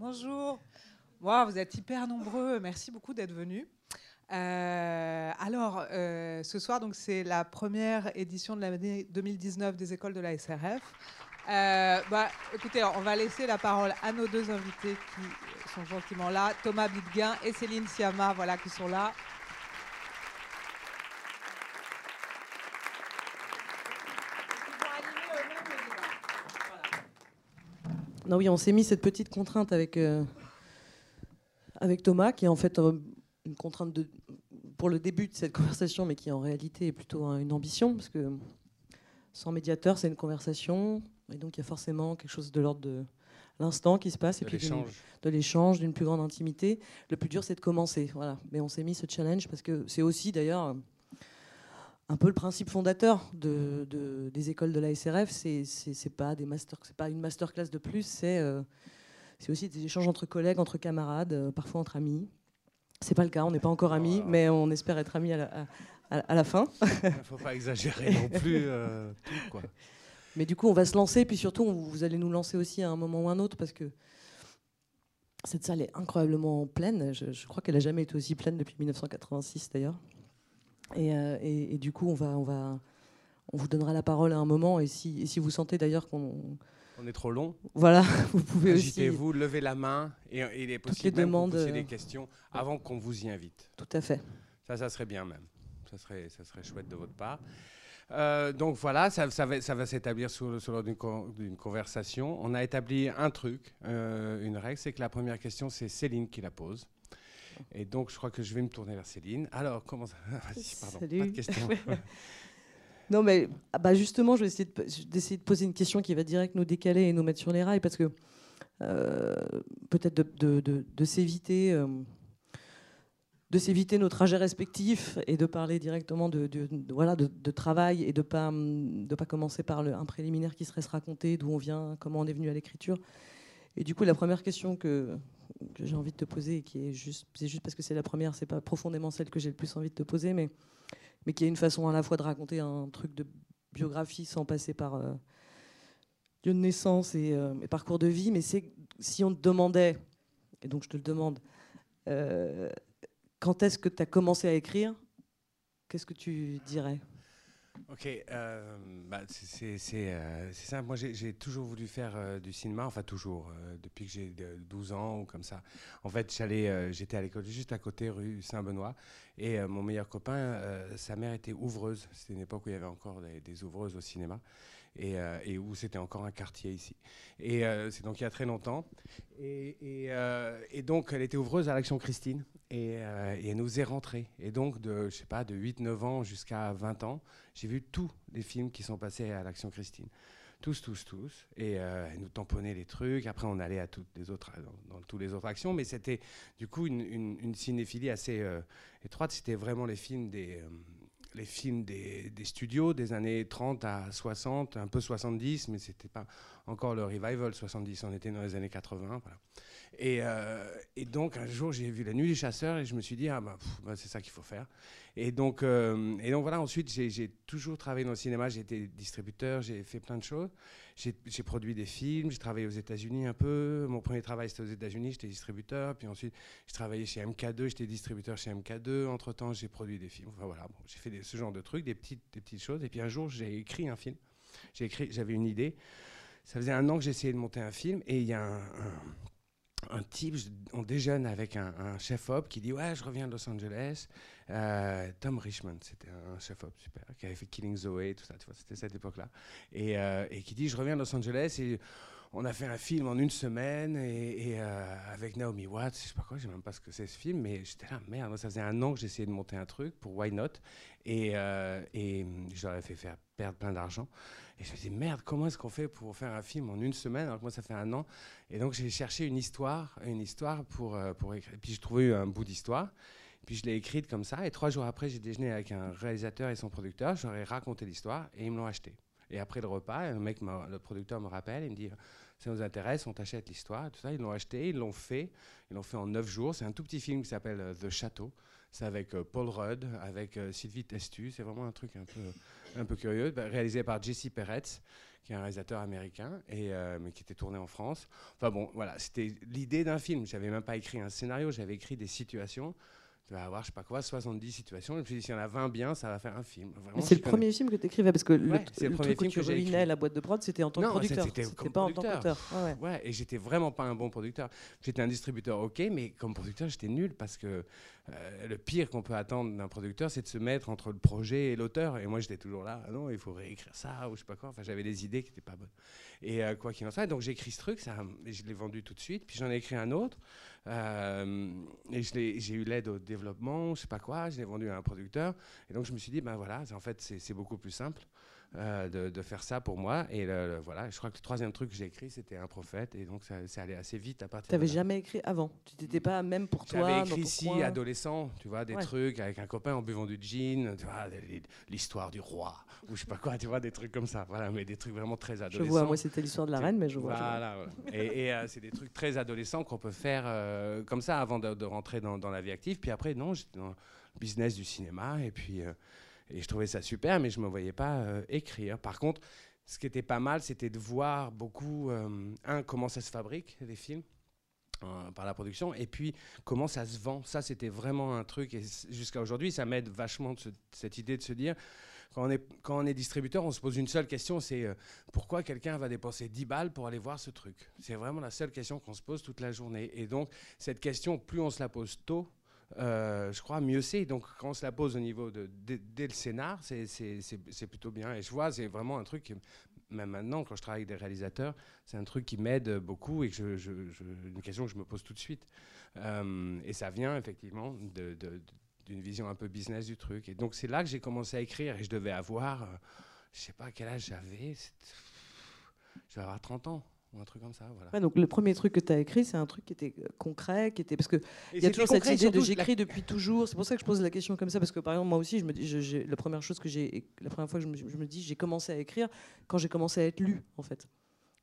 Bonjour. Wow, vous êtes hyper nombreux. Merci beaucoup d'être venus. Euh, alors, euh, ce soir, donc, c'est la première édition de l'année 2019 des écoles de la SRF. Euh, bah, écoutez, on va laisser la parole à nos deux invités qui sont gentiment là, Thomas Bidguin et Céline Siama, voilà, qui sont là. Non, oui, on s'est mis cette petite contrainte avec, euh, avec Thomas, qui est en fait euh, une contrainte de, pour le début de cette conversation, mais qui en réalité est plutôt hein, une ambition, parce que sans médiateur, c'est une conversation, et donc il y a forcément quelque chose de l'ordre de l'instant qui se passe, De et puis de l'échange, d'une plus grande intimité. Le plus dur, c'est de commencer. Voilà. Mais on s'est mis ce challenge parce que c'est aussi d'ailleurs un peu le principe fondateur de, de- des écoles de la SRF. C'est pas des masters, c'est pas une masterclass de plus. C'est euh, aussi des échanges entre collègues, entre camarades, euh, parfois entre amis. C'est pas le cas. On n'est pas encore amis, mais on espère être amis à la, à- à- à la fin. Il ne faut pas exagérer non plus. euh, tout, quoi. Mais du coup, on va se lancer, puis surtout, on- vous allez nous lancer aussi à un moment ou un autre, parce que cette salle est incroyablement pleine. Je, je crois qu'elle n'a jamais été aussi pleine depuis 1986, d'ailleurs. Et, euh, et- et du coup, on, va, on, va, on vous donnera la parole à un moment. Et si, et si vous sentez d'ailleurs qu'on... On est trop long. Voilà, vous pouvez aussi... Agitez-vous, levez la main et, et il est possible vous demandes, posiez euh, des questions avant qu'on vous y invite. Tout à fait. Ça, ça serait bien même. Ça serait, ça serait chouette de votre part. Euh, donc voilà, ça, ça va, ça va s'établir sur, sur l'ordre d'une con- d'une conversation. On a établi un truc, euh, une règle, c'est que la première question, c'est Céline qui la pose. Et donc, je crois que je vais me tourner vers Céline. Alors, comment ça Vas-y, pardon. Pas de Salut. question. Non, mais ah bah justement, je vais essayer de, d'essayer de poser une question qui va direct nous décaler et nous mettre sur les rails, parce que euh, peut-être de, de- de- de s'éviter. euh, de s'éviter nos trajets respectifs et de parler directement de, de- de- voilà, de, de travail et de pas, hum, de pas commencer par le, un préliminaire qui serait se raconter d'où on vient, comment on est venu à l'écriture. Et du coup, la première question que, j'ai envie de te poser, et qui est juste, c'est juste parce que c'est la première, c'est pas profondément celle que j'ai le plus envie de te poser, mais, mais qui est une façon à la fois de raconter un truc de biographie sans passer par euh, lieu de naissance et, euh, et parcours de vie. Mais c'est si on te demandait, et donc je te le demande, euh, quand est-ce que tu as commencé à écrire Qu'est-ce que tu dirais? Ok, euh, bah, c'est- c'est, euh, simple. Moi, j'ai toujours voulu faire euh, du cinéma, enfin toujours, depuis que j'ai de- 12 ans ou comme ça. En fait, j'étais à l'école juste à côté, rue Saint-Benoît, et mon meilleur copain, sa mère était ouvreuse. C'était une époque où il y avait encore des ouvreuses au cinéma, et, euh, et où c'était encore un quartier ici. Et euh, c'est donc il y a très longtemps. Et, euh, donc, elle était ouvreuse à l'Action Christine, et, elle nous faisait rentrer. Et donc, de, je sais pas, de 8-9 ans jusqu'à 20 ans, j'ai vu tous les films qui sont passés à l'Action Christine. Tous, tous, tous. Et euh, elle nous tamponnait les trucs. Après, on allait à toutes les autres, dans, dans toutes les autres actions. Mais c'était du coup une, cinéphilie assez étroite. C'était vraiment les films des, les films des, studios des années 30 à 60, un peu 70, mais c'était pas encore le revival 70. On était dans les années 80. Voilà. Et, euh, et donc, un jour, j'ai vu La Nuit des Chasseurs et je me suis dit, ah bah, bah, c'est ça qu'il faut faire. Et donc, euh, et donc voilà, ensuite, j'ai toujours travaillé dans le cinéma, j'ai été distributeur, j'ai fait plein de choses. J'ai produit des films, j'ai travaillé aux États-Unis un peu. Mon premier travail, c'était aux États-Unis, j'étais distributeur. Puis ensuite, j'ai travaillé chez MK2, j'étais distributeur chez MK2. Entre-temps, j'ai produit des films. Enfin voilà, bon, j'ai fait ce genre de trucs, des petites, des petites choses. Et puis un jour, j'ai écrit un film. J'ai écrit, J'avais une idée. Ça faisait un an que j'essayais de monter un film et il y a un- un type, on déjeune avec un, chef-op qui dit Ouais, je reviens de Los Angeles. Euh, Tom Richmond, c'était un chef-op super, qui avait fait Killing Zoe, tout ça, tu vois, c'était cette époque-là. Et, euh, qui dit Je reviens de Los Angeles et on a fait un film en une semaine et, euh, avec Naomi Watts, je sais pas quoi, je sais même pas ce que c'est ce film, mais j'étais là, merde, ça faisait un an que j'essayais de monter un truc pour Why Not? Et, et je leur ai fait faire perdre plein d'argent. Et je me dis merde, comment est-ce qu'on fait pour faire un film en une semaine alors que moi ça fait un an Et donc j'ai cherché une histoire, une histoire pour, euh, pour écrire. Puis j'ai trouvé un bout d'histoire. Puis je l'ai écrite comme ça. Et trois jours après, j'ai déjeuné avec un réalisateur et son producteur. Ai raconté l'histoire et ils me l'ont acheté. Et après le repas, le mec, me- le producteur me rappelle, il me dit ça nous intéresse, on t'achète l'histoire, tout ça. Ils l'ont acheté, ils l'ont fait, ils l'ont fait en neuf jours. C'est un tout petit film qui s'appelle euh, The Château. C'est avec euh, Paul Rudd, avec Sylvie Testu. C'est vraiment un truc un peu, un peu curieux, bah, réalisé par Jesse Peretz, qui est un réalisateur américain, et, euh, mais qui était tourné en France. Enfin bon, voilà, c'était l'idée d'un film. J'avais même pas écrit un scénario, j'avais écrit des situations tu vas avoir, je sais pas quoi, 70 situations. Et puis, s'il y en a 20 bien, ça va faire un film. c'est le premier film que tu écrivais parce que le, le, truc où tu ruinais la boîte de prod, c'était en tant que producteur. C'était pas en tant qu'auteur. Ouais, et j'étais vraiment pas un bon producteur. J'étais un distributeur, ok, mais comme producteur, j'étais nul parce que euh, le pire qu'on peut attendre d'un producteur, c'est de se mettre entre le projet et l'auteur. Et moi, j'étais toujours là, ah non, il faut réécrire ça ou je sais pas quoi. Enfin, j'avais des idées qui n'étaient pas bonnes. Et euh, quoi qu'il en soit, donc j'ai écrit ce truc, ça, je l'ai vendu tout de suite. Puis j'en ai écrit un autre. Euh, et j'ai eu l'aide au développement, je sais pas quoi, je l'ai vendu à un producteur. Et donc je me suis dit, ben voilà, en fait c'est beaucoup plus simple. Euh, de, faire ça pour moi. Et voilà, je crois que le troisième truc que j'ai écrit, c'était un prophète. Et donc, ça, allait assez vite à partir. Tu n'avais jamais écrit avant Tu n'étais pas même pour toi J'avais écrit ici, adolescent, tu vois, des trucs avec un copain en buvant du gin, tu vois, l'histoire du roi, ou je sais pas quoi, tu vois, des trucs comme ça. Voilà, mais des trucs vraiment très adolescents. Je vois, moi c'était l'histoire de la reine, mais je vois. Voilà, et, euh, c'est des trucs très adolescents qu'on peut faire euh, comme ça avant de, rentrer dans, la vie active. Puis après, non, j'étais dans le business du cinéma, et puis. Et je trouvais ça super, mais je ne me voyais pas euh, écrire. Par contre, ce qui était pas mal, c'était de voir beaucoup, euh, un, comment ça se fabrique, les films. Euh, par la production et puis comment ça se vend ça c'était vraiment un truc et jusqu'à aujourd'hui ça m'aide vachement cette idée de se dire quand on, est, quand on est distributeur, on se pose une seule question, c'est pourquoi quelqu'un va dépenser 10 balles pour aller voir ce truc? C'est vraiment la seule question qu'on se pose toute la journée. Et donc, cette question, plus on se la pose tôt, euh, je crois, mieux c'est. Donc, quand on se la pose au niveau de, dès le scénar, c'est plutôt bien. Et je vois, c'est vraiment un truc, même maintenant, quand je travaille avec des réalisateurs, c'est un truc qui m'aide beaucoup et que une question que je me pose tout de suite. Euh, et ça vient effectivement d'une vision un peu business du truc. Et donc, c'est là que j'ai commencé à écrire et je devais avoir, euh, je sais pas quel âge j'avais, je devais avoir 30 ans un truc comme ça. Voilà. donc le premier truc que tu as écrit, c'est un truc qui était euh, concret, qui était parce que il y a toujours cette idée de j'écris depuis toujours. C'est pour ça que je pose la question comme ça parce que par exemple moi aussi, je me dis, la première chose que j'ai, la première fois que je me, je me dis, j'ai commencé à écrire quand j'ai commencé à être lu en fait.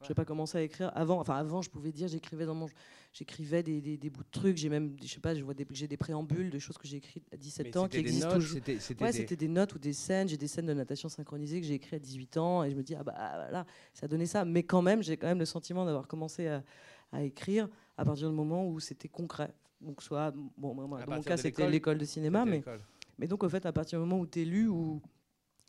Je n'ai pas commencé à écrire avant. Enfin, avant, je pouvais dire, j'écrivais dans mon, j'écrivais des, des, bouts de trucs. J'ai même, je sais pas, je vois des, j'ai des préambules de choses que j'ai écrites à 17 ans qui existent toujours. C'était, ouais, c'était des notes ou des scènes. J'ai des scènes de natation synchronisée que j'ai écrites à 18 ans et je me dis ah bah voilà, ça a donné ça. Mais quand même, j'ai quand même le sentiment d'avoir commencé à, à, écrire à partir du moment où c'était concret. Donc soit, bon, dans mon cas, c'était l'école de cinéma, mais, mais donc au fait, à partir du moment où tu es lu ou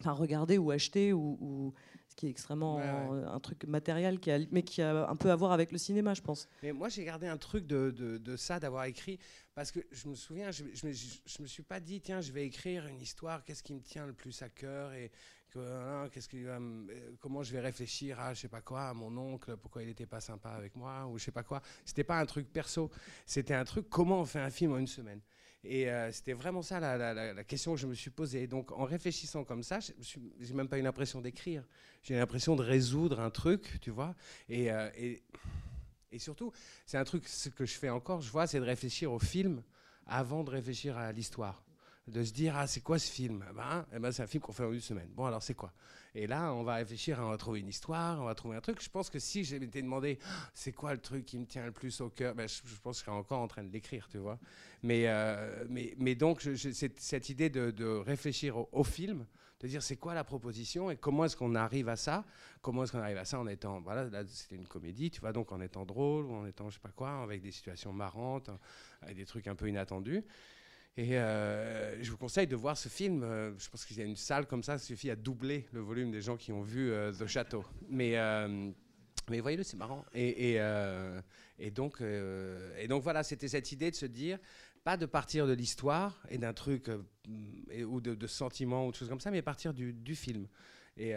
enfin regarder ou acheter ou qui est extrêmement un truc matériel, qui a, mais qui a un peu à voir avec le cinéma, je pense. Mais moi, j'ai gardé un truc de, de, ça, d'avoir écrit, parce que je me souviens, je, je, je, me suis pas dit, tiens, je vais écrire une histoire, qu'est-ce qui me tient le plus à cœur et hein, qu'est-ce euh, comment je vais réfléchir à, je sais pas quoi, à mon oncle, pourquoi il n'était pas sympa avec moi, ou je sais pas quoi. C'était pas un truc perso, c'était un truc, comment on fait un film en une semaine. Et euh, c'était vraiment ça la, question que je me suis posée. Donc en réfléchissant comme ça, je n'ai même pas eu l'impression d'écrire. J'ai l'impression de résoudre un truc, tu vois. Et, euh, et, surtout, c'est un truc, que je fais encore, je vois, c'est de réfléchir au film avant de réfléchir à l'histoire de se dire ah c'est quoi ce film? Ben, eh ben, c'est un film qu'on fait en une semaine. Bon alors c'est quoi? Et là on va réfléchir on va trouver une histoire on va trouver un truc. Je pense que si j'étais demandé ah, c'est quoi le truc qui me tient le plus au cœur? Ben, je, pense que je serais encore en train de l'écrire tu vois. Mais, euh, mais, mais donc cette idée de, réfléchir au, film de dire c'est quoi la proposition et comment est-ce qu'on arrive à ça? Comment est-ce qu'on arrive à ça en étant voilà là c'était une comédie tu vois donc en étant drôle ou en étant je sais pas quoi avec des situations marrantes avec des trucs un peu inattendus et euh, je vous conseille de voir ce film. Euh, je pense qu'il y a une salle comme ça, ça suffit à doubler le volume des gens qui ont vu euh, The Château. Mais, mais voyez-le, c'est marrant. Et, et, donc, et donc voilà, c'était cette idée de se dire, pas de partir de l'histoire et d'un truc ou de, de, sentiments ou de choses comme ça, mais partir du, du film. Et,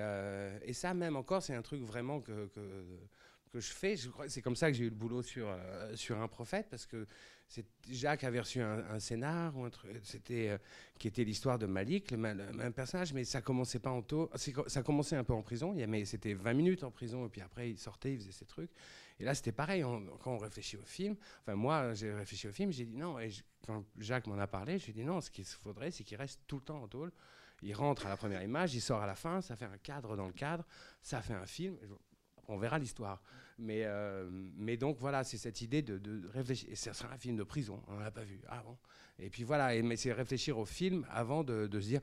et, ça, même encore, c'est un truc vraiment que, que, que je fais. C'est comme ça que j'ai eu le boulot sur, sur un prophète, parce que Jacques avait reçu un, scénar ou c'était euh, qui était l'histoire de Malik, le, même personnage, mais ça commençait pas en tôt. Ça commençait un peu en prison, mais c'était 20 minutes en prison et puis après il sortait, il faisait ses trucs. Et là c'était pareil. quand on réfléchit au film, enfin moi j'ai réfléchi au film, j'ai dit non. Et quand Jacques m'en a parlé, j'ai dit non. Ce qu'il faudrait, c'est qu'il reste tout le temps en tôle. Il rentre à la première image, il sort à la fin, ça fait un cadre dans le cadre, ça fait un film. On verra l'histoire. Mais, euh, mais donc voilà, c'est cette idée de, réfléchir. Et ce sera un film de prison, on l'a pas vu. Ah bon Et puis voilà, mais c'est réfléchir au film avant de, se dire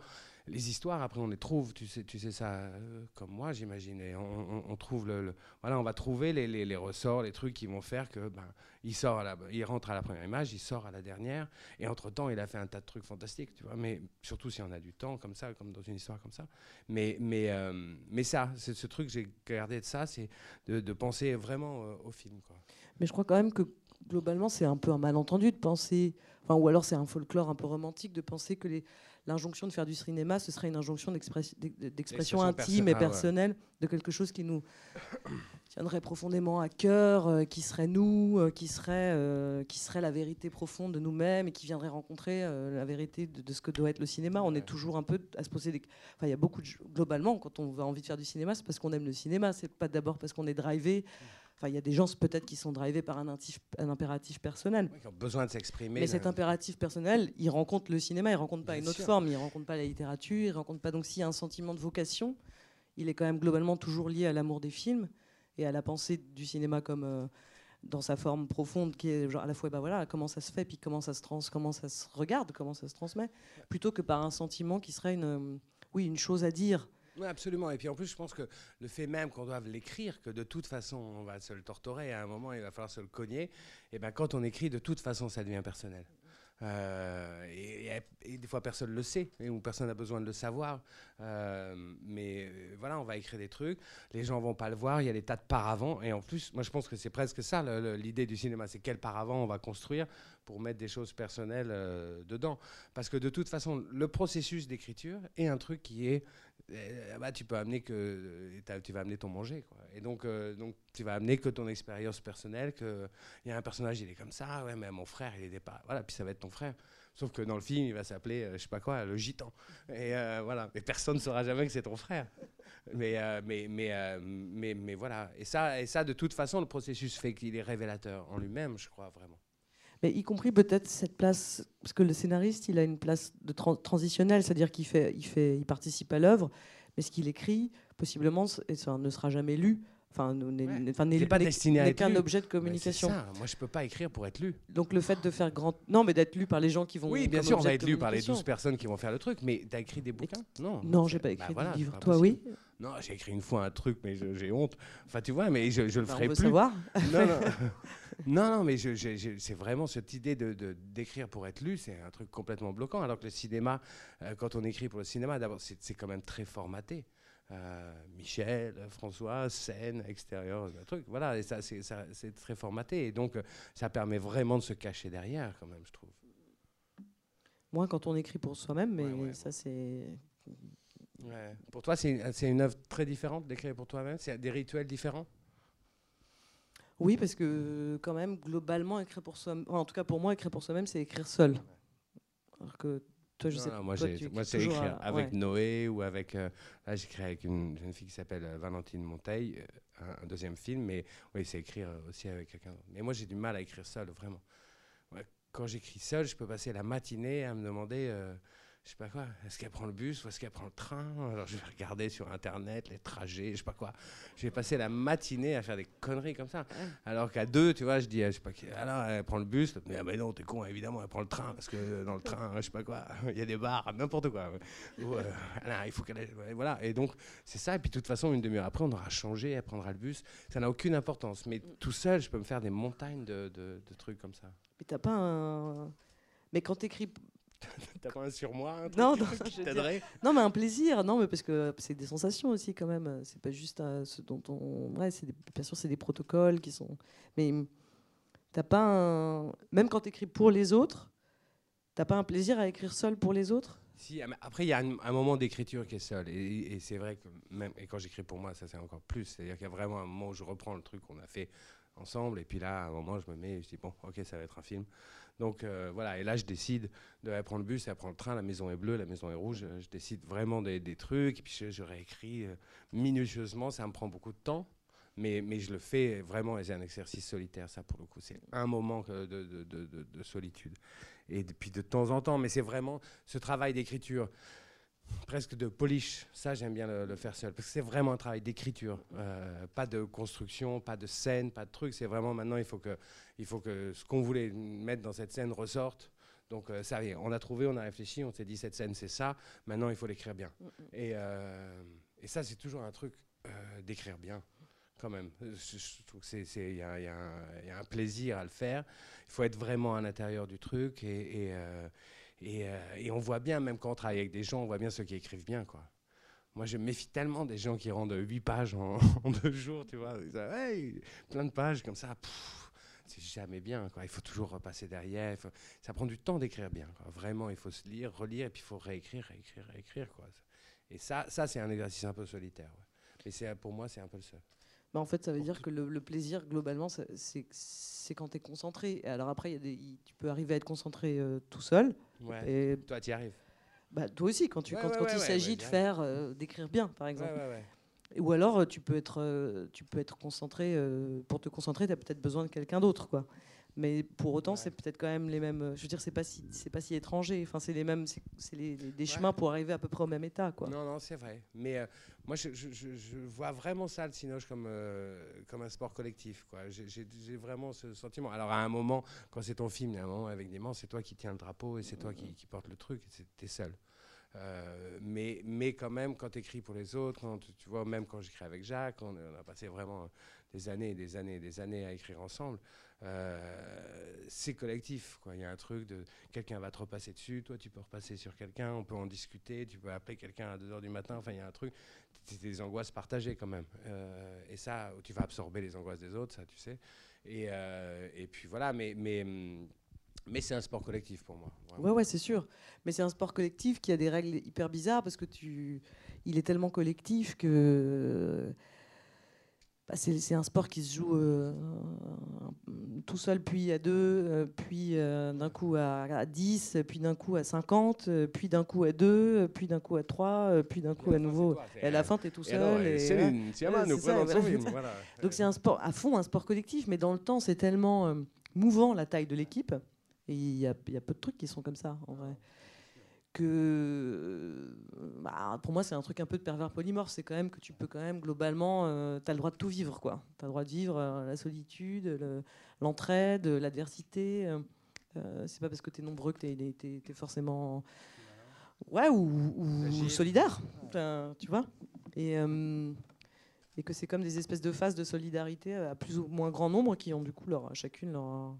les histoires, après, on les trouve, tu sais, tu sais ça euh, comme moi, j'imagine. On, trouve le, Voilà, on va trouver les, ressorts, les trucs qui vont faire que ben, il, sort à la, il rentre à la première image, il sort à la dernière. Et entre-temps, il a fait un tas de trucs fantastiques, tu vois. Mais surtout si on a du temps, comme ça, comme dans une histoire comme ça. Mais, mais, euh, mais ça, c'est ce truc que j'ai gardé de ça, c'est de, penser vraiment euh, au film. Mais je crois quand même que globalement, c'est un peu un malentendu de penser, ou alors c'est un folklore un peu romantique de penser que les- l'injonction de faire du cinéma, ce serait une injonction d'express- d'ex- d'expression intime perso- et ah ouais. personnelle de quelque chose qui nous tiendrait profondément à cœur, euh, qui serait nous, euh, qui, serait, euh, qui serait la vérité profonde de nous-mêmes et qui viendrait rencontrer la vérité de, de ce que doit être le cinéma. On Ouais. est toujours un peu à se poser des... Enfin, il y a beaucoup de... Globalement, quand on a envie de faire du cinéma, c'est parce qu'on aime le cinéma, c'est pas d'abord parce qu'on est drivé. Enfin, il y a des gens peut-être qui sont drivés par un, intif- un impératif personnel. Ouais, qui ont besoin de s'exprimer. Mais cet impératif personnel, il rencontre le cinéma, il rencontre pas Bien une autre sûr. forme, il rencontre pas la littérature, il rencontre pas. Donc s'il y a un sentiment de vocation, il est quand même globalement toujours lié à l'amour des films et à la pensée du cinéma comme euh, dans sa forme profonde, qui est genre à la fois bah voilà comment ça se fait, puis comment ça se trans, comment ça se regarde, comment ça se transmet, plutôt que par un sentiment qui serait une euh, oui une chose à dire. Oui, absolument. Et puis en plus, je pense que le fait même qu'on doive l'écrire, que de toute façon, on va se le torturer, à un moment, il va falloir se le cogner, et ben quand on écrit, de toute façon, ça devient personnel. Euh, et, des fois, personne ne le sait, ou personne n'a besoin de le savoir. Euh, mais euh, voilà, on va écrire des trucs, les gens vont pas le voir, il y a des tas de paravents. Et en plus, moi, je pense que c'est presque ça l'idée du cinéma c'est quel paravent on va construire pour mettre des choses personnelles dedans. Parce que de toute façon, le processus d'écriture est un truc qui est bah, tu peux amener que euh, tu vas amener ton manger quoi. et donc euh, donc tu vas amener que ton expérience personnelle que il y a un personnage il est comme ça ouais mais mon frère il est pas voilà puis ça va être ton frère. Sauf que dans le film il va s'appeler euh, je sais pas quoi le gitan. Et voilà. Et personne ne saura jamais que c'est ton frère. Mais mais mais, mais mais voilà. Et ça et ça de toute façon le processus fait qu'il est révélateur en lui-même je crois vraiment Mais y compris peut-être cette place, parce que le scénariste, il a une place de tran- transitionnelle, c'est-à-dire qu'il fait, il fait, il participe à l'œuvre, mais ce qu'il écrit, possiblement, ça ne sera jamais lu. Enfin, ne- n'est Ouais. pas destiné à être qu'un objet de communication. ça. moi je peux pas écrire pour être lu Donc le fait de faire grand, non, mais d'être lu par les gens qui vont. Oui, bien sûr, on va être lu par les communication. 12 personnes qui vont faire le truc, mais t'as écrit des bouquins? Non. Non, j'ai pas bah écrit voilà, de livre. Toi, oui? Non, j'ai écrit une fois un truc, mais j'ai honte. Enfin, tu vois, mais je, je le Bah, ferai on veut plus. savoir. Non, non. non, non, mais c'est vraiment cette idée de d'écrire pour être lu, c'est un truc complètement bloquant. Alors que le cinéma, euh, quand on écrit pour le cinéma, d'abord, c'est quand même très formaté. Euh, Michel, François, scène, extérieur, le truc. Voilà, et ça, c'est très formaté. Et donc, ça permet vraiment de se cacher derrière, quand même, je trouve. Moins quand on écrit pour soi-même, mais Ouais, ouais, ça c'est. Pour toi, c'est une œuvre très différente d'écrire pour toi-même? C'est des rituels différents? Oui, parce que quand même, globalement, écrire pour soi, en tout cas pour moi, écrire pour soi-même, c'est écrire seul. Alors que toi, je Non, sais non, moi, toi, j'ai- tu moi, écris c'est écrire à- avec ouais. Noé ou avec. euh, là, j'écris avec une jeune fille qui s'appelle euh, Valentine Monteil, euh, un, un deuxième film, mais oui, c'est écrire euh, aussi avec quelqu'un d'autre. Mais moi, j'ai du mal à écrire seul, vraiment. Ouais, quand j'écris seul, je peux passer la matinée à me demander. Je sais pas quoi, est-ce qu'elle prend le bus ou est-ce qu'elle prend le train? Alors je vais regarder sur internet les trajets, je sais pas quoi. Je vais passer la matinée à faire des conneries comme ça. Alors qu'à deux, tu vois, je dis, je sais pas qui, alors elle prend le bus, mais ah, mais non, t'es con, évidemment, elle prend le train, parce que dans le train, je sais pas quoi, il y a des bars, n'importe quoi. Euh, ah, il faut qu'elle voilà. Et donc, c'est ça, et puis de toute façon, une demi-heure après, on aura changé, elle prendra le bus, ça n'a aucune importance. Mais tout seul, je peux me faire des montagnes de, de- de trucs comme ça. Mais t'as pas un. Mais quand t'écris. T'as pas un sur moi, un truc Non, je mais un plaisir. Non, mais parce que c'est des sensations aussi, quand même. C'est pas juste euh, ce dont on. Ouais, c'est des- bien sûr, c'est des protocoles qui sont. Mais t'as pas un. Même quand t'écris pour les autres, t'as pas un plaisir à écrire seul pour les autres? Si, ah, après, il y a un, un moment d'écriture qui est seul. Et, et c'est vrai que même et quand j'écris pour moi, ça c'est encore plus. C'est-à-dire qu'il y a vraiment un moment où je reprends le truc qu'on a fait ensemble. Et puis là, à un moment, je me mets et je dis, bon, ok, ça va être un film. Donc euh, voilà, et là, je décide de elle prend le bus, elle prend le train, la maison est bleue, la maison est rouge. Je décide vraiment des, trucs. Et puis je, réécris euh, minutieusement. Ça me prend beaucoup de temps. Mais, mais je le fais vraiment, c'est un exercice solitaire, ça pour le coup. C'est un moment de, de- de- de- de solitude. Et puis de temps en temps, mais c'est vraiment ce travail d'écriture, presque de polish, ça j'aime bien le, le faire seul, parce que c'est vraiment un travail d'écriture, euh, pas de construction, pas de scène, pas de truc, c'est vraiment maintenant il faut que, il faut que ce qu'on voulait mettre dans cette scène ressorte Donc euh, ça y est, on a trouvé, on a réfléchi, on s'est dit cette scène c'est ça, maintenant il faut l'écrire bien. Et, euh, et ça c'est toujours un truc d'écrire bien quand même. Je, je trouve qu'il y, y, y, a un plaisir à le faire. Il faut être vraiment à l'intérieur du truc et, et, euh, et, euh, et, on voit bien, même quand on travaille avec des gens, on voit bien ceux qui écrivent bien. Quoi. Moi, je me méfie tellement des gens qui rendent 8 pages en, en deux jours, tu vois. Disent, hey, plein de pages comme ça. c'est jamais bien. Quoi. Il faut toujours repasser derrière. Ça prend du temps d'écrire bien. Vraiment, il faut se lire, relire, et puis il faut réécrire, réécrire, réécrire. Quoi. Et ça, ça c'est un exercice un peu solitaire. Ouais. Mais pour moi, c'est un peu le seul. Bah en fait, ça veut dire que le, le plaisir, globalement, c'est quand tu es concentré. Alors après, y a des, tu peux arriver à être concentré euh, tout seul. Ouais. Et toi, tu y arrives. Bah, toi aussi, quand, tu, ouais, quand, ouais, quand ouais, il s'agit de faire, euh, d'écrire bien, par exemple. Ou alors, euh, tu peux être, tu peux être concentré. pour te concentrer, tu as peut-être besoin de quelqu'un d'autre, quoi. Mais pour autant, c'est peut-être quand même les mêmes. Je veux dire, c'est pas si, c'est pas si étranger. Enfin, c'est les mêmes, c'est les, les, des chemins pour arriver à peu près au même état, quoi. Non, non, c'est vrai. Mais euh, moi, je, je, vois vraiment ça, le cinoche, comme, euh, comme un sport collectif. Quoi. J'ai, vraiment ce sentiment. Alors, à un moment, quand c'est ton film, il y a un moment avec des mains, c'est toi qui tiens le drapeau et c'est toi qui, qui porte le truc. T'es seul. Euh, mais, mais quand même, quand tu écris pour les autres, quand, tu vois, même quand j'écris avec Jacques, on, on, a passé vraiment des années et des années et des années à écrire ensemble. Euh, c'est collectif. Il y a un truc de quelqu'un va te repasser dessus, toi tu peux repasser sur quelqu'un, on peut en discuter, tu peux appeler quelqu'un à 2h du matin. Enfin, il y a un truc, c'est des angoisses partagées quand même. Euh, et ça, tu vas absorber les angoisses des autres, ça tu sais. Et, euh, et puis voilà, mais. mais mais c'est un sport collectif pour moi. Vraiment. Ouais, ouais, c'est sûr. Mais c'est un sport collectif qui a des règles hyper bizarres parce que tu, il est tellement collectif que bah, c'est un sport qui se joue euh, tout seul, puis à deux, euh, puis euh, d'un coup à, à, 10, puis d'un coup à 50, puis d'un coup à 2, puis d'un coup à 3, puis d'un coup à nouveau. Toi, et à la fin, tu es tout seul. Alors, et Céline, Tiamat nous présente son film. Voilà. Donc c'est un sport, à fond un sport collectif, mais dans le temps, c'est tellement mouvant la taille de l'équipe. Et il y, a, il y, a peu de trucs qui sont comme ça, en vrai. Que, bah, pour moi, c'est un truc un peu de pervers polymorphe. C'est quand même que tu peux quand même, globalement, euh, tu as le droit de tout vivre. Tu as le droit de vivre euh, la solitude, l'entraide, le, l'adversité. Euh, c'est pas parce que tu es nombreux que tu es, es, forcément... Ouais, ou, ou solidaire, tu vois. Et, et que c'est comme des espèces de phases de solidarité à plus ou moins grand nombre qui ont du coup leur, chacune leur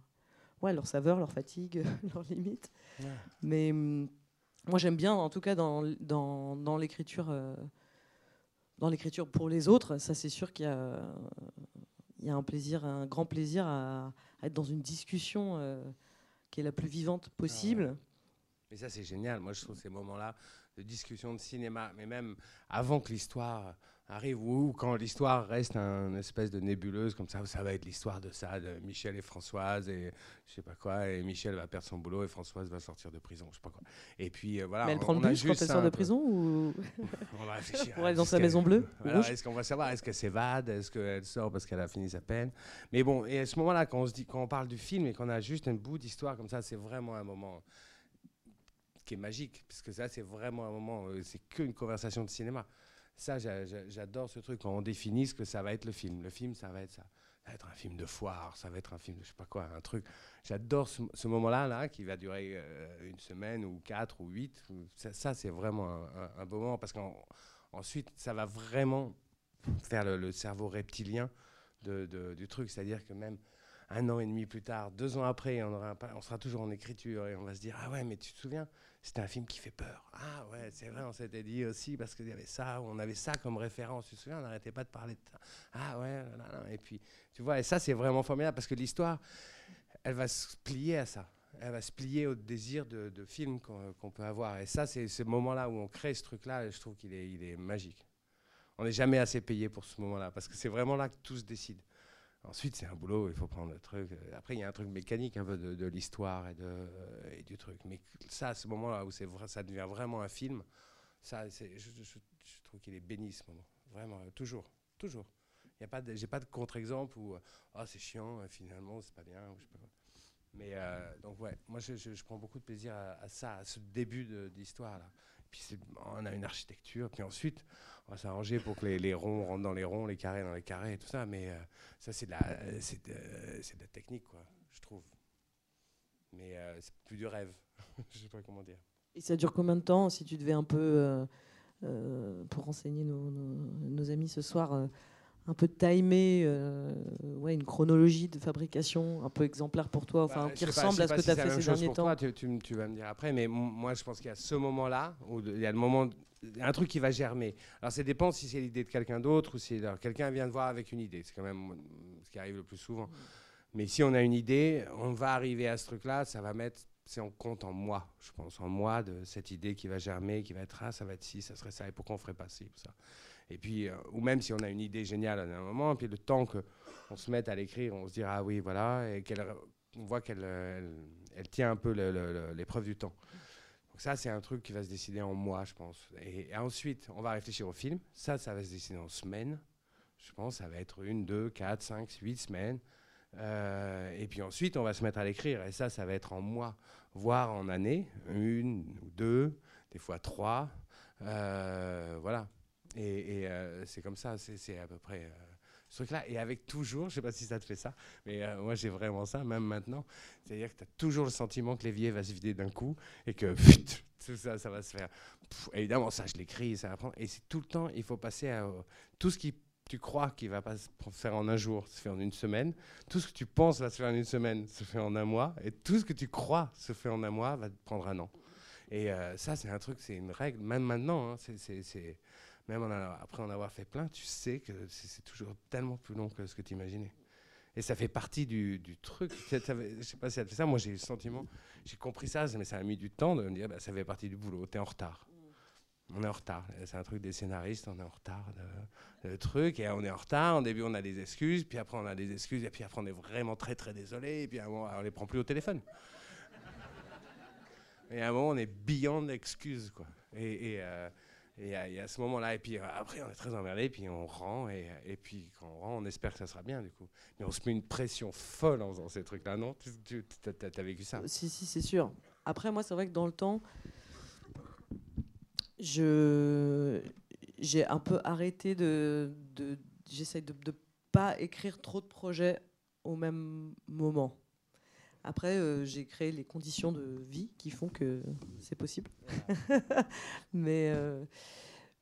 ouais, leur saveur, leur fatigue, leurs limites. Ouais. Mais hum, moi, j'aime bien, en tout cas, dans, dans, dans l'écriture, euh, dans l'écriture pour les autres, ça, c'est sûr qu'il y a, il y a un plaisir, un grand plaisir à, être dans une discussion euh, qui est la plus vivante possible. Ah. Mais ça, c'est génial. Moi, je trouve ces moments-là de discussion de cinéma, mais même avant que l'histoire arrive ou quand l'histoire reste un espèce de nébuleuse comme ça, ça va être l'histoire de ça, de Michel et Françoise et je sais pas quoi, et Michel va perdre son boulot et Françoise va sortir de prison, je sais pas quoi. Et puis euh, voilà. Mais elle prend le bus quand elle sort de prison ou on va réfléchir. Pour aller dans sa maison bleue. Est-ce qu'on va savoir, est-ce qu'elle s'évade, est-ce qu'elle sort parce qu'elle a fini sa peine Mais bon, et à ce moment-là, quand on se dit, quand on parle du film et qu'on a juste un bout d'histoire comme ça, c'est vraiment un moment qui est magique, parce que ça, c'est vraiment un moment, euh, c'est qu'une conversation de cinéma. Ça, j'adore ce truc, quand on définit ce que ça va être le film. Le film, ça va être ça. Ça va être un film de foire, ça va être un film de je sais pas quoi, un truc. J'adore ce, moment-là, là, qui va durer euh, une semaine ou quatre ou huit. Ça, c'est vraiment un, beau moment, parce qu'ensuite, ça va vraiment faire le, cerveau reptilien du truc. C'est-à-dire que même un an et demi plus tard, deux ans après, on sera toujours en écriture et on va se dire Ah ouais, mais tu te souviens? C'était un film qui fait peur. Ah ouais, c'est vrai, on s'était dit aussi parce qu'il y avait ça, on avait ça comme référence. Tu te souviens, on n'arrêtait pas de parler de ça. Ah ouais, là, là. et puis tu vois, et ça c'est vraiment formidable parce que l'histoire, elle va se plier à ça. Elle va se plier au désir de, de film qu'on qu peut avoir. Et ça, c'est ce moment-là où on crée ce truc-là, je trouve qu'il est, il est magique. On n'est jamais assez payé pour ce moment-là parce que c'est vraiment là que tout se décide. Ensuite, c'est un boulot, il faut prendre le truc. Après, il y a un truc mécanique un peu de, l'histoire et, et du truc. Mais ça, à ce moment-là où vrai, ça devient vraiment un film, ça, je, trouve qu'il est béni ce moment. Vraiment, toujours, toujours. J'ai pas de, pas de contre-exemple où oh, c'est chiant, finalement, c'est pas bien. Mais euh, donc, ouais, moi, je, je, prends beaucoup de plaisir à, à ça, à ce début d'histoire. là. Puis on a une architecture, puis ensuite, on va s'arranger pour que les, ronds rentrent dans les ronds, les carrés dans les carrés tout ça. Mais euh, ça, c'est de, la, de, de la technique, quoi, je trouve. mais euh, c'est plus du rêve. je sais pas comment dire. Et ça dure combien de temps si tu devais un peu, euh, pour renseigner nos, nos- amis ce soir, un peu timer euh, ouais, une chronologie de fabrication un peu exemplaire pour toi, enfin Bah, qui pas- ressemble à ce que tu as si fait ces derniers temps toi, tu, tu m- tu vas me dire après, mais moi je pense qu'il y a ce moment-là, où il y a le moment, un truc qui va germer. Alors ça dépend si c'est l'idée de quelqu'un d'autre ou si quelqu'un vient de voir avec une idée. C'est quand même mm, ce qui arrive le plus souvent. Mais si on a une idée, on va arriver à ce truc-là, ça va mettre, c'est en compte en moi, je pense, en moi de cette idée qui va germer, qui va être ah, ça va être ci, ça serait ça, et pourquoi on ferait pas ci ça. Et puis, euh, ou même si on a une idée géniale à un moment, puis le temps que on se mette à l'écrire, on se dira ah oui voilà, et qu'elle, on voit qu'elle euh, elle, tient un peu l'épreuve du temps. Donc ça, c'est un truc qui va se décider en mois, je pense. Et, ensuite, on va réfléchir au film. Ça, ça va se décider en semaines. Je pense ça va être une, deux, quatre, cinq, huit semaines. Euh, et puis ensuite, on va se mettre à l'écrire. Et ça, ça va être en mois, voire en années. Une ou deux, des fois trois. Voilà. Et, euh, c'est comme ça, c'est à peu près euh, ce truc-là. Et avec toujours, je sais pas si ça te fait ça, mais euh, moi j'ai vraiment ça, même maintenant. C'est-à-dire que tu as toujours le sentiment que l'évier va se vider d'un coup et que tout ça, ça va se faire. Évidemment, ça, je l'écris, ça va prendre. Et c'est tout le temps, il faut passer à. tout ce qui tu crois qu'il va pas se faire en un jour se fait en une semaine. Tout ce que tu penses va se faire en une semaine se fait en un mois. Et tout ce que tu crois se fait en un mois va te prendre un an. Et ça, c'est un truc, c'est une règle, même maintenant. hein, c'est- même après en avoir fait plein, tu sais que c'est toujours tellement plus long que ce que tu imaginais. Et ça fait partie du, truc. Ça- ça Je sais pas si ça fait ça. Moi, j'ai eu le sentiment, j'ai compris ça, mais ça a mis du temps de me dire, bah, ça fait partie du boulot. T'es en retard. On est en retard. C'est un truc des scénaristes. On est en retard de truc. Et on est en retard. Au début, on a des excuses. Puis après, on a des excuses. Et puis après, on est vraiment très, très désolé. Et puis moment, on les prend plus au téléphone. Et à un moment, on est beyond excuses, quoi. Et, et, euh, et à, ce moment-là, et puis euh, après, on est très emmerdé, puis on rend, et, et puis quand on rend, on espère que ça sera bien, du coup. Mais on se met une pression folle en faisant ces trucs-là, non? Tu as, vécu ça? Si, si, c'est sûr. Après, moi, c'est vrai que dans le temps, j'ai un peu arrêté de, de j'essaie de ne pas écrire trop de projets au même moment. Après, euh, j'ai créé les conditions de vie qui font que c'est possible. mais, euh,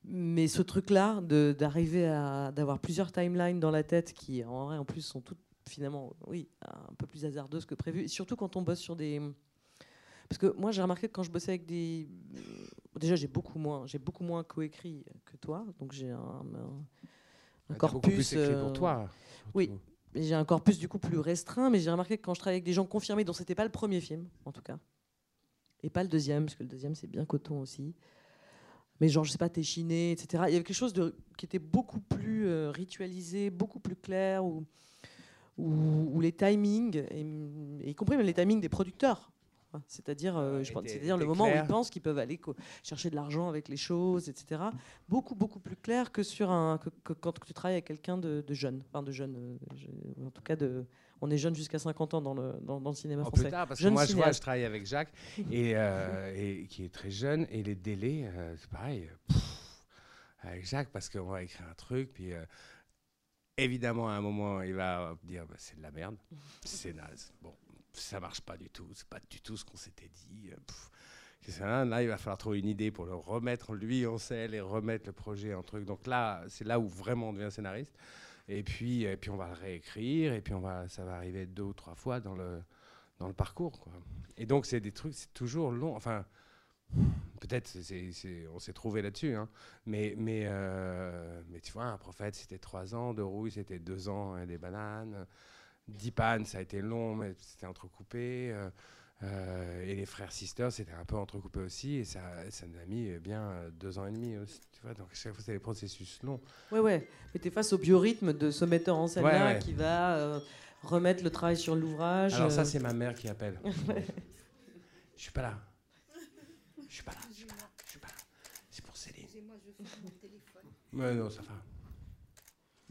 mais ce truc-là, d'arriver à d'avoir plusieurs timelines dans la tête qui, en vrai, en plus, sont toutes finalement, oui, un peu plus hasardeuses que prévu. Et surtout quand on bosse sur des. Parce que moi, j'ai remarqué que quand je bossais avec des. Déjà, j'ai beaucoup moins, j'ai beaucoup moins coécrit que toi, donc j'ai un, un, un T'as beaucoup plus corpus. écrit euh, pour toi. oui. surtout. J'ai un corpus du coup plus restreint, mais j'ai remarqué que quand je travaillais avec des gens confirmés, dont c'était pas le premier film, en tout cas, et pas le deuxième, parce que le deuxième c'est bien coton aussi, mais genre je sais pas Téchiné, etc. Il y avait quelque chose qui était beaucoup plus euh, ritualisé, beaucoup plus clair, où, où, où les timings, et y compris même les timings des producteurs. C'est-à-dire, euh, c'est-à-dire le moment où ils pensent qu'ils peuvent aller chercher de l'argent avec les choses, etc. Beaucoup, beaucoup plus clair que sur un que, que quand tu travailles avec quelqu'un de, de jeune, enfin de jeune, euh, en tout cas de, on est jeune jusqu'à 50 ans dans le dans, dans le cinéma En français. plus tard, parce que moi, je vois, cinéaste. je travaille avec Jacques, et, euh, et qui est très jeune, et les délais, euh, c'est pareil. pff, avec Jacques, parce qu'on va écrire un truc, puis évidemment, à un moment, il va dire bah, c'est de la merde, c'est naze. Bon, ça marche pas du tout, c'est pas du tout ce qu'on s'était dit. euh, Là, il va falloir trouver une idée pour le remettre lui en selle et remettre le projet en truc. Donc là, c'est là où vraiment on devient scénariste. Et puis, et puis on va le réécrire, et puis on va, ça va arriver deux ou trois fois dans le, dans le parcours. Et donc, c'est des trucs, c'est toujours long. Enfin, peut-être on s'est trouvé là-dessus, hein. mais, euh, mais tu vois, un prophète, c'était trois ans, de rouille, c'était deux ans, et des bananes. Dipan, ça a été long, mais c'était entrecoupé. euh, euh, et les frères sisters, c'était un peu entrecoupé aussi, et ça, ça nous a mis euh, bien deux ans et demi aussi. Tu vois, donc chaque fois, c'est des processus longs. Ouais, ouais. Mais tu es face au biorhythme de ce metteur en scène Ouais, là ouais. qui va euh, remettre le travail sur l'ouvrage. Alors ça, c'est ma mère qui appelle. Je suis pas là. Je suis pas là. Je suis pas là. Je suis pas là. C'est pour Céline. Excusez-moi, je fais mon téléphone. Ouais, non, ça va.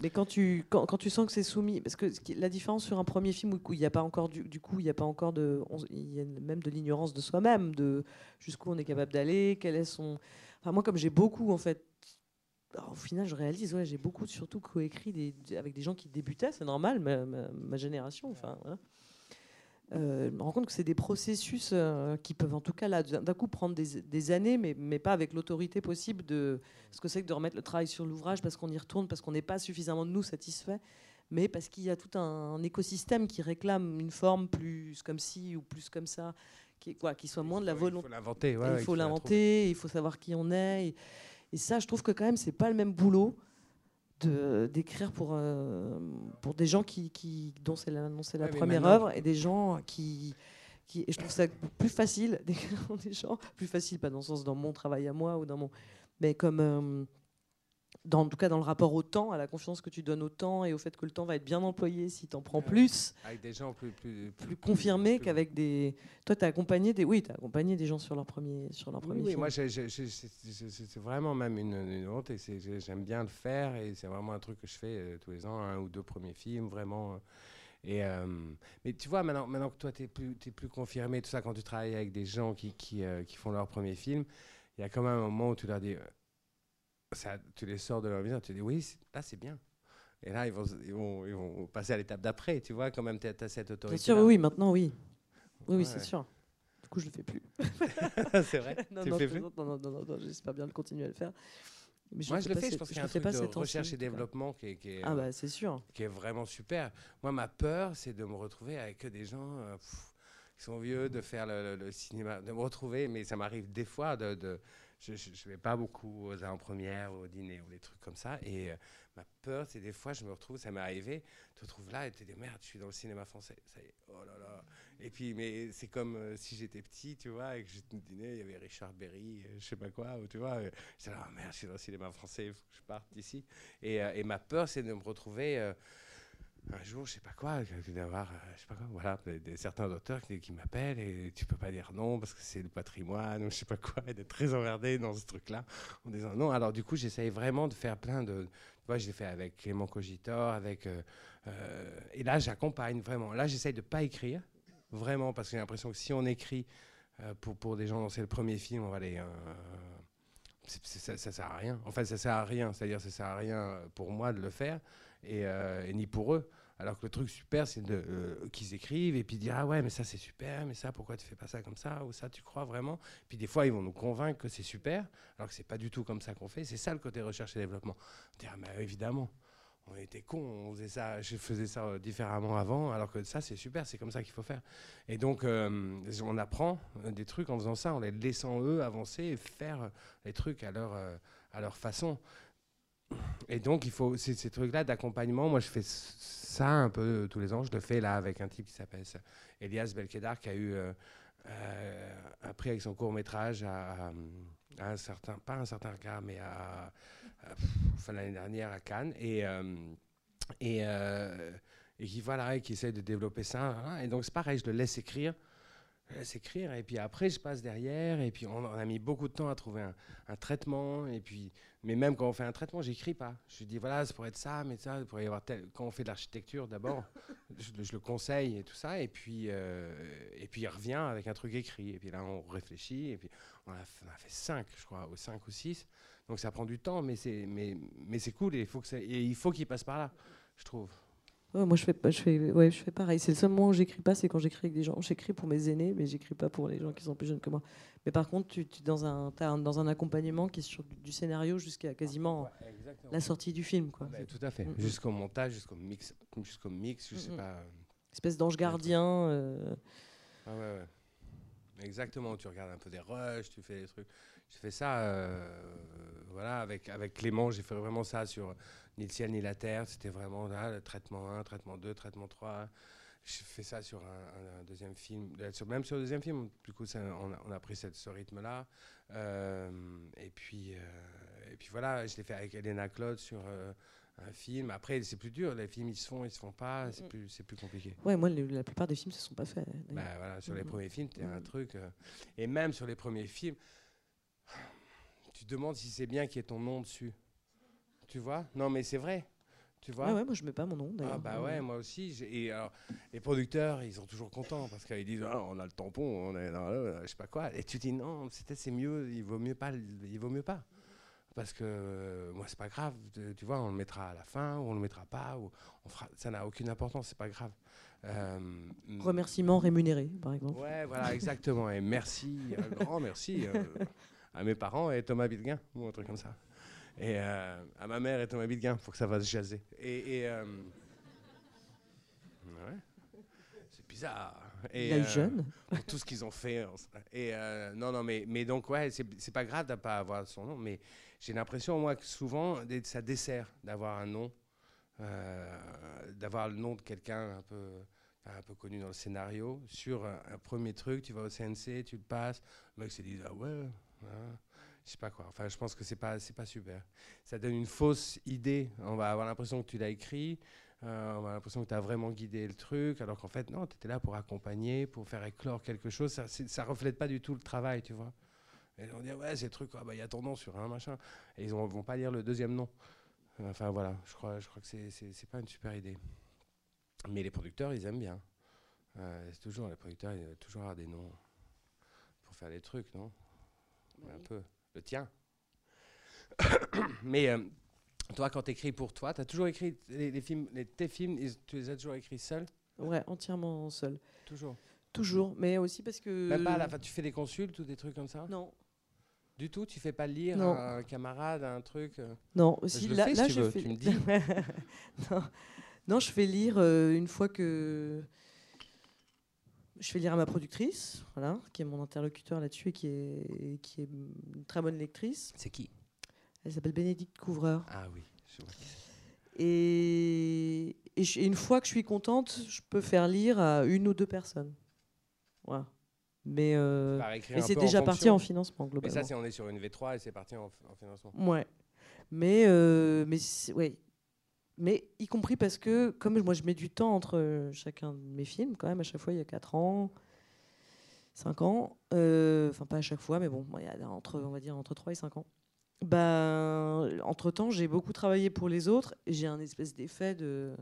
Mais quand tu, quand, quand tu sens que c'est soumis, parce que la différence sur un premier film où il n'y a pas encore du, coup il n'y a pas encore de, il y a même de l'ignorance de soi-même, de jusqu'où on est capable d'aller, quel est son. Enfin moi comme j'ai beaucoup en fait, au final je réalise ouais j'ai beaucoup surtout coécrit des, avec des gens qui débutaient, c'est normal, ma, génération, enfin. Euh, je me rends compte que c'est des processus euh, qui peuvent en tout cas là d'un coup prendre des, des années, mais, mais, pas avec l'autorité possible de ce que c'est que de remettre le travail sur l'ouvrage parce qu'on y retourne, parce qu'on n'est pas suffisamment de nous satisfaits, mais parce qu'il y a tout un, écosystème qui réclame une forme plus comme ci ou plus comme ça, qui, quoi, qui soit moins de la volonté. Il faut l'inventer. il faut l'inventer, il faut savoir qui on est. Et, et, ça, je trouve que quand même, c'est pas le même boulot d'écrire pour, euh, pour des gens qui, qui dont c'est la, la première œuvre et des gens qui, qui et je trouve ça plus facile d'écrire des gens plus facile pas dans le sens dans mon travail à moi ou dans mon mais comme euh, dans, en tout cas dans le rapport au temps, à la confiance que tu donnes au temps et au fait que le temps va être bien employé si tu en prends plus. Avec des gens plus, plus, plus, confirmés qu'avec des. Toi, tu as accompagné des. Oui, tu as accompagné des gens sur leur premier, sur leur premier oui, film. moi, c'est vraiment même une, une honte et j'aime bien le faire et c'est vraiment un truc que je fais euh, tous les ans, un ou deux premiers films, vraiment. Euh, et, euh, mais tu vois, maintenant, maintenant que toi, tu es plus, es plus confirmé, tout ça, quand tu travailles avec des gens qui, qui, qui font leur premier film, il y a quand même un moment où tu leur dis ça, tu les sors de leur vision, tu dis oui, là c'est bien. Et là, ils vont, ils vont, ils vont passer à l'étape d'après, tu vois, quand même, tu as, cette autorité. Bien sûr, oui, maintenant, oui. Oui, oui c'est sûr. Du coup, je le fais plus. c'est vrai non, non, non, non, non, non, j'espère bien le continuer à le faire. Mais Moi, je le fais, je pense qu'il y a un truc de recherche et développement qui est, qui est, ah bah, c'est sûr. qui est vraiment super. Moi, ma peur, c'est de me retrouver avec des gens euh, qui sont vieux, de faire le, le, cinéma, de me retrouver, mais ça m'arrive des fois de, de je ne vais pas beaucoup aux avant-premières, au dîner ou des trucs comme ça. Et euh, ma peur, c'est des fois, je me retrouve, ça m'est arrivé, tu te retrouves là et tu te dis merde, je suis dans le cinéma français. Ça y est, oh là là. Et puis, mais c'est comme euh, si j'étais petit, tu vois, et que j'étais dîner, il y avait Richard Berry, je euh, je sais pas quoi, ou, tu vois. J'étais là, oh, merde, je suis dans le cinéma français, il faut que je parte d'ici. Et, ma peur, c'est de me retrouver un jour, je sais pas quoi, d'avoir, euh, je sais pas quoi, voilà, certains auteurs qui, m'appellent et tu peux pas dire non parce que c'est le patrimoine ou je sais pas quoi, et d'être très emmerdé dans ce truc-là en disant non. Alors du coup, j'essaye vraiment de faire plein de, tu vois, je l'ai fait avec Clément Cogitor, avec, euh, euh, et là, j'accompagne vraiment. Là, j'essaye de pas écrire vraiment parce que j'ai l'impression que si on écrit pour pour des gens dont c'est le premier film, on va ça, ça sert à rien. Enfin, ça sert à rien. C'est-à-dire, ça sert à rien pour moi de le faire. Euh, et, ni pour eux. Alors que le truc super, c'est euh, qu'ils écrivent et puis dire ah ouais mais ça c'est super, mais ça pourquoi tu fais pas ça comme ça ou ça tu crois vraiment? Puis des fois ils vont nous convaincre que c'est super, alors que c'est pas du tout comme ça qu'on fait. C'est ça le côté recherche et développement. Dire ah, mais évidemment, on était cons, on faisait ça, je faisais ça euh, différemment avant, alors que ça c'est super, c'est comme ça qu'il faut faire. Et donc on apprend des trucs en faisant ça, en les laissant eux avancer et faire les trucs à leur à leur façon. Et donc, il faut ces, trucs-là d'accompagnement. Moi, je fais ça un peu tous les ans. Je le fais là avec un type qui s'appelle Elias Belkedar, qui a eu euh, euh, un prix avec son court métrage à, un certain, pas un certain regard, mais à, l'année dernière à Cannes. Et, euh, et, et, qui voilà, qui essaie de développer ça. Hein. Et donc, c'est pareil, je le laisse écrire je laisse écrire et puis après je passe derrière. Et puis on, a mis beaucoup de temps à trouver un, traitement. Et puis mais même quand on fait un traitement j'écris pas. Je dis voilà ça pourrait être ça mais ça pourrait y avoir tel quand on fait de l'architecture d'abord je, le conseille et tout ça. Et puis euh, et puis il revient avec un truc écrit. Et puis là on réfléchit. Et puis on a, fait cinq je crois ou cinq ou six. Donc ça prend du temps mais c'est mais mais c'est cool. Et il faut qu'il passe par là je trouve moi, je fais, je, fais, ouais, je fais pareil. C'est le seul moment où j'écris pas, c'est quand j'écris avec des gens. J'écris pour mes aînés, mais j'écris pas pour les gens qui sont plus jeunes que moi. Mais par contre, tu, tu dans, un, as dans un accompagnement qui est sur du, scénario jusqu'à quasiment la sortie du film. Quoi. tout à fait. Mm, mm. Jusqu'au montage, jusqu'au mix, jusqu'au mix, je sais mm, pas. Espèce d'ange gardien. Euh... Ah ouais, ouais. Exactement. Tu regardes un peu des rushs, tu fais des trucs. J'ai fait ça, euh, voilà, avec, avec Clément, j'ai fait vraiment ça sur ni le ciel ni la terre. C'était vraiment là, le traitement 1, traitement 2, traitement 3. Je fais ça sur un, deuxième film, même sur le deuxième film, du coup, on, a, pris ce rythme-là. Euh, et, puis, euh, et puis voilà, je l'ai fait avec Elena Claude sur euh, un film. Après, c'est plus dur, les films, ils se font, ils se font pas, c'est plus, plus compliqué. Ouais, moi, la plupart des films se sont pas faits. Bah, voilà, sur les premiers films, tu un truc. et même sur les premiers films, tu te demandes si c'est bien qu'il y ait ton nom dessus. Tu vois? Non, mais c'est vrai. Tu vois? Ouais, moi je mets pas mon nom Ah bah ouais, moi aussi. Et alors, les producteurs, ils sont toujours contents parce qu'ils disent ah, on a le tampon, on est dans le, je sais pas quoi. Et tu dis non, c'est mieux, il vaut mieux pas, il vaut mieux pas. Parce que euh, moi c'est pas grave, tu vois, on le mettra à la fin ou on le mettra pas ou on fera, ça n'a aucune importance, c'est pas grave. Euh, Remerciements rémunérés, par exemple. Ouais, voilà, exactement. Et merci, un grand merci euh, à mes parents et Thomas Bilguin, ou un truc comme ça. Et euh, à ma mère et Thomas Bilguin, pour que ça va se jaser. Et. et euh, ouais. C'est bizarre. Et, Il est euh, jeune. pour tout ce qu'ils ont fait. Et euh, non, non, mais, mais donc, ouais, c'est pas grave de ne pas avoir son nom, mais j'ai l'impression, moi, que souvent, ça dessert d'avoir un nom, d'avoir le nom de quelqu'un un peu, un peu connu dans le scénario. Sur un, un premier truc, tu vas au CNC, tu le passes, le mec se dit, ah ouais, je sais pas quoi. Enfin, je pense que c'est pas, c'est pas super. Ça donne une fausse idée. On va avoir l'impression que tu l'as écrit. Euh, on a l'impression que tu as vraiment guidé le truc, alors qu'en fait, non, tu étais là pour accompagner, pour faire éclore quelque chose. Ça ne reflète pas du tout le travail, tu vois. Et on dit, ouais, c'est le truc, ah bah, il y a ton nom sur un machin. Et ils ne vont pas lire le deuxième nom. Enfin, voilà, je crois, je crois que c'est- c'est pas une super idée. Mais les producteurs, ils aiment bien. Euh, c'est toujours, les producteurs, ils veulent toujours avoir des noms pour faire les trucs, non? Un peu. Le tien. Mais euh, toi, quand tu écris pour toi, tu as toujours écrit les, les films, les, tes films, tu les as toujours écrits seul Ouais, entièrement seul. Toujours? Toujours, mais aussi parce que. Même pas à la fin, tu fais des consultes ou des trucs comme ça? Non, Du tout? Tu fais pas lire Non. à un camarade, à un truc euh? Non. Aussi, je le là, fais si là, tu je fais. tu me dis. non. Non, je fais lire euh, une fois que. Je fais lire à ma productrice, voilà, qui est mon interlocuteur là-dessus et qui est, qui est une très bonne lectrice. C'est qui? Elle s'appelle Bénédicte Couvreur. Ah oui, je vois qui c'est. Et, et je- et une fois que je suis contente, je peux faire lire à une ou deux personnes. Voilà. Mais, euh, mais c'est déjà en parti en financement, Mais globalement. ça, c'est on est sur une V3 et c'est parti en, en financement. Ouais. Mais, euh, mais, ouais. Mais y compris parce que, comme moi, je mets du temps entre euh, chacun de mes films, quand même, à chaque fois, il y a 4 ans, 5 ans. euh, Enfin, pas à chaque fois, mais bon, il y a entre, on va dire entre 3 et 5 ans. Ben, entre-temps, j'ai beaucoup travaillé pour les autres j'ai un espèce d'effet de,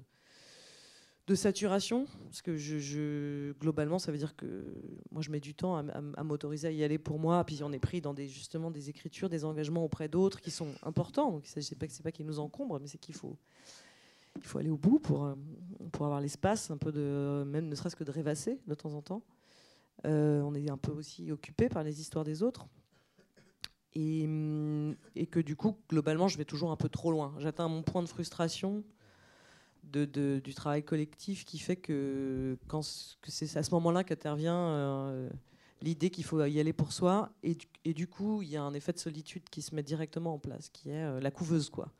de saturation. Parce que globalement, ça veut dire que moi, je mets du temps à, m'autoriser à y aller pour moi. Puis on est pris dans des, justement des écritures, des engagements auprès d'autres qui sont importants. Donc, s'agit pas c'est pas qu'ils nous encombrent, mais c'est qu'il faut, il faut aller au bout pour, euh, pour avoir l'espace, un peu de, même ne serait-ce que de rêvasser de temps en temps. Euh, on est un peu aussi occupé par les histoires des autres. Et, hum, et que du coup, globalement, je vais toujours un peu trop loin. J'atteins mon point de frustration de, du travail collectif qui fait que, quand, c'est à ce moment-là qu'intervient euh, l'idée qu'il faut y aller pour soi. Et du, coup, il y a un effet de solitude qui se met directement en place, qui est la couveuse, quoi.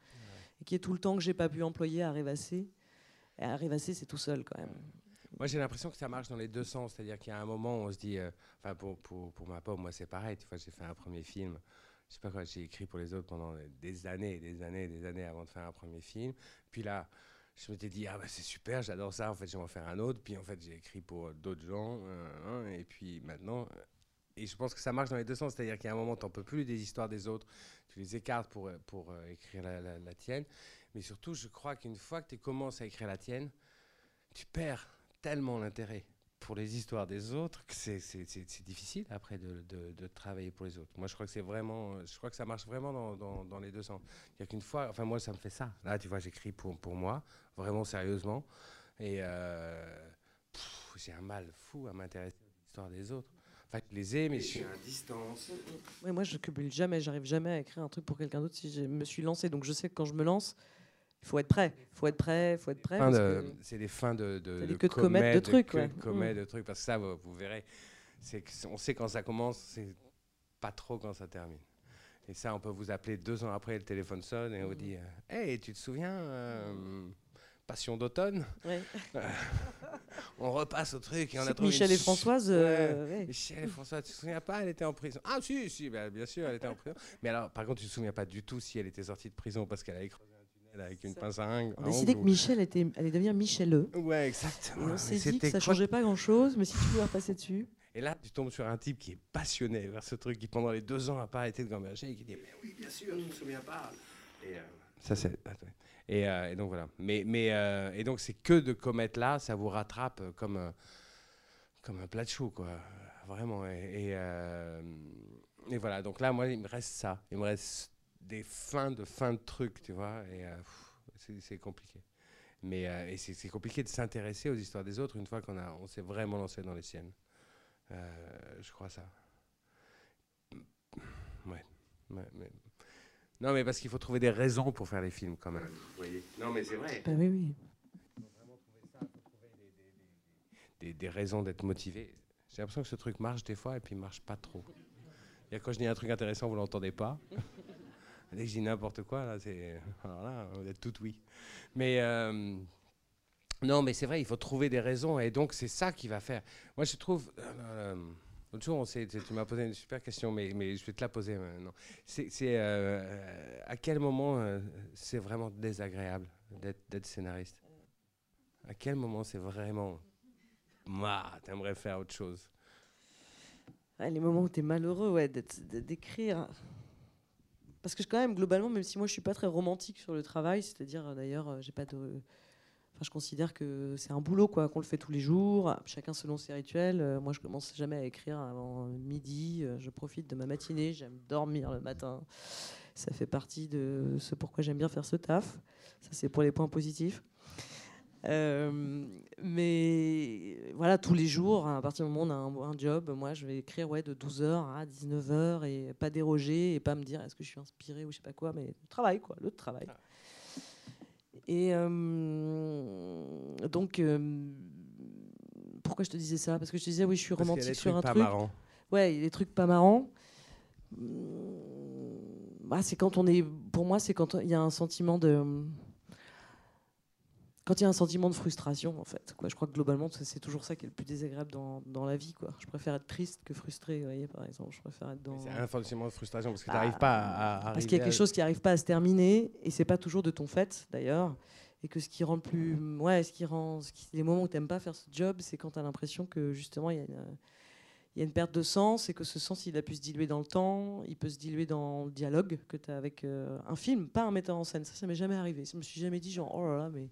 Et qui est tout le temps que j'ai pas pu employer à rêvasser. Et à rêvasser, c'est tout seul, quand même. Moi, j'ai l'impression que ça marche dans les deux sens. C'est-à-dire qu'il y a un moment où on se dit. euh, Enfin, pour, pour, pour ma part, moi, c'est pareil. Tu vois, j'ai fait un premier film. Je sais pas quoi, j'ai écrit pour les autres pendant des années, des années, des années avant de faire un premier film. Puis là, je m'étais dit, ah bah c'est super, j'adore ça. En fait, je vais en faire un autre. Puis en fait, j'ai écrit pour d'autres gens. euh, hein, et puis maintenant. Et je pense que ça marche dans les deux sens. C'est-à-dire qu'il y a un moment, tu n'en peux plus des histoires des autres. Tu les écartes pour, pour euh, écrire la, la- tienne. Mais surtout, je crois qu'une fois que tu commences à écrire la tienne, tu perds tellement l'intérêt pour les histoires des autres que c'est- difficile après de, de- de travailler pour les autres. Moi, je crois que vraiment, je crois que ça marche vraiment dans, dans- les deux sens. A qu'une fois, enfin moi, ça me fait ça. Là, tu vois, j'écris pour, pour moi, vraiment sérieusement, et euh, j'ai un mal fou à m'intéresser aux histoires des autres. Ai, mais je suis à distance. Ouais, moi, je cumule jamais, j'arrive jamais à écrire un truc pour quelqu'un d'autre si je me suis lancé. Donc, je sais que quand je me lance, il faut être prêt. Il faut être prêt, il faut être prêt. Que- C'est des fins de, de, de queues de comètes de trucs, ouais. de comètes Mm. de trucs, parce que ça, vous, vous verrez, c'est que on sait quand ça commence, c'est pas trop quand ça termine. Et ça, on peut vous appeler deux ans après, le téléphone sonne et on vous dit, euh, hey, tu te souviens, euh, Passion d'automne, Ouais. on repasse au truc et on a trouvé Michel une et Françoise. euh, ouais. Michel et François, tu te souviens pas, elle était en prison. Ah si, si, bah, bien sûr, elle était en prison. Mais alors, par contre, tu te souviens pas du tout si elle était sortie de prison parce qu'elle avait creusé un tunnel avec une pince à ringue. On à a décidé ongles que Michel était, allait devenir Michel ou- Ouais, Et exactement. on Mais s'est dit que ça changeait pas grand chose, mais si tu pouvais repasser dessus. Et là, tu tombes sur un type qui est passionné vers ce truc, qui pendant les deux ans n'a pas arrêté de gamberger et qui dit Mais oui, bien sûr, je ne me souviens pas. Et, euh, ça, c'est. Euh, et donc voilà. Mais, mais, euh, et donc, c'est que de commettre là, ça vous rattrape euh, comme, euh, comme un plat de chou, quoi. Vraiment. Et, et, voilà. Donc là, moi, il me reste ça. Il me reste des fins de fins de trucs, tu vois. Et c'est- compliqué. Mais c'est compliqué de s'intéresser aux histoires des autres une fois qu'on on s'est vraiment lancé dans les siennes. Je crois ça. Ouais. ouais, Non, mais parce qu'il faut trouver des raisons pour faire les films quand même. Vous voyez Non, mais c'est vrai. Bah oui, oui. Des, des raisons d'être motivé. J'ai l'impression que ce truc marche des fois et puis il marche pas trop. Il y a quand je dis un truc intéressant, vous l'entendez pas. Dès que je dis n'importe quoi, là, c'est. Alors là, vous êtes tout oui. Mais. euh, Non, mais c'est vrai, il faut trouver des raisons et donc c'est ça qui va faire. Moi, je trouve. euh, euh, L'autre tu m'as posé une super question, mais, je vais te la poser maintenant. C'est c'est, euh, à quel moment euh, c'est vraiment désagréable d'être scénariste? À quel moment c'est vraiment. Moi, t'aimerais faire autre chose? Les moments où tu es malheureux, ouais, d'écrire. Parce que quand même, globalement, même si moi je suis pas très romantique sur le travail, c'est-à-dire euh, d'ailleurs, euh, j'ai pas de. Je considère que c'est un boulot, quoi, qu'on le fait tous les jours, chacun selon ses rituels. Euh, moi, je commence jamais à écrire avant midi. euh, je profite de ma matinée, j'aime dormir le matin. Ça fait partie de ce pourquoi j'aime bien faire ce taf. Ça, c'est pour les points positifs. Euh, mais voilà, tous les jours, à partir du moment où on a un, job, moi je vais écrire ouais, de 12h à 19h et pas déroger et pas me dire est-ce que je suis inspiré ou je sais pas quoi, mais le travail, quoi, le travail. Et euh, donc, euh, pourquoi je te disais ça? Parce que je te disais, oui, je suis Parce qu'il y a romantique des sur trucs un pas truc. marrants. Ouais, il y a des trucs pas marrants. Bah, c'est quand on est. Pour moi, c'est quand il y a un sentiment de. Quand il y a un sentiment de frustration, en fait. Quoi. Je crois que globalement, c'est toujours ça qui est le plus désagréable dans, dans la vie. Quoi. Je préfère être triste que frustré, vous voyez, par exemple. Je préfère être dans. C'est un sentiment de frustration parce que tu Bah, n'arrives pas à, à Parce qu'il y a quelque à- chose qui n'arrive pas à se terminer, et c'est pas toujours de ton fait, d'ailleurs. Et que ce qui rend le plus. Ouais, ce qui rend. ce qui- les moments où tu n'aimes pas faire ce job, c'est quand tu as l'impression que justement, il y a une. Il y a une perte de sens et que ce sens, il a pu se diluer dans le temps, il peut se diluer dans le dialogue que tu as avec euh, un film, pas un metteur en scène. Ça, ça m'est jamais arrivé. Je me suis jamais dit, genre, oh là là, mais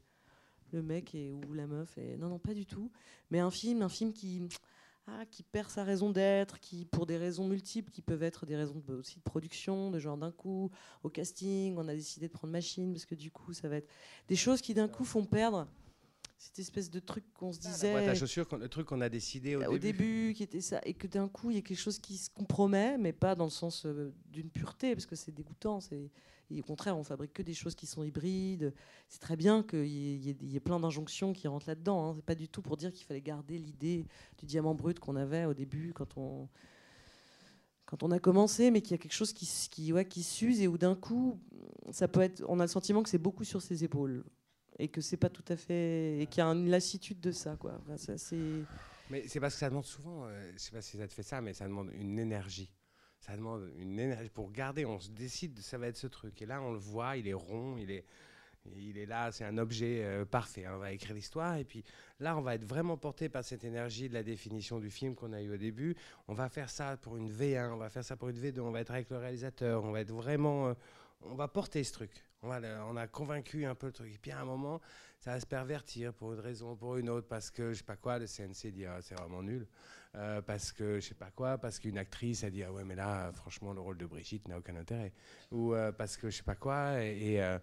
le mec est, ou la meuf est. Non, non, pas du tout. Mais un film, un film qui, ah, qui perd sa raison d'être, qui, pour des raisons multiples, qui peuvent être des raisons de- aussi de production, de genre d'un coup, au casting, on a décidé de prendre machine parce que du coup, ça va être des choses qui d'un coup font perdre cette espèce de truc qu'on se La disait boîte à chaussures, le truc qu'on a décidé au, au début, qui était ça, et que d'un coup, il y a quelque chose qui se compromet, mais pas dans le sens euh, d'une pureté, parce que c'est dégoûtant. C'est, et au contraire, on fabrique que des choses qui sont hybrides. C'est très bien qu'il y, ait- plein d'injonctions qui rentrent là-dedans. Hein. C'est pas du tout pour dire qu'il fallait garder l'idée du diamant brut qu'on avait au début quand on quand on a commencé, mais qu'il y a quelque chose qui, ouais, qui s'use et où d'un coup, ça peut être, on a le sentiment que c'est beaucoup sur ses épaules et que c'est pas tout à fait, et qu'il y a une lassitude de ça, quoi. Enfin, Mais c'est parce que ça demande souvent, euh, je sais pas si ça te fait ça, mais ça demande une énergie. Ça demande une énergie pour garder. On se décide, ça va être ce truc. Et là, on le voit, il est rond, il est, il est là, c'est un objet euh, parfait. On va écrire l'histoire et puis là, on va être vraiment porté par cette énergie de la définition du film qu'on a eu au début. On va faire ça pour une V1, on va faire ça pour une V2, on va être avec le réalisateur, on va être vraiment, euh, on va porter ce truc. On, a convaincu un peu le truc. Et puis à un moment, ça va se pervertir pour une raison, pour une autre, parce que je sais pas quoi, le CNC dit ah, c'est vraiment nul, Euh, parce que je sais pas quoi, parce qu'une actrice a dit ah ouais mais là franchement le rôle de Brigitte n'a aucun intérêt, ou euh, parce que je sais pas quoi, et, euh,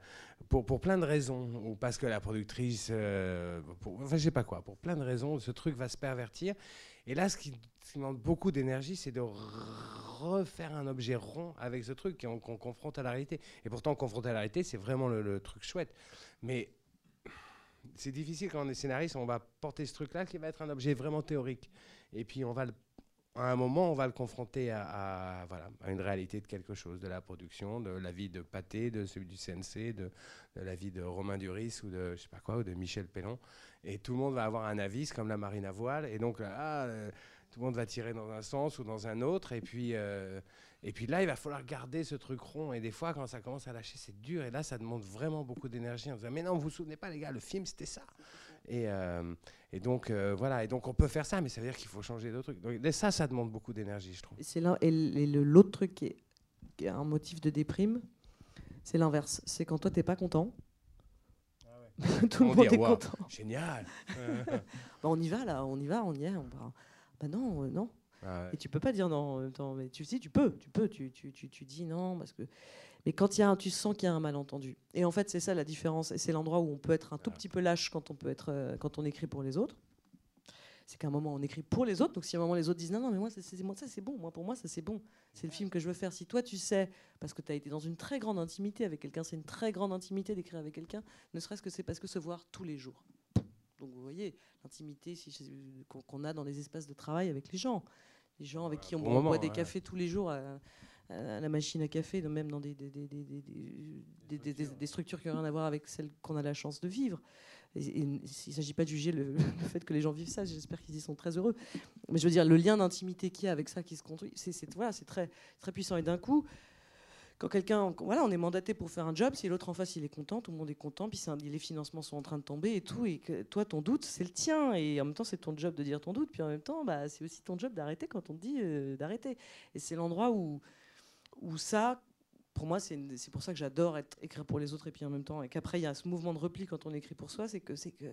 pour, pour plein de raisons, ou parce que la productrice, enfin je sais pas quoi, pour plein de raisons, ce truc va se pervertir. Et là, ce qui, demande beaucoup d'énergie, c'est de refaire un objet rond avec ce truc qu'on confronte à la réalité. Et pourtant, confronter à la réalité, c'est vraiment le, truc chouette. Mais c'est difficile quand on est scénariste, on va porter ce truc-là qui va être un objet vraiment théorique. Et puis, on va à un moment, on va le confronter à, voilà, à une réalité de quelque chose, de la production, de la vie de Pathé, de celui du CNC, de, de la vie de Romain Duris ou de je sais pas quoi, ou de Michel Pellon. Et tout le monde va avoir un avis, c'est comme la marine à voile. Et donc, ah, euh, tout le monde va tirer dans un sens ou dans un autre. Et puis, euh, et puis là, il va falloir garder ce truc rond. Et des fois, quand ça commence à lâcher, c'est dur. Et là, ça demande vraiment beaucoup d'énergie en disant Mais non, vous vous souvenez pas, les gars, le film, c'était ça. Et, euh, et donc, euh, voilà. Et donc, on peut faire ça, mais ça veut dire qu'il faut changer d'autres trucs. Donc, ça, ça demande beaucoup d'énergie, je trouve. C'est et l'autre truc qui est un motif de déprime, c'est l'inverse. C'est quand toi t'es pas content. Tout le On monde est content. Génial. Bah, on y va là, on y va, on y est. On va... Bah non, euh, non. Ouais. Et tu peux pas dire non en même temps. Mais tu sais, tu peux, tu peux, tu, tu, tu, tu dis non parce que. Mais quand il y a un, tu sens qu'il y a un malentendu. Et en fait, c'est ça la différence. Et c'est l'endroit où on peut être un tout petit peu lâche quand on peut être, euh, quand on écrit pour les autres. C'est qu'à un moment on écrit pour les autres. Donc si à un moment les autres disent non non mais moi ça c'est moi ça c'est bon. Moi pour moi ça c'est bon. C'est le film que je veux faire. Si toi tu sais parce que tu as été dans une très grande intimité avec quelqu'un, c'est une très grande intimité d'écrire avec quelqu'un. Ne serait-ce que c'est parce que se voir tous les jours. Donc vous voyez l'intimité si- qu'on a dans les espaces de travail avec les gens les gens avec qui on, bon boit- on moment, boit des ouais. cafés tous les jours à, à la machine à café, de- même dans des structures qui n'ont rien à voir avec celles qu'on a la chance de vivre. Il ne s'agit pas de juger le, fait que les gens vivent ça, j'espère qu'ils y sont très heureux. Mais je veux dire, le lien d'intimité qu'il y a avec ça qui se construit, c'est voilà, très, très puissant. Et d'un coup, quand quelqu'un, voilà, on est mandaté pour faire un job, si l'autre en face il est content, tout le monde est content, puis un- les financements sont en train de tomber et tout, et que toi ton doute c'est le tien, et en même temps c'est ton job de dire ton doute, puis en même temps bah, c'est aussi ton job d'arrêter quand on te dit euh, d'arrêter. Et c'est l'endroit où ça, pour moi c'est pour ça que j'adore écrire pour les autres et puis en même temps, et qu'après il y a ce mouvement de repli quand on écrit pour soi, c'est que c'est que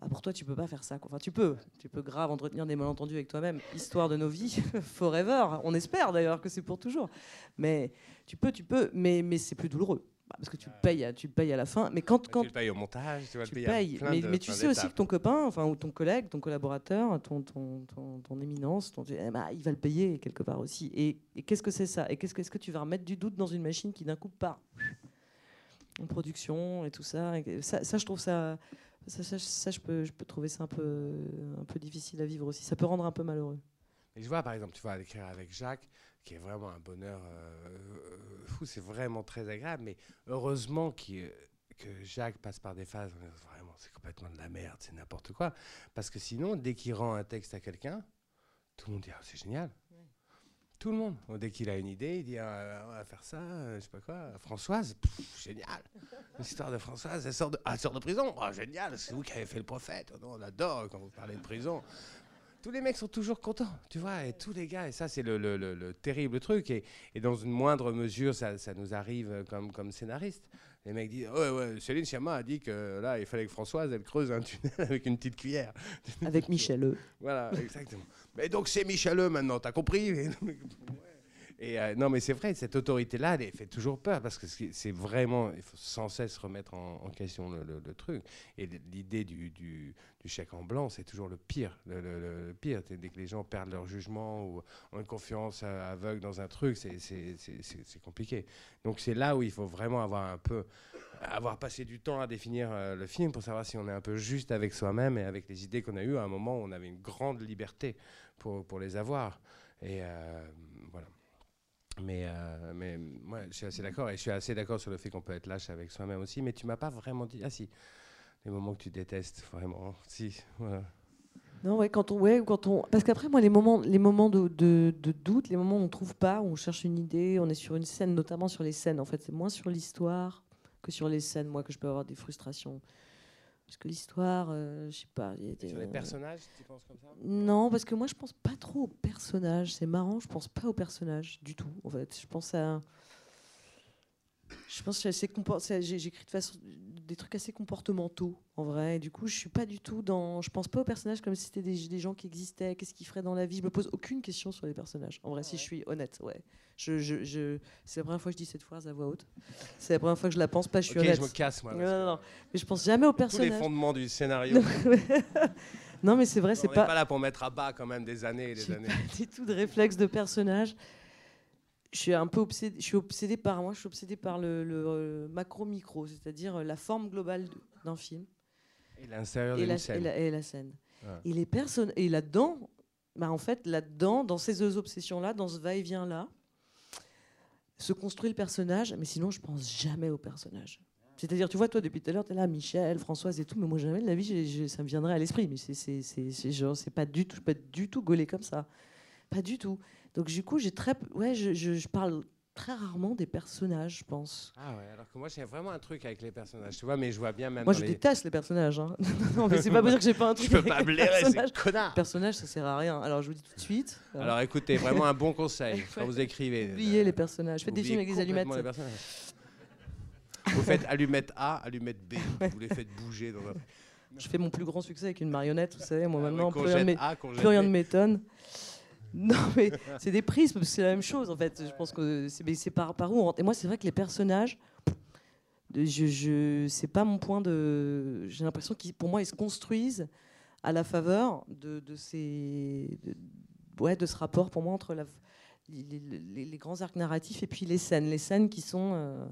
ah, pour toi, tu peux pas faire ça. Enfin, tu peux. Tu peux grave entretenir des malentendus avec toi-même. Histoire de nos vies, forever. On espère d'ailleurs que c'est pour toujours. Mais tu peux, tu peux. Mais c'est plus douloureux. Bah, Parce que tu payes, à, tu payes à la fin. Mais quand, quand Tu le payes au montage, tu vas tu le payer à payes, plein mais, de- mais tu sais aussi que ton copain, enfin, ou ton collègue, ton collaborateur, ton, ton, ton, ton éminence, ton, eh ben, il va le payer quelque part aussi. Et, et qu'est-ce que c'est ça? Et qu'est-ce que, est-ce que tu vas remettre du doute dans une machine qui d'un coup part en production et tout ça, et ça, ça, je trouve ça, ça, ça, ça, je peux, je peux trouver ça un peu, un peu difficile à vivre aussi. Ça peut rendre un peu malheureux. Et je vois, par exemple, tu vois, d'écrire avec Jacques, qui est vraiment un bonheur euh, fou, c'est vraiment très agréable, mais heureusement qu'il- que Jacques passe par des phases, vraiment, c'est complètement de la merde, c'est n'importe quoi. Parce que sinon, dès qu'il rend un texte à quelqu'un, tout le monde dit, ah, c'est génial. Tout le monde. Dès qu'il a une idée, il dit, ah, on va faire ça, euh, je sais pas quoi. Françoise, pff, génial. L'histoire de Françoise, elle sort de, ah, elle sort de prison. Génial, c'est vous qui avez fait le prophète. Oh non, on adore quand vous parlez de prison tous les mecs sont toujours contents, tu vois, et tous les gars, et ça c'est le, le- le- le terrible truc, et, et dans une moindre mesure, ça, ça nous arrive euh, comme, comme scénariste. Les mecs disent, ouais, ouais, Céline Sciamma a dit que là, il fallait que Françoise, elle creuse un tunnel avec une petite cuillère. Avec Michel E. Voilà, exactement. mais donc c'est Michel E maintenant, t'as compris? et, euh, non, mais c'est vrai, cette autorité-là, elle fait toujours peur parce que c'est vraiment, il faut sans cesse remettre en, question le, truc. Et l'idée du, chèque en blanc, c'est toujours le pire. Le, le- pire, dès que les gens perdent leur jugement ou ont une confiance euh, aveugle dans un truc, c'est- compliqué. Donc c'est là où il faut vraiment avoir un peu, avoir passé du temps à définir euh, le film pour savoir si on est un peu juste avec soi-même et avec les idées qu'on a eues à un moment où on avait une grande liberté pour, les avoir. Et voilà. Mais, euh, mais moi, je suis assez d'accord. Et je suis assez d'accord sur le fait qu'on peut être lâche avec soi-même aussi. Mais tu m'as pas vraiment dit. Ah si, les moments que tu détestes, vraiment. Si. Non, ouais, quand on, ouais, quand on, parce qu'après moi, les moments, les moments de, de- de doute, les moments où on trouve pas, où on cherche une idée, on est sur une scène, notamment sur les scènes. En fait, c'est moins sur l'histoire que sur les scènes, moi, que je peux avoir des frustrations. Parce que l'histoire, euh, je sais pas. il y a des- Sur les personnages, tu penses comme ça Non, parce que moi, je pense pas trop aux personnages. C'est marrant, je pense pas aux personnages du tout. En fait, je pense à. Je pense que j'écris de façon des trucs assez comportementaux en vrai. Et du coup, je suis pas du tout dans. Je pense pas aux personnages comme si c'était des, des gens qui existaient. Qu'est-ce qu'ils feraient dans la vie Je me pose aucune question sur les personnages. En vrai, si je suis honnête, ouais. Je, je, je- c'est la première fois que je dis cette phrase à voix haute. C'est la première fois que je la pense pas. Je suis honnête. je me casse, moi. Non, non, non. Mais je pense jamais aux Tous les personnages. fondements du scénario. non, mais c'est vrai, on c'est n'est pas. pas là pour mettre à bas quand même des années et des années. pas du tout de réflexe de personnage. Je suis un peu obsédée, je suis obsédée par moi, je suis obsédée par le, le, euh, macro-micro, c'est-à-dire euh, la forme globale de- d'un film Et l'intérieur d'une la, et, scène. la, et la scène. Et les personnes et là-dedans, bah en fait là-dedans, dans ces deux obsessions-là, dans ce va-et-vient là, se construit le personnage. Mais sinon, je pense jamais au personnage. C'est-à-dire, tu vois, toi, depuis tout à l'heure, tu es là, Michel, Françoise et tout, mais moi, jamais de la vie, ça me viendrait à l'esprit. Mais c'est- pas du tout, pas du tout gaulé comme ça. Pas du tout. Donc, du coup, j'ai très. Ouais, je, je- je parle très rarement des personnages, je pense. Ah ouais, alors que moi j'ai vraiment un truc avec les personnages, tu vois, mais je vois bien même Moi, je les... déteste les personnages. hein. non, mais c'est pas pour dire que j'ai pas un Je truc peux avec pas les blairer personnages. ces connards Personnage, ça sert à rien. Alors, je vous dis tout de suite. euh, Alors écoutez, vraiment un bon conseil quand vous écrivez. oubliez euh, les personnages. Faites des oubliez films avec des allumettes. les. Vous faites allumette A, allumette B, vous les faites bouger dans un... Je fais mon plus grand succès avec une marionnette, vous savez. Moi, Ah maintenant, plus rien, A, plus rien ne m'étonne. Non, mais c'est des prismes, c'est la même chose en fait. Je pense que c'est par, où. Et moi, c'est vrai que les personnages, c'est pas mon point de. J'ai l'impression qu'ils, pour moi, ils se construisent à la faveur de, ces, ouais, de ce rapport pour moi entre les, grands arcs narratifs et puis les scènes, les scènes qui sont euh,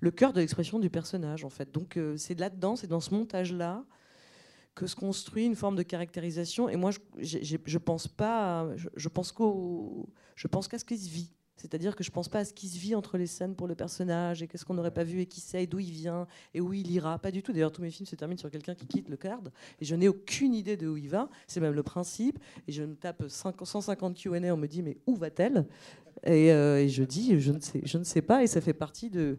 le cœur de l'expression du personnage en fait. Donc euh, c'est là-dedans, c'est dans ce montage-là que se construit une forme de caractérisation. Et moi, je, je, pense pas, je, pense qu'au, je pense qu'à ce qui se vit. C'est-à-dire que je pense pas à ce qui se vit entre les scènes pour le personnage et qu'est-ce qu'on n'aurait pas vu et qui sait, d'où il vient et où il ira. Pas du tout. D'ailleurs, tous mes films se terminent sur quelqu'un qui quitte le cadre et je n'ai aucune idée de où il va. C'est même le principe. Et je me tape 150 Q&A, on me dit mais où va-t-elle? Euh, et, je dis je ne sais, je ne sais pas. Et ça fait partie de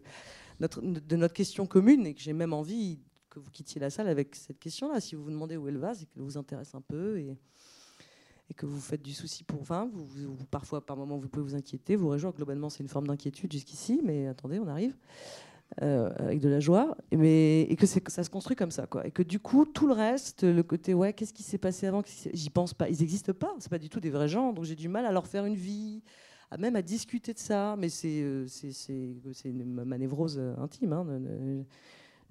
notre, de notre question commune et que j'ai même envie que vous quittiez la salle avec cette question-là. Si vous vous demandez où elle va, c'est qu'elle vous intéresse un peu et et que vous faites du souci pour. Enfin, vous, parfois, par moment, vous pouvez vous inquiéter, vous réjouir. Globalement, c'est une forme d'inquiétude jusqu'ici, mais attendez, on arrive. Euh, avec de la joie, mais, et que, que ça se construit comme ça. Quoi. Et que du coup, tout le reste, le côté, ouais, qu'est-ce qui s'est passé avant J'y pense pas. Ils n'existent pas. C'est pas du tout des vrais gens. Donc j'ai du mal à leur faire une vie, même à discuter de ça. Mais c'est euh, ma névrose intime. Hein,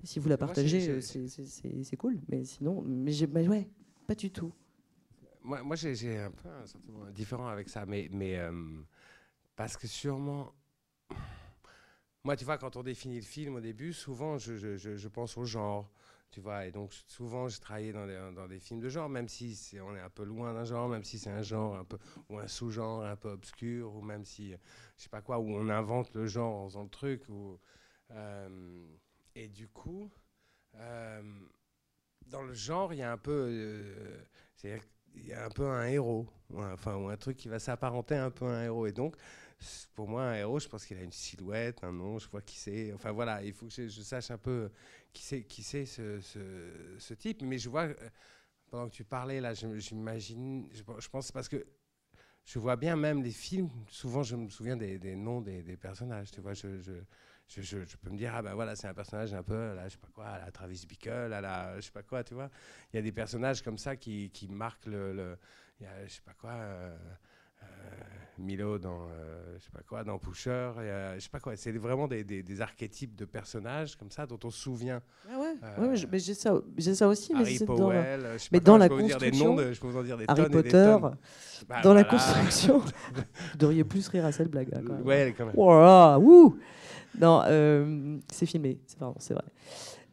si vous la partagez, c'est cool. Mais sinon, mais, mais ouais, pas du tout moi, moi j'ai un peu un sentiment différent avec ça, mais, mais euh, parce que sûrement. Moi, tu vois, quand on définit le film au début, souvent, je, je, je, pense au genre, tu vois, et donc souvent, je travaillais dans, dans des films de genre, même si on est un peu loin d'un genre, même si c'est un genre un peu, ou un sous-genre un peu obscur, ou même si, je sais pas quoi, où on invente le genre en faisant le truc, ou, euh, et du coup, euh, dans le genre, il y a un peu, c'est il y a un peu un héros, enfin, ou un truc qui va s'apparenter un peu à un héros. Et donc, pour moi, un héros, je pense qu'il a une silhouette, un nom, je vois qui c'est. Enfin voilà, il faut que je, sache un peu qui c'est, qui c'est ce, type. Mais je vois, euh, pendant que tu parlais là, j'imagine, je, je, pense parce que je vois bien même les films, souvent je me souviens des, noms des, personnages, tu vois, je, je je, je, peux me dire, ah ben voilà, c'est un personnage un peu, là, je sais pas quoi, à la Travis Bickle, à la, je sais pas quoi, tu vois. Il y a des personnages comme ça qui, qui marquent le, le y a, je sais pas quoi, euh, euh, Milo dans, euh, je sais pas quoi, dans Pusher, je sais pas quoi. C'est vraiment des, des, des, archétypes de personnages comme ça dont on se souvient. Ah ouais, ouais mais j'ai ça, j'ai ça aussi, Harry mais Powell, dans, mais dans la construction, je peux vous en dire des Harry tonnes Potter, et des tonnes. Bah, dans la construction, vous devriez plus rire à cette blague. Là, quand même. Ouais, quand même. Wow, wouh non, euh, c'est filmé, c'est vrai.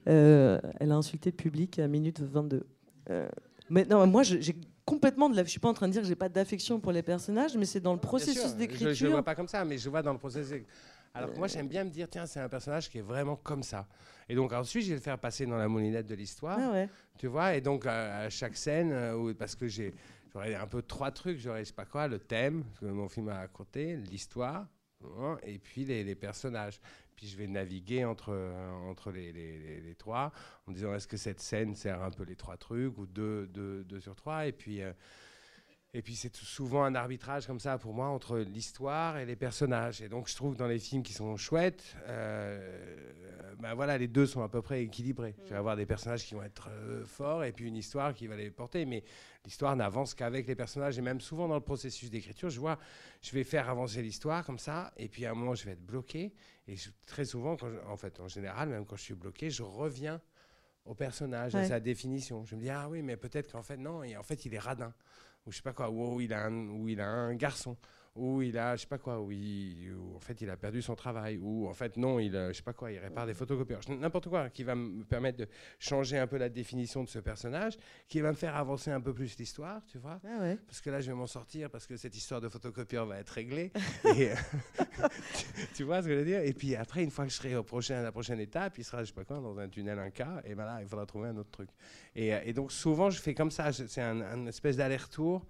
Euh, elle a insulté le public à minute 22. Euh, mais non, moi, j'ai complètement de la. Je suis pas en train de dire que j'ai pas d'affection pour les personnages, mais c'est dans le processus d'écriture. Je ne vois pas comme ça, mais je vois dans le processus. Alors moi, j'aime bien me dire, tiens, c'est un personnage qui est vraiment comme ça. Et donc ensuite, je vais le faire passer dans la moulinette de l'histoire. Ah tu vois, et donc à, chaque scène, parce que j'ai. J'aurais un peu trois trucs, j'aurais, je sais pas quoi, le thème, que mon film a raconté, l'histoire, Hein, et puis les, personnages. Puis je vais naviguer entre, euh, entre les, les, trois en disant est-ce que cette scène sert un peu les trois trucs ou deux, deux, deux sur trois? Et puis, euh, et puis c'est souvent un arbitrage comme ça pour moi entre l'histoire et les personnages. Et donc je trouve dans les films qui sont chouettes, euh, ben voilà, les deux sont à peu près équilibrés. Je vais avoir des personnages qui vont être euh, forts et puis une histoire qui va les porter. Mais l'histoire n'avance qu'avec les personnages. Et même souvent dans le processus d'écriture, je vois, je vais faire avancer l'histoire comme ça. Et puis à un moment, je vais être bloqué. Et très souvent, quand en fait, en général, même quand je suis bloqué, je reviens au personnage, à sa définition. Je me dis, ah oui, mais peut-être qu'en fait, non, et en fait, il est radin ou je sais pas quoi, où il a un, où il a un garçon, ou il a, je sais pas quoi, où, en fait il a perdu son travail, ou en fait non, il, je sais pas quoi, il répare des photocopieurs, n'importe quoi, qui va me permettre de changer un peu la définition de ce personnage, qui va me faire avancer un peu plus l'histoire, tu vois, ah parce que là je vais m'en sortir, parce que cette histoire de photocopieur va être réglée, et, tu, vois ce que je veux dire, et puis après une fois que je serai au prochain, à la prochaine étape, il sera, je sais pas quoi, dans un tunnel, un cas, et ben là il faudra trouver un autre truc, et, et donc souvent je fais comme ça, c'est un, un espèce d'aller-retour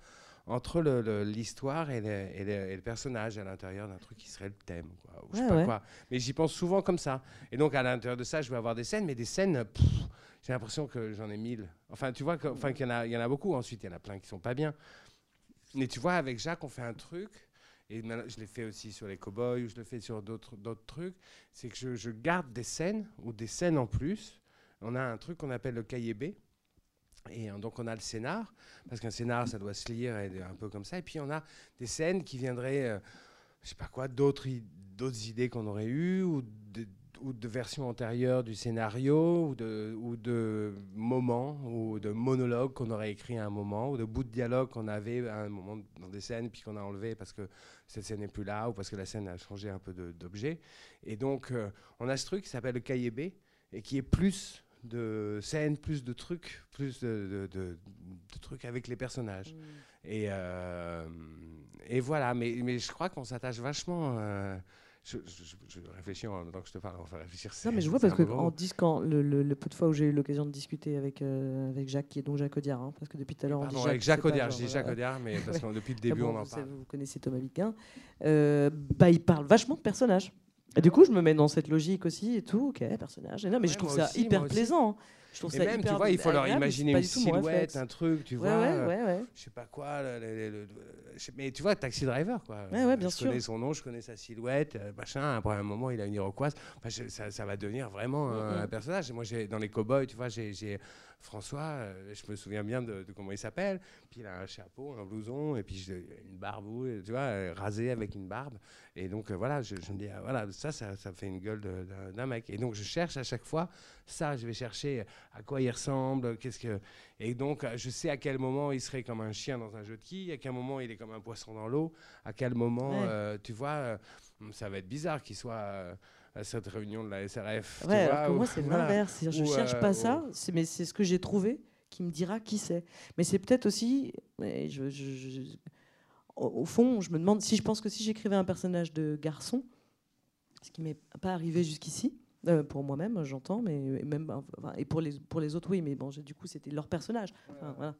entre l'histoire et, et, le personnage à l'intérieur d'un truc qui serait le thème. Quoi, je sais pas quoi. Mais j'y pense souvent comme ça. Et donc à l'intérieur de ça, je vais avoir des scènes, mais des scènes, j'ai l'impression que j'en ai mille. Enfin, tu vois, enfin, qu'il y, en a, il y en a beaucoup. Ensuite, il y en a plein qui sont pas bien. Mais tu vois, avec Jacques, on fait un truc. Et je l'ai fait aussi sur les cowboys, ou je le fais sur d'autres trucs. C'est que je, je garde des scènes, ou des scènes en plus. On a un truc qu'on appelle le cahier B Et euh, donc on a le scénar, parce qu'un scénar, ça doit se lire un peu comme ça. Et puis on a des scènes qui viendraient, euh, je sais pas quoi, d'autres idées qu'on aurait eues ou de, versions antérieures du scénario ou de, ou de moments ou de monologues qu'on aurait écrit à un moment ou de bouts de dialogue qu'on avait à un moment dans des scènes puis qu'on a enlevé parce que cette scène n'est plus là ou parce que la scène a changé un peu d'objet. Et donc euh, on a ce truc qui s'appelle le cahier B et qui est plus de scènes, plus de trucs, plus de, de, trucs avec les personnages. Mm. Et, euh, et voilà, mais, mais je crois qu'on s'attache vachement. Euh, je, réfléchis en même temps que je te parle, va réfléchir. Non, mais je vois parce que en disant le, le, peu de fois où j'ai eu l'occasion de discuter avec, euh, avec Jacques, qui est donc Jacques Audiard, hein, parce que depuis tout à l'heure on dit Jacques. Avec Jacques Audiard, je dis Jacques Audiard, mais parce que depuis le ah début on en parle. Vous connaissez Thomas Viquin, bah, il parle vachement de personnages. Et du coup, je me mets dans cette logique aussi et tout. Ok, personnage. Et non, mais je trouve ça hyper plaisant. Je trouve et ça même, tu vois, il faut leur imaginer une silhouette, un truc, tu vois. Ouais, ouais, ouais, je sais pas quoi. mais tu vois, Taxi Driver, quoi. Ouais, ouais, bien je sûr. connais son nom, je connais sa silhouette, euh, machin. Après un moment, il a une iroquoise. ça, ça, va devenir vraiment un, personnage. moi, dans les cowboys, tu vois, j'ai François, euh, je me souviens bien de, comment il s'appelle. Puis il a un chapeau, un blouson, et puis une barbe, tu vois, euh, rasé avec une barbe. Et donc euh, voilà, je, me dis, ah, voilà, ça, ça, ça, fait une gueule d'un mec. Et donc je cherche à chaque fois ça, je vais chercher à quoi il ressemble, qu'est-ce que. Et donc je sais à quel moment il serait comme un chien dans un jeu de quilles, à quel moment il est comme un poisson dans l'eau, à quel moment, tu vois, ça va être bizarre qu'il soit à cette réunion de la SRF. Ouais, pour moi, c'est l'inverse. Je ne cherche pas euh, ça, mais c'est ce que j'ai trouvé qui me dira qui c'est. Mais c'est peut-être aussi. je, au fond, je me demande si je pense que si j'écrivais un personnage de garçon, ce qui m'est pas arrivé jusqu'ici, euh, pour moi-même, j'entends, mais même et pour les pour les autres, oui, mais bon, du coup, c'était leur personnage. voilà.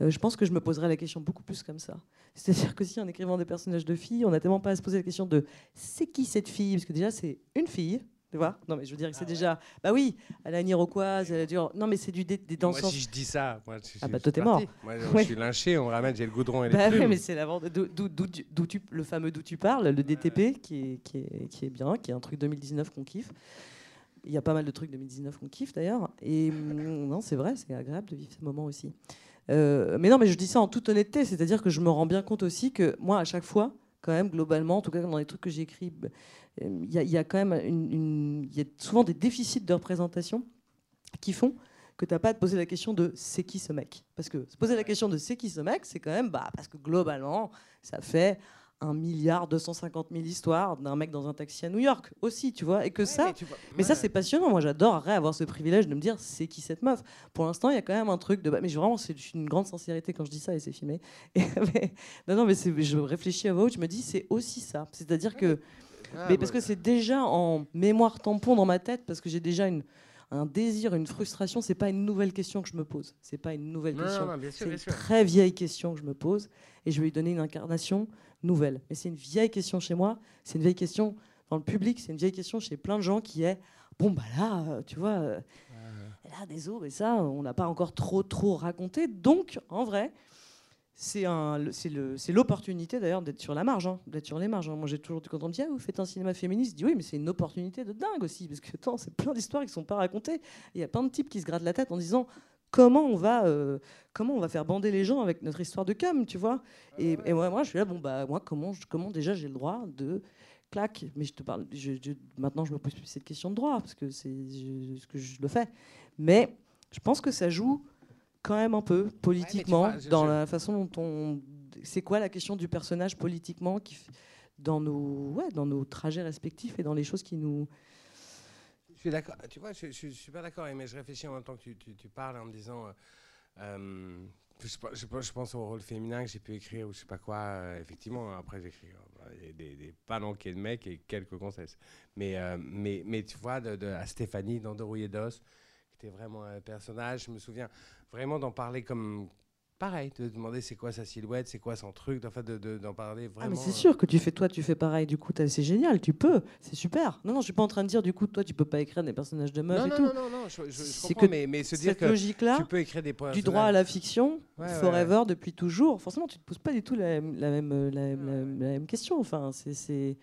Euh, je pense que je me poserais la question beaucoup plus comme ça. C'est-à-dire que si en écrivant des personnages de filles, on n'a tellement pas à se poser la question de c'est qui cette fille? Parce que déjà, c'est une fille. Tu vois? Non, mais je veux dire que c'est ah déjà. Bah oui, elle a une iroquoise, elle a du. Non, mais c'est du dé des danseurs. Moi, si je dis ça, moi, je, ah bah toi, t'es mort. Moi, je suis lynché, on ramène, j'ai le goudron et les bah plumes. Oui, mais c'est d'où tu le fameux d'où tu parles, le DTP, qui est, qui, est, qui est bien, qui est un truc 2019 qu'on kiffe. Il y a pas mal de trucs 2019 qu'on kiffe d'ailleurs. Et mm, non, c'est vrai, c'est agréable de vivre ce moment aussi. Euh, mais non, mais je dis ça en toute honnêteté, c'est-à-dire que je me rends bien compte aussi que moi, à chaque fois, quand même, globalement, en tout cas dans les trucs que j'écris, il y, a quand même une, y a souvent des déficits de représentation qui font que tu n'as pas à te poser la question de c'est qui ce mec. Parce que se poser la question de c'est qui ce mec, c'est quand même bah, parce que globalement, ça fait un milliard 250 000 histoires d'un mec dans un taxi à New York aussi, tu vois. Et que ça, mais, ça c'est passionnant. Moi, j'adorerais avoir ce privilège de me dire c'est qui cette meuf? Pour l'instant, il y a quand même un truc de. Mais vraiment, c'est une grande sincérité quand je dis ça et c'est filmé. non, non, mais je réfléchis à vous, je me dis c'est aussi ça. C'est-à-dire que. mais parce que c'est déjà en mémoire tampon dans ma tête, parce que j'ai déjà une un désir, une frustration, c'est pas une nouvelle question que je me pose. C'est pas une nouvelle question. C'est une très vieille question que je me pose et je vais lui donner une incarnation nouvelle. Mais c'est une vieille question chez moi, c'est une vieille question dans le public, c'est une vieille question chez plein de gens qui est bon bah là, euh, tu vois, euh, là des os et ça, on n'a pas encore trop trop raconté. Donc en vrai, c'est l'opportunité d'ailleurs d'être sur la marge, hein, d'être sur les marges. Hein. Moi j'ai toujours quand on me dit ah, vous faites un cinéma féministe, je dis oui mais c'est une opportunité de dingue aussi parce que c'est plein d'histoires qui sont pas racontées. Il y a plein de types qui se grattent la tête en disant comment on va euh, comment on va faire bander les gens avec notre histoire de cam, tu vois et, moi, moi, je suis là bon bah moi comment comment déjà j'ai le droit de clac mais je te parle maintenant je me pose plus cette question de droit parce que c'est ce que je le fais mais je pense que ça joue quand même un peu politiquement dans la façon dont on c'est quoi la question du personnage politiquement qui dans nos ouais, dans nos trajets respectifs et dans les choses qui nous suis d'accord. Tu vois, je, je, suis pas d'accord, mais je réfléchis en même temps que tu, tu, parles en me disant. Euh, euh, je, pense au rôle féminin que j'ai pu écrire ou je sais pas quoi. Euh, effectivement, après j'écris des, des palanquets de mecs et quelques gonzesses. Mais, mais, mais tu vois, de, à Stéphanie dans De Rouillé d'Os, qui était vraiment un personnage, je me souviens vraiment d'en parler comme, pareil, de demander c'est quoi sa silhouette, c'est quoi son truc, d'en fait, d'en parler vraiment. Ah, mais c'est sûr que tu fais toi, tu fais pareil, du coup, c'est génial, tu peux, c'est super. Non, non, je suis pas en train de dire, du coup, toi, tu peux pas écrire des personnages de meufs non, et non, tout. Non, non, non, je, je, comprends, mais, mais se dire que logique-là, tu peux écrire des du droit à la fiction, forever, depuis toujours, forcément, tu te poses pas du tout la, la même, la, même question. Enfin, c'est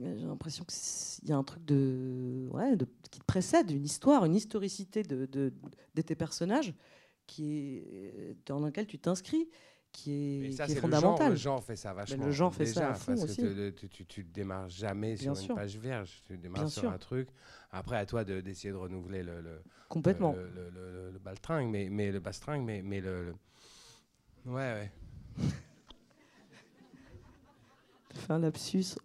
j'ai l'impression qu'il y a un truc de, ouais, de, qui te précède, une histoire, une historicité de, de, de tes personnages qui est, dans lequel tu t'inscris, qui est, ça, qui est c'est le fondamental. genre, le genre fait ça vachement. le genre fait ça déjà, à fond parce aussi. que tu, tu, tu démarres jamais Bien sur sûr. une page vierge. Tu démarres Bien sur sûr. un truc. Après, à toi de- d'essayer de, renouveler le, le, Complètement. le, le, le- le- le baltringue, mais, mais le bastringue, mais, mais le, le- Ouais, ouais. Fait un lapsus.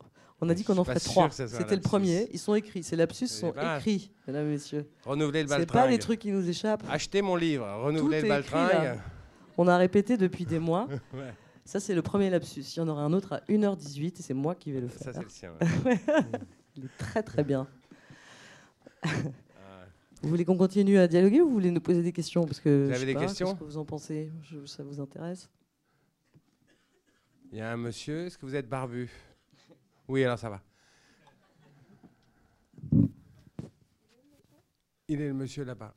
On a dit qu'on en ferait trois. ça C'était le premier. Ils sont écrits. Ces lapsus C'est sont pas- écrits, mesdames et messieurs. Renouveler le C'est baltringue. pas des trucs qui nous échappent. Achetez mon livre, renouveler le baltringue. On a répété depuis des mois. Ouais. Ça, c'est le premier lapsus. Il y en aura un autre à 1h18 et c'est moi qui vais le Ça, faire. c'est le sien. ouais. Il est très très bien. Vous voulez qu'on continue à dialoguer ou vous voulez nous poser des questions Parce que Vous je avez sais des pas, questions Qu'est-ce que vous en pensez? Je- Ça vous intéresse? Il y a un monsieur, est-ce que vous êtes barbu? Oui, alors ça va. Il est le monsieur là-bas.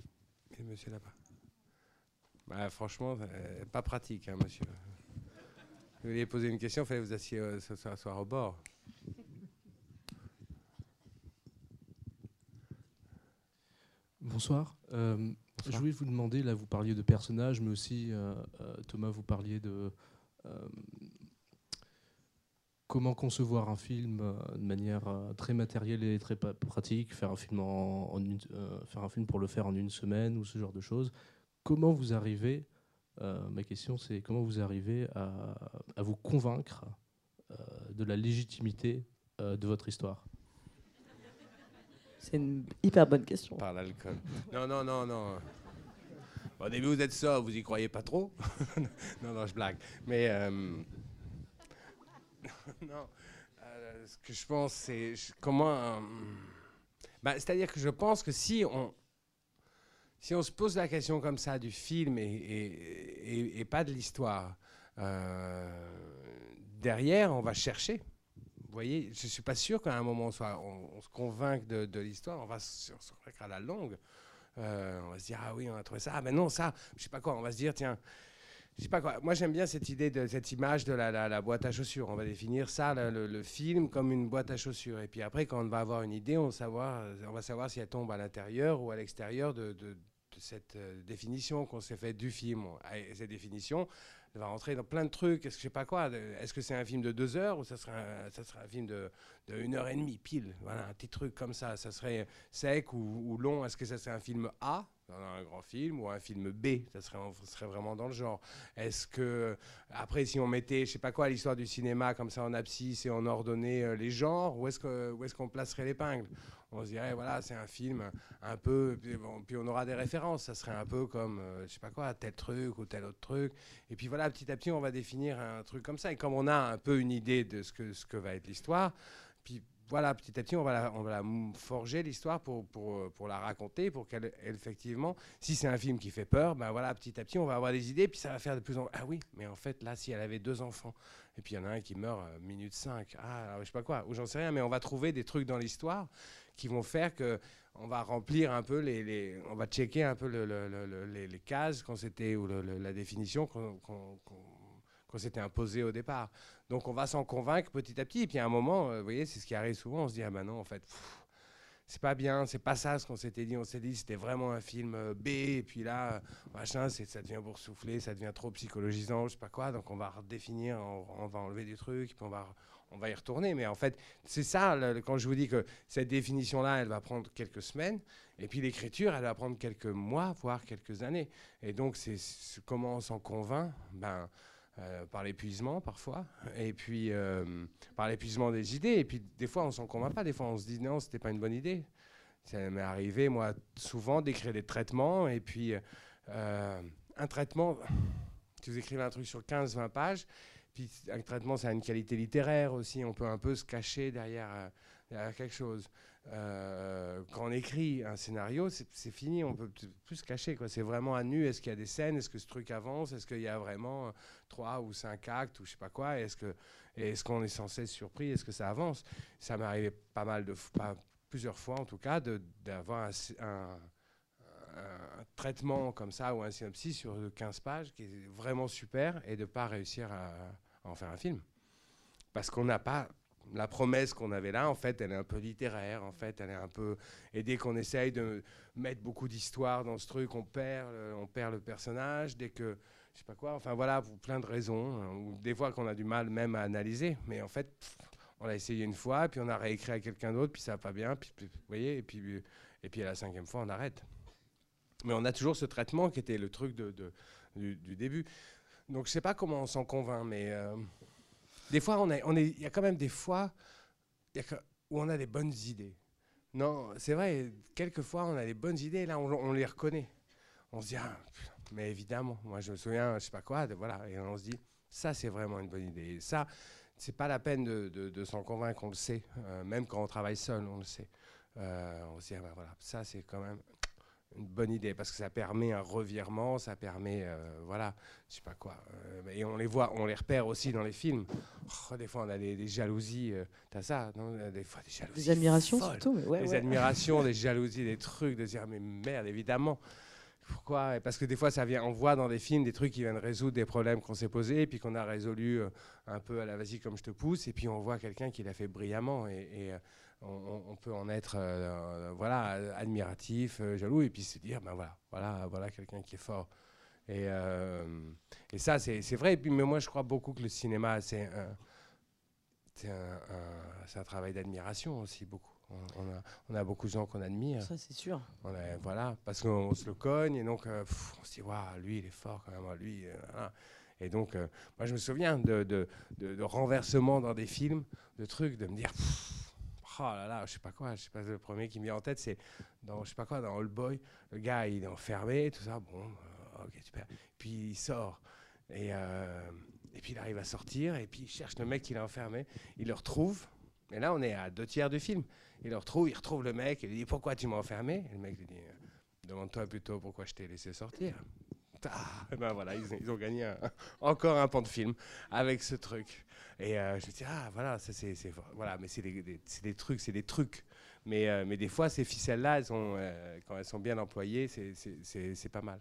Il est le monsieur là-bas. Bah, franchement, euh, pas pratique, hein, monsieur. Vous vouliez poser une question, il fallait vous assier, euh, asseoir au bord. Bonsoir. Euh, Je Bonsoir. voulais vous demander, là vous parliez de personnages, mais aussi Thomas, vous parliez de comment concevoir un film euh, de manière euh, très matérielle et très pratique, faire un film en, en une- euh, faire un film pour le faire en une semaine ou ce genre de choses. Comment vous arrivez euh, Ma question c'est comment vous arrivez à, à vous convaincre euh, de la légitimité euh, de votre histoire? C'est une hyper bonne question. Par l'alcool. Non, non, non, non. Bon, au début, vous êtes ça, vous y croyez pas trop. non, non, je blague. Mais. non. euh, ce que je pense, c'est. Comment. euh, bah, C'est-à-dire que je pense que si on. Si on se pose la question comme ça du film et, et- pas de l'histoire, euh, derrière, on va chercher. Vous voyez, je ne suis pas sûr qu'à un moment on, soit, on, se convainque de, l'histoire, on va se convaincre à la longue. On va se dire, ah oui, on a trouvé ça, ah ben non, ça, je sais pas quoi, on va se dire, tiens, je sais pas quoi. Moi j'aime bien cette idée, de cette image de la, la- boîte à chaussures. On va définir ça, le, le- film, comme une boîte à chaussures. Et puis après, quand on va avoir une idée, on, va savoir, on va savoir si elle tombe à l'intérieur ou à l'extérieur de, de- cette euh, définition qu'on s'est faite du film. Et cette définition, va rentrer dans plein de trucs. Est-ce que je sais pas quoi Est-ce que c'est un film de deux heures ou ça serait un, ça serait un film de, de une heure et demie pile? Voilà, un petit truc comme ça. Ça serait sec ou, ou long Est-ce que ça serait un film A? Dans un grand film ou un film B Ça serait, vraiment dans le genre. Est-ce que après, si on mettait, je sais pas quoi, l'histoire du cinéma comme ça en abscisse et on ordonnait euh, les genres, où est-ce que où est-ce qu'on placerait l'épingle? On se dirait voilà, c'est un film un peu, puis, puis on aura des références. Ça serait un peu comme euh, je sais pas quoi, tel truc ou tel autre truc. Et puis voilà, petit à petit, on va définir un truc comme ça. Et comme on a un peu une idée de ce que ce que va être l'histoire, puis voilà, petit à petit, on va la, on va forger l'histoire pour, pour, euh, pour la raconter, pour qu'elle, elle, effectivement, si c'est un film qui fait peur, ben voilà, petit à petit, on va avoir des idées, puis ça va faire de plus en plus. Ah oui, mais en fait, là, si elle avait deux enfants, et puis il y en a un qui meurt euh, minute 5, ah, alors, je sais pas quoi, ou j'en sais rien, mais on va trouver des trucs dans l'histoire qui vont faire que on va remplir un peu les, on va checker un peu le- le- le- le- les, cases qu'on s'était ou la définition qu'on- qu'on s'était imposée au départ. Donc on va s'en convaincre petit à petit. Et puis à un moment, euh, vous voyez, c'est ce qui arrive souvent. On se dit ah ben non, en fait, c'est pas bien, c'est pas ça ce qu'on s'était dit. On s'est dit c'était vraiment un film euh, B. Et puis là, euh, machin, ça devient boursouflé, ça devient trop psychologisant, je sais pas quoi. Donc on va redéfinir, on, va enlever des trucs, puis on va on va y retourner. Mais en fait, c'est ça, quand je vous dis que cette définition-là, elle va prendre quelques semaines, et puis l'écriture, elle va prendre quelques mois, voire quelques années. Et donc, c'est- comment on s'en convainc? Ben, euh, Par l'épuisement, parfois, et puis euh, par l'épuisement des idées. Et puis, des fois, on s'en convainc pas. Des fois, on se dit non, c'était pas une bonne idée. Ça m'est arrivé, moi, souvent, d'écrire des traitements, et puis euh, un traitement, si vous écrivez un truc sur 15-20 pages, puis un traitement, ça a une qualité littéraire aussi. On peut un peu se cacher derrière, derrière quelque chose. Euh, quand on écrit un scénario, c'est fini. On peut plus se cacher. C'est vraiment à nu. Est-ce qu'il y a des scènes Est-ce que ce truc avance Est-ce qu'il y a vraiment euh, trois ou cinq actes ou je sais pas quoi Est-ce que est-ce qu'on est censé être surpris Est-ce que ça avance? Ça m'est arrivé pas mal de pas- plusieurs fois en tout cas d'avoir un, traitement comme ça ou un synopsis sur 15 pages qui est vraiment super et de pas réussir à en faire un film. Parce qu'on n'a pas, la promesse qu'on avait là, en fait, elle est un peu littéraire, en fait, elle est un peu. Et dès qu'on essaye de mettre beaucoup d'histoire dans ce truc, on perd, le, on perd le personnage. Dès que, je sais pas quoi, enfin voilà, pour plein de raisons, hein, des fois qu'on a du mal même à analyser, mais en fait, on l'a essayé une fois, puis on a réécrit à quelqu'un d'autre, puis ça va pas bien, puis, puis- vous voyez, et puis, et puis à la cinquième fois, on arrête. Mais on a toujours ce traitement qui était le truc de, du début. Donc je sais pas comment on s'en convainc, mais euh, des fois, on est, on il y a quand même des fois il où on a des bonnes idées. Non, c'est vrai, quelquefois on a des bonnes idées, là on, les reconnaît. On se dit, ah, mais évidemment, moi je me souviens, je sais pas quoi, de, voilà, et on se dit, ça c'est vraiment une bonne idée. Et ça, c'est pas la peine de, de- de s'en convaincre, on le sait, Euh, même quand on travaille seul, on le sait. Euh, on se dit, ah, ben voilà, ça c'est quand même une bonne idée parce que ça permet un revirement, ça permet, euh, voilà, je sais pas quoi. Euh, et on les voit, on les repère aussi dans les films. Oh, des fois, on a des, des jalousies, euh, t'as ça, non Des fois, des jalousies. Des admirations folles. surtout. Mais ouais, des ouais. admirations, des jalousies, des trucs, de dire, mais merde, évidemment. Pourquoi? Et Parce que des fois, ça vient, on voit dans des films des trucs qui viennent résoudre des problèmes qu'on s'est posés, et puis qu'on a résolu euh, un peu à la vas-y comme je te pousse, et puis on voit quelqu'un qui l'a fait brillamment, et, et, euh, on, peut en être, euh, euh, voilà, admiratif, euh, jaloux, et puis se dire, ben voilà, voilà, voilà quelqu'un qui est fort. Et, euh, et ça, c'est vrai. Et puis, mais moi, je crois beaucoup que le cinéma, c'est un, un, un- travail d'admiration aussi, beaucoup. On, on a, on a beaucoup de gens qu'on admire. Ça, c'est sûr. On a- voilà, parce qu'on se le cogne et donc pff, on se dit, waouh, lui, il est fort quand même, ah, lui. voilà. Et donc, euh, moi, je me souviens de, de, de- de renversements dans des films, de trucs, de me dire, pff, oh là là, je sais pas quoi, je sais pas, le premier qui me vient en tête, c'est dans, je sais pas quoi, dans Old Boy, le gars, il est enfermé, tout ça, bon, euh, ok, super. Puis il sort, et, euh, et puis il arrive à sortir, et puis il cherche le mec qui l'a enfermé, il le retrouve, et là, on est à deux tiers du film. Il le retrouve, il retrouve le mec, il lui dit Pourquoi tu m'as enfermé? Et le mec lui dit Demande-toi plutôt pourquoi je t'ai laissé sortir. Ah, ben voilà, ils, ils ont gagné un- encore un pan de film avec ce truc. Et euh, je me dis Ah, voilà, ça c'est. Voilà, mais c'est des, des- c'est des trucs, c'est des trucs. Mais, euh, mais des fois, ces ficelles-là, elles sont, euh, quand elles sont bien employées, c'est- c'est c'est- c'est pas mal.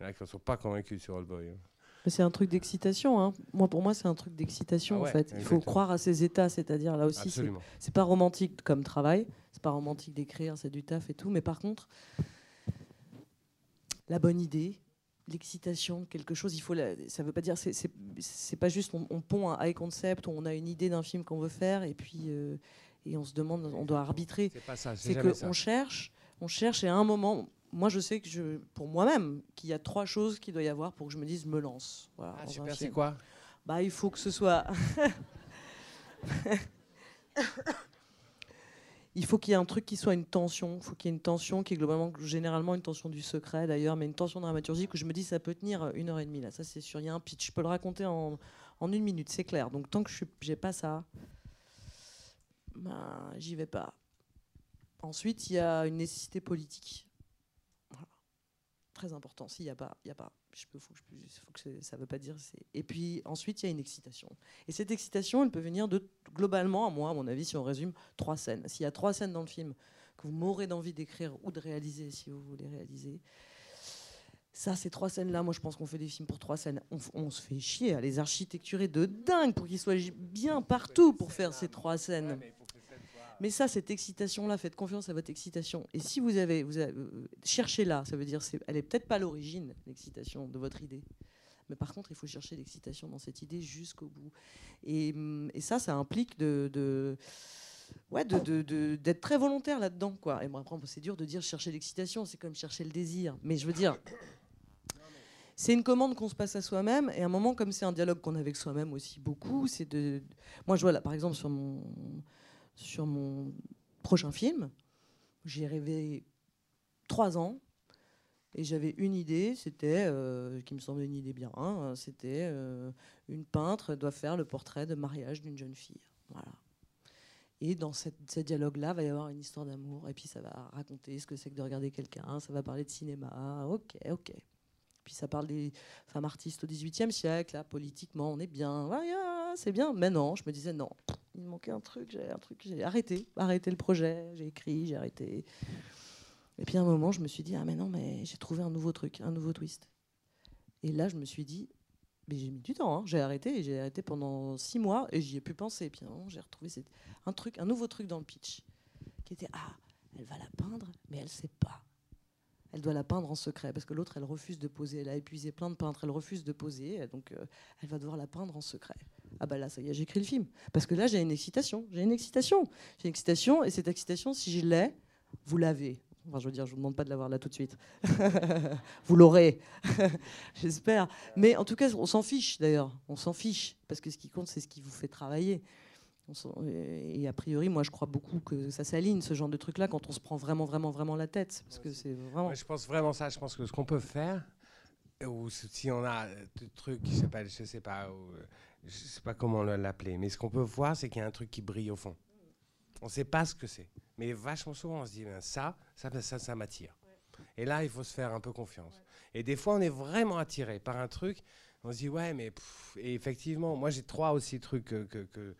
Il y en a qui ne sont pas convaincus sur Old Boy. hein. Mais c'est un truc d'excitation. hein. Moi, pour moi, c'est un truc d'excitation Ah ouais, en fait. Il faut exactement. croire à ces états, c'est-à-dire là aussi, c'est pas romantique comme travail, c'est pas romantique d'écrire, c'est du taf et tout. Mais par contre, la bonne idée, l'excitation, quelque chose, il faut. La, ça veut pas dire, c'est- pas juste on, on pond un high concept, on a une idée d'un film qu'on veut faire et puis euh, et on se demande, on doit arbitrer. C'est pas ça, c'est jamais ça. qu'on cherche, on cherche et à un moment, moi je sais que je, pour moi-même, qu'il y a trois choses qu'il doit y avoir pour que je me dise me lance. Voilà, Ah, super, c'est quoi? Bah, il faut que ce soit. il faut qu'il y ait un truc qui soit une tension. Il faut qu'il y ait une tension qui est globalement, généralement, une tension du secret d'ailleurs, mais une tension dramaturgique où je me dis ça peut tenir une heure et demie. Là, ça c'est sûr. Il y a un pitch. Je peux le raconter en, une minute, c'est clair. Donc tant que je n'ai pas ça, ben, j'y vais pas. Ensuite, il y a une nécessité politique. Très important. S'il n'y a pas, il n'y a pas. Je peux, faut que je- faut que c'est- ça ne veut pas dire. c'est- Et puis ensuite, il y a une excitation. Et cette excitation, elle peut venir de, globalement, à moi, à mon avis, si on résume, trois scènes. S'il y a trois scènes dans le film que vous m'aurez d'envie d'écrire ou de réaliser, si vous voulez réaliser, ça, ces trois scènes-là, moi, je pense qu'on fait des films pour trois scènes. On, on se fait chier à les architecturer de dingue pour qu'ils soient bien partout pour faire ces trois scènes. Mais ça, cette excitation-là, faites confiance à votre excitation. Et si vous avez, euh, cherchez-la, ça veut dire, c'est, elle est peut-être pas l'origine, l'excitation de votre idée. Mais par contre, il faut chercher l'excitation dans cette idée jusqu'au bout. Et, et ça, ça implique d'être très volontaire là-dedans. Et bon, après, c'est dur de dire chercher l'excitation, c'est comme chercher le désir. Mais je veux dire, c'est une commande qu'on se passe à soi-même. Et à un moment, comme c'est un dialogue qu'on a avec soi-même aussi beaucoup, c'est de. Moi, je vois là, par exemple, sur mon sur mon prochain film. J'ai rêvé trois ans et j'avais une idée, c'était, euh, qui me semblait une idée bien, hein, c'était euh, une peintre doit faire le portrait de mariage d'une jeune fille. Voilà. Et dans cette, ce dialogue-là, va y avoir une histoire d'amour, et puis ça va raconter ce que c'est que de regarder quelqu'un, ça va parler de cinéma, ok, ok. Puis ça parle des femmes artistes au XVIIIe siècle, là, politiquement, on est bien, ah, c'est bien. Mais non, je me disais non, il me manquait un truc, j'ai un truc, j'ai arrêté, arrêté le projet, j'ai écrit, j'ai arrêté. Et puis à un moment, je me suis dit ah mais non, mais j'ai trouvé un nouveau truc, un nouveau twist. Et là, je me suis dit Mais j'ai mis du temps, hein. j'ai arrêté, et j'ai arrêté pendant six mois, et j'y ai pu penser. Et puis j'ai retrouvé cette- un truc, un nouveau truc dans le pitch, qui était ah, elle va la peindre, mais elle sait pas. Elle doit la peindre en secret, parce que l'autre, elle refuse de poser. Elle a épuisé plein de peintres, elle refuse de poser, donc euh, elle va devoir la peindre en secret. Ah bah là, ça y est, j'écris le film. Parce que là, j'ai une excitation, j'ai une excitation, j'ai une excitation, et cette excitation, si je l'ai, vous l'avez. Enfin, je veux dire, je vous demande pas de l'avoir là tout de suite. vous l'aurez, j'espère. Mais en tout cas, on s'en fiche d'ailleurs. On s'en fiche parce que ce qui compte, c'est ce qui vous fait travailler. Et a priori, moi, je crois beaucoup que ça s'aligne ce genre de truc-là quand on se prend vraiment, vraiment, vraiment la tête, parce que c'est vraiment. Je pense vraiment ça. Je pense que ce qu'on peut faire, ou si on a euh, des trucs qui s'appellent, je sais pas, ou, euh, je sais pas comment le- l'appeler, mais ce qu'on peut voir, c'est qu'il y a un truc qui brille au fond. On ne sait pas ce que c'est, mais vachement souvent, on se dit, ben, ça, ça, ça, ça m'attire. Et là, il faut se faire un peu confiance. Et des fois, on est vraiment attiré par un truc. On se dit, ouais, mais pff, et effectivement, moi, j'ai trois aussi trucs que, que- que-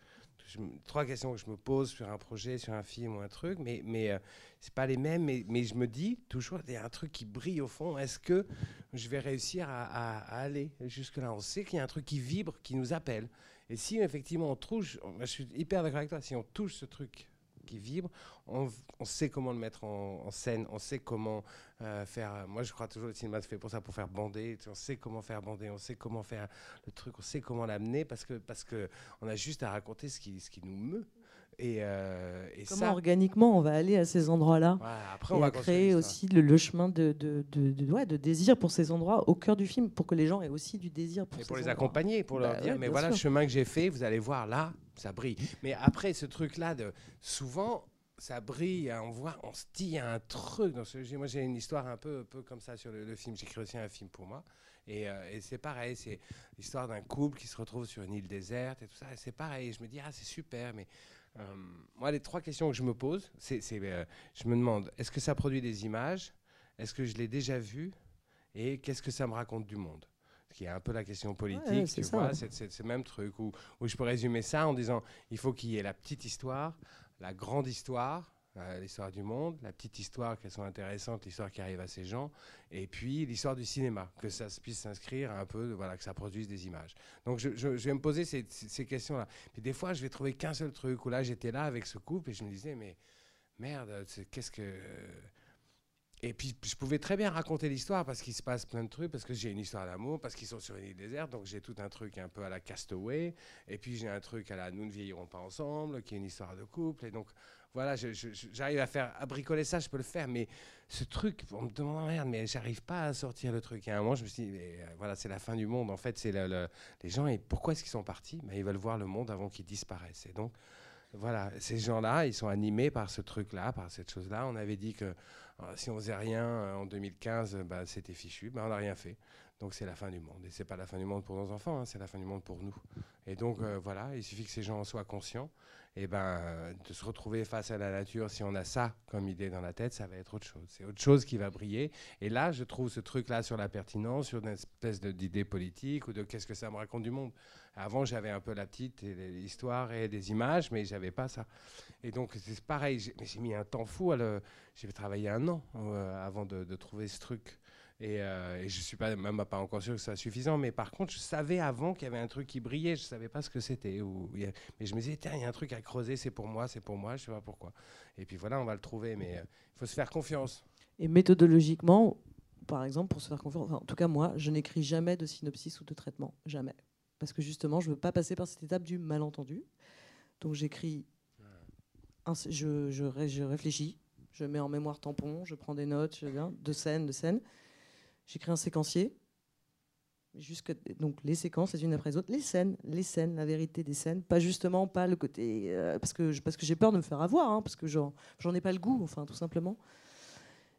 trois questions que je me pose sur un projet, sur un film ou un truc, mais, mais euh, c'est pas les mêmes. Mais, mais je me dis toujours, il y a un truc qui brille au fond. Est-ce que je vais réussir à, à- aller jusque-là? On sait qu'il y a un truc qui vibre, qui nous appelle. Et si effectivement on touche, je suis hyper d'accord avec toi, si on touche ce truc qui vibre, on, on sait comment le mettre en, scène, on sait comment euh, faire. Moi, je crois toujours le cinéma se fait pour ça, pour faire bander. On sait comment faire bander, on sait comment faire le truc, on sait comment l'amener parce que parce que on a juste à raconter ce qui ce qui nous meut. Et, euh, et Comment ça. organiquement on va aller à ces endroits-là après, on va créer aussi le, le chemin de, de, de, de- ouais, de désir pour ces endroits au cœur du film, pour que les gens aient aussi du désir pour Et ces pour les endroits. accompagner, pour leur Bah dire, ouais, mais voilà le chemin que j'ai fait, vous allez voir là, ça brille. Mais après, ce truc-là, de souvent, ça brille, on voit, on se dit, il y a un truc dans ce Moi, j'ai une histoire un peu, un peu comme ça sur le, le film. J'écris aussi un film pour moi. Et, euh, et c'est pareil, c'est l'histoire d'un couple qui se retrouve sur une île déserte et tout ça. Et c'est pareil, je me dis, ah, c'est super, mais moi, les trois questions que je me pose, c'est, euh, je me demande, est-ce que ça produit des images? Est-ce que je l'ai déjà vu? Et qu'est-ce que ça me raconte du monde? Ce qui est un peu la question politique, Ouais, tu vois, c'est, ce même truc où, où je peux résumer ça en disant, il faut qu'il y ait la petite histoire, la grande histoire, euh, l'histoire du monde, la petite histoire qu'elles sont intéressantes, l'histoire qui arrive à ces gens, et puis l'histoire du cinéma, que ça se puisse s'inscrire un peu, voilà, que ça produise des images. Donc je, vais me poser ces, questions-là. Puis des fois, je vais trouver qu'un seul truc, où là, j'étais là avec ce couple, et je me disais, mais merde, qu'est-ce que... Et puis, je pouvais très bien raconter l'histoire parce qu'il se passe plein de trucs, parce que j'ai une histoire d'amour, parce qu'ils sont sur une île déserte, donc j'ai tout un truc un peu à la Castaway, et puis j'ai un truc à la Nous ne vieillirons pas ensemble, qui est une histoire de couple, et donc voilà, j'arrive à faire à bricoler ça, je peux le faire, mais ce truc, on me demande merde, mais j'arrive pas à sortir le truc. Et à un moment, je me suis dit, mais, euh, voilà, c'est la fin du monde. En fait, c'est le- le- les gens, et pourquoi est-ce qu'ils sont partis? Ben, Ils veulent voir le monde avant qu'il disparaisse. Et donc, voilà, ces gens-là, ils sont animés par ce truc-là, par cette chose-là. On avait dit que euh, si on faisait rien euh, en 2015, euh, bah, c'était fichu. Ben, on n'a rien fait. Donc c'est la fin du monde. Et c'est pas la fin du monde pour nos enfants, hein, c'est la fin du monde pour nous. Et donc voilà, il suffit que ces gens en soient conscients. Et ben euh, de se retrouver face à la nature, si on a ça comme idée dans la tête, ça va être autre chose. C'est autre chose qui va briller. Et là, je trouve ce truc-là sur la pertinence, sur une espèce d'idée politique ou de qu'est-ce que ça me raconte du monde. Avant, j'avais un peu la petite et l'histoire et des images, mais j'avais pas ça. Et donc, c'est pareil. j'ai- mis un temps fou. J'ai travaillé un an euh, avant de trouver ce truc. Et, euh, et je suis pas même pas encore sûr que ce soit suffisant. Mais par contre, je savais avant qu'il y avait un truc qui brillait. Je savais pas ce que c'était. Mais je me disais, tiens, il y a un truc à creuser. C'est pour moi, c'est pour moi. Je sais pas pourquoi. Et puis voilà, on va le trouver. Mais euh, il faut se faire confiance. Et méthodologiquement, par exemple, pour se faire confiance, enfin, en tout cas moi, je n'écris jamais de synopsis ou de traitement, jamais. Parce que justement, je ne veux pas passer par cette étape du malentendu. Donc j'écris, je, je, ré- je réfléchis, je mets en mémoire tampon, je prends des notes, je de scène, de scène. J'écris un séquencier. Donc les séquences les unes après les autres, les scènes, les scènes, la vérité des scènes, pas justement pas le côté euh, parce que parce que j'ai peur de me faire avoir, hein, parce que j'en ai pas le goût, enfin tout simplement.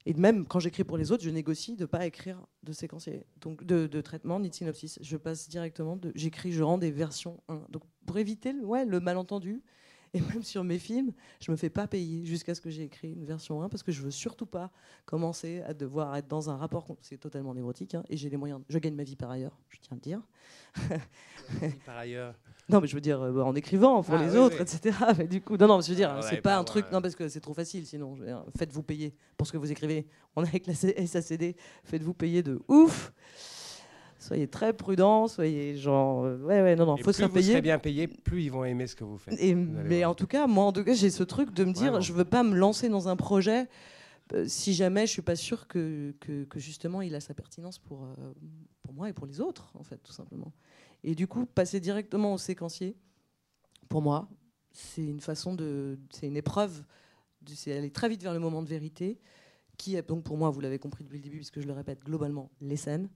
Et même quand j'écris pour les autres, je négocie de pas écrire de séquencier, donc de, traitement ni de synopsis. Je passe directement, j'écris, je rends des versions 1. Donc pour éviter ouais, le malentendu, et même sur mes films, je me fais pas payer jusqu'à ce que j'ai écrit une version 1 parce que je veux surtout pas commencer à devoir être dans un rapport. C'est totalement névrotique hein, et j'ai les moyens. Je gagne ma vie par ailleurs, je tiens à le dire. Par ailleurs. Non, mais je veux dire euh, en écrivant pour Ah, les oui, autres, oui. etc. Mais du coup, non, non, je veux dire, Ah, c'est pas pas un truc. Non, parce que c'est trop facile. Sinon, faites-vous payer pour ce que vous écrivez. On est avec la SACD, faites-vous payer de ouf. Soyez très prudents, soyez genre, euh, ouais, ouais, non, non, Et faut se plus faire vous payer. serez bien payé, plus ils vont aimer ce que vous faites. Et, Vous allez mais voir. en tout cas, moi, en tout cas, j'ai ce truc de me dire, Vraiment. je veux pas me lancer dans un projet euh, si jamais je suis pas sûr que, que, que justement il a sa pertinence pour, euh, pour moi et pour les autres, en fait, tout simplement. Et du coup, passer directement au séquencier, pour moi, c'est une façon de, c'est une épreuve, c'est aller très vite vers le moment de vérité, qui est donc pour moi, vous l'avez compris depuis le début, puisque je le répète globalement, les scènes.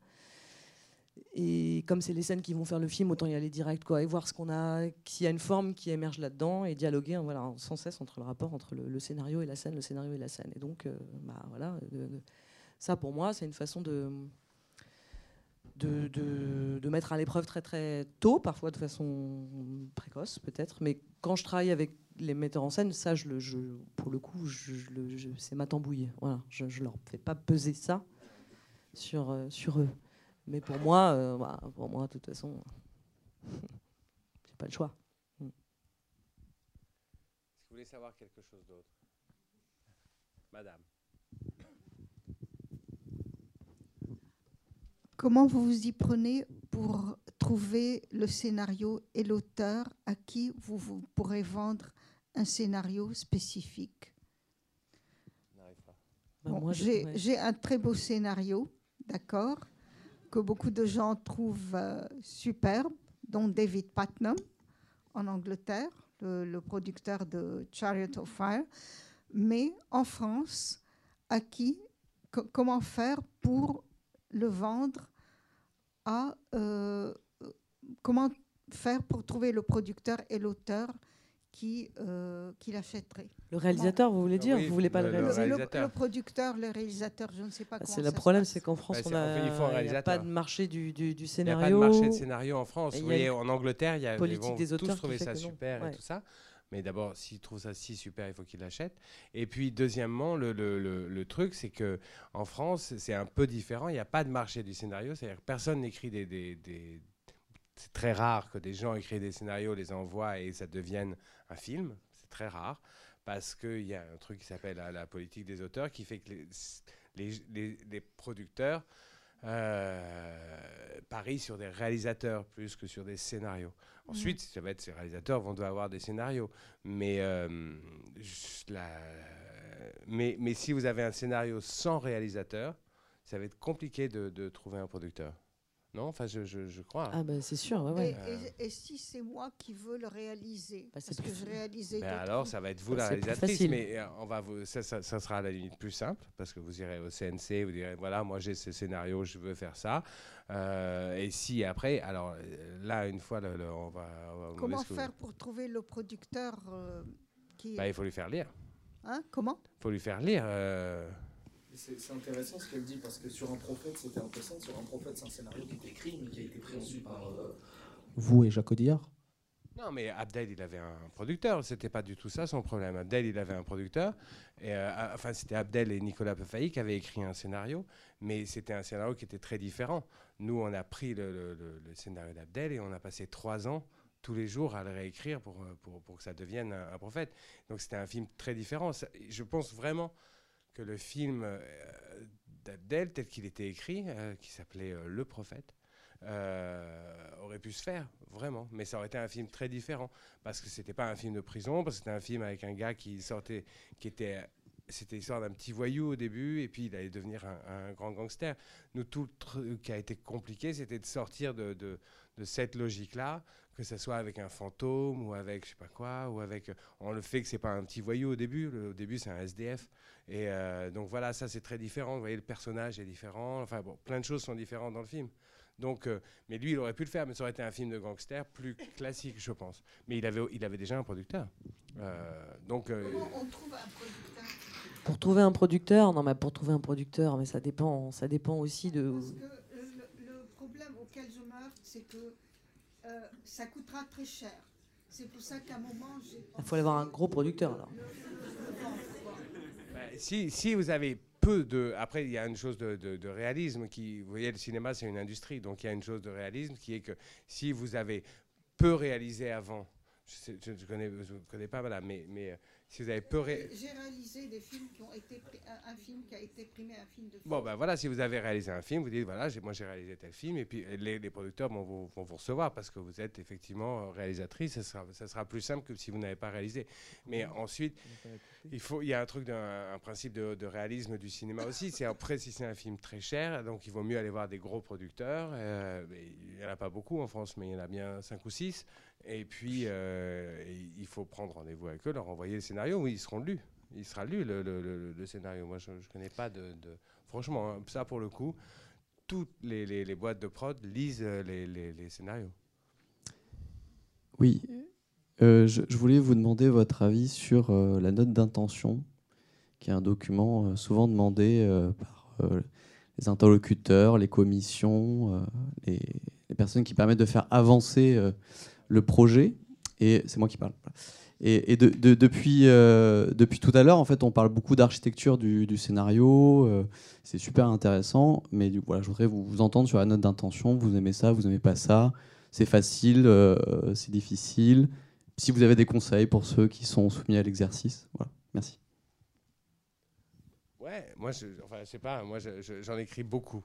Et comme c'est les scènes qui vont faire le film, autant y aller direct, quoi, et voir ce qu'on a, s'il y a une forme qui émerge là-dedans, et dialoguer, hein, voilà, sans cesse entre le rapport entre le, scénario et la scène, le scénario et la scène. Et donc, euh, bah, voilà, euh, ça pour moi, c'est une façon de, de, de, mettre à l'épreuve très très tôt, parfois de façon précoce peut-être, mais quand je travaille avec les metteurs en scène, ça, je pour le coup, c'est ma tambouille. Voilà, je ne leur fais pas peser ça sur, euh, sur eux. Mais pour moi, euh, bah, pour moi, de toute façon, j'ai pas le choix. Est-ce que vous voulez savoir quelque chose d'autre? Madame. Comment vous vous y prenez pour trouver le scénario et l'auteur à qui vous, vous pourrez vendre un scénario spécifique? Bah, Bon, ouais. j'ai un très beau scénario, d'accord, que beaucoup de gens trouvent euh, superbe, dont David Putnam en Angleterre, le, producteur de Chariot of Fire. Mais en France, à qui, co- comment faire pour le vendre à. euh, comment faire pour trouver le producteur et l'auteur qui, euh, qui l'achèterait Le réalisateur, vous voulez dire oui, Vous voulez pas le, le- le le, réaliser le- réalisateur. le producteur, le réalisateur, je ne sais pas Bah, comment C'est le problème, c'est qu'en France, Bah, on c'est- en fait, il un a, pas de marché du, du, du Il n'y a scénario. pas de marché de scénario en France. Vous voyez, en Angleterre, il y a, ils politique vont des auteurs tous trouver ça super Ouais. et tout ça. Mais d'abord, s'ils trouvent ça si super, il faut qu'ils l'achètent. Et puis, deuxièmement, le, le- le- le truc, c'est que en France, c'est un peu différent. Il n'y a pas de marché du scénario. C'est-à-dire que personne n'écrit des, des- des- C'est très rare que des gens écrivent des scénarios, les envoient et ça devienne un film. C'est très rare. Parce qu'il y a un truc qui s'appelle la, la politique des auteurs qui fait que les, les- les- les producteurs euh, parient sur des réalisateurs plus que sur des scénarios. Ensuite, ça va être ces réalisateurs vont devoir avoir des scénarios. Mais, euh, la- mais, mais si vous avez un scénario sans réalisateur, ça va être compliqué de, de trouver un producteur. Non Enfin, je, je- je crois. Ah bah c'est sûr, ouais, ouais. Et, et- et si c'est moi qui veux le réaliser Bah, Parce que je réalisais Mais d'autres alors, ça va être vous Bah, la réalisatrice, facile. mais euh, on va vous, ça, ça- ça sera à la limite plus simple parce que vous irez au CNC, vous direz voilà, moi j'ai ce scénario, je veux faire ça. Euh, et si après, alors euh, là, une fois, le- le- on va. on Comment vous- faire pour trouver le producteur euh, qui Bah, il faut lui faire lire. hein Comment Il faut lui faire lire. euh, C'est intéressant ce qu'elle dit parce que sur un prophète, c'était intéressant. Sur un prophète, c'est un scénario qui est écrit mais qui a été pris ensuite par euh, vous et Jacques Audiard. Non, mais Abdel, il avait un producteur. C'était pas du tout ça son problème. Abdel, il avait un producteur. Et, euh, enfin, c'était Abdel et Nicolas Pefailly qui avaient écrit un scénario, mais c'était un scénario qui était très différent. Nous, on a pris le, le- le- le scénario d'Abdel et on a passé trois ans tous les jours à le réécrire pour, pour, pour que ça devienne un, un prophète. Donc c'était un film très différent. Ça- je pense vraiment que le film euh, d'Abdel, tel qu'il était écrit, euh, qui s'appelait euh, Le prophète, aurait pu se faire, vraiment. Mais ça aurait été un film très différent. Parce que c'était pas un film de prison, parce que c'était un film avec un gars qui sortait, qui était. C'était l'histoire d'un petit voyou au début, et puis il allait devenir un, grand gangster. Nous, tout le truc qui a été compliqué, c'était de sortir de, de- cette logique-là, que ce soit avec un fantôme ou avec je sais pas quoi, ou avec. On le fait que c'est pas un petit voyou au début. Au début, c'est un SDF. Et euh, donc voilà, ça c'est très différent. Vous voyez, le personnage est différent. Enfin bon, plein de choses sont différentes dans le film. Donc, euh, mais lui, il aurait pu le faire, mais ça aurait été un film de gangster plus classique, je pense. Mais il avait, il avait déjà un producteur. Euh, donc, Comment on trouve un producteur? Pour trouver un producteur, non mais pour trouver un producteur, mais ça dépend, ça dépend aussi de. Parce que le, le problème auquel je meurs, c'est que euh, ça coûtera très cher. C'est pour ça qu'à un moment, j'ai. Il faut avoir un gros producteur alors. bah, si, si vous avez peu de. Après, il y a une chose de, de- de réalisme qui. Vous voyez, le cinéma, c'est une industrie. Donc, il y a une chose de réalisme qui est que si vous avez peu réalisé avant, Je ne connais, connais pas, voilà, mais, mais euh, si vous avez peu. ré- J'ai réalisé des films qui ont été pri- un, un film qui a été primé, un film de Bon, ben voilà, si vous avez réalisé un film, vous dites, voilà, moi j'ai réalisé tel film, et puis les, les producteurs vont vous, vont vous recevoir parce que vous êtes effectivement euh, réalisatrice, ça sera, ça sera plus simple que si vous n'avez pas réalisé. Mais ensuite, il, faut, il y a un truc, d'un, un principe de, de réalisme du cinéma aussi, c'est après, si c'est un film très cher, donc il vaut mieux aller voir des gros producteurs, euh, mais il n'y en a pas beaucoup en France, mais il y en a bien 5 ou 6, et puis euh, il faut prendre rendez-vous avec eux, leur envoyer le scénario, oui, ils seront lus. Il sera lu le, scénario. Moi, je ne connais pas de, Franchement, hein, ça pour le coup, toutes les, boîtes de prod lisent euh, les, scénarios. Oui, Euh, je, voulais vous demander votre avis sur la note d'intention, qui est un document souvent demandé par les interlocuteurs, les commissions, les, personnes qui permettent de faire avancer le projet. Et c'est moi qui parle. Et, et de- de- depuis, euh, depuis tout à l'heure, en fait, on parle beaucoup d'architecture du, scénario. euh, c'est super intéressant. Mais voilà, je voudrais vous, entendre sur la note d'intention. Vous aimez ça, vous aimez pas ça C'est facile, euh, c'est difficile si vous avez des conseils pour ceux qui sont soumis à l'exercice. Voilà, merci. Ouais, moi, je, enfin, je sais pas, moi, je- je- j'en écris beaucoup.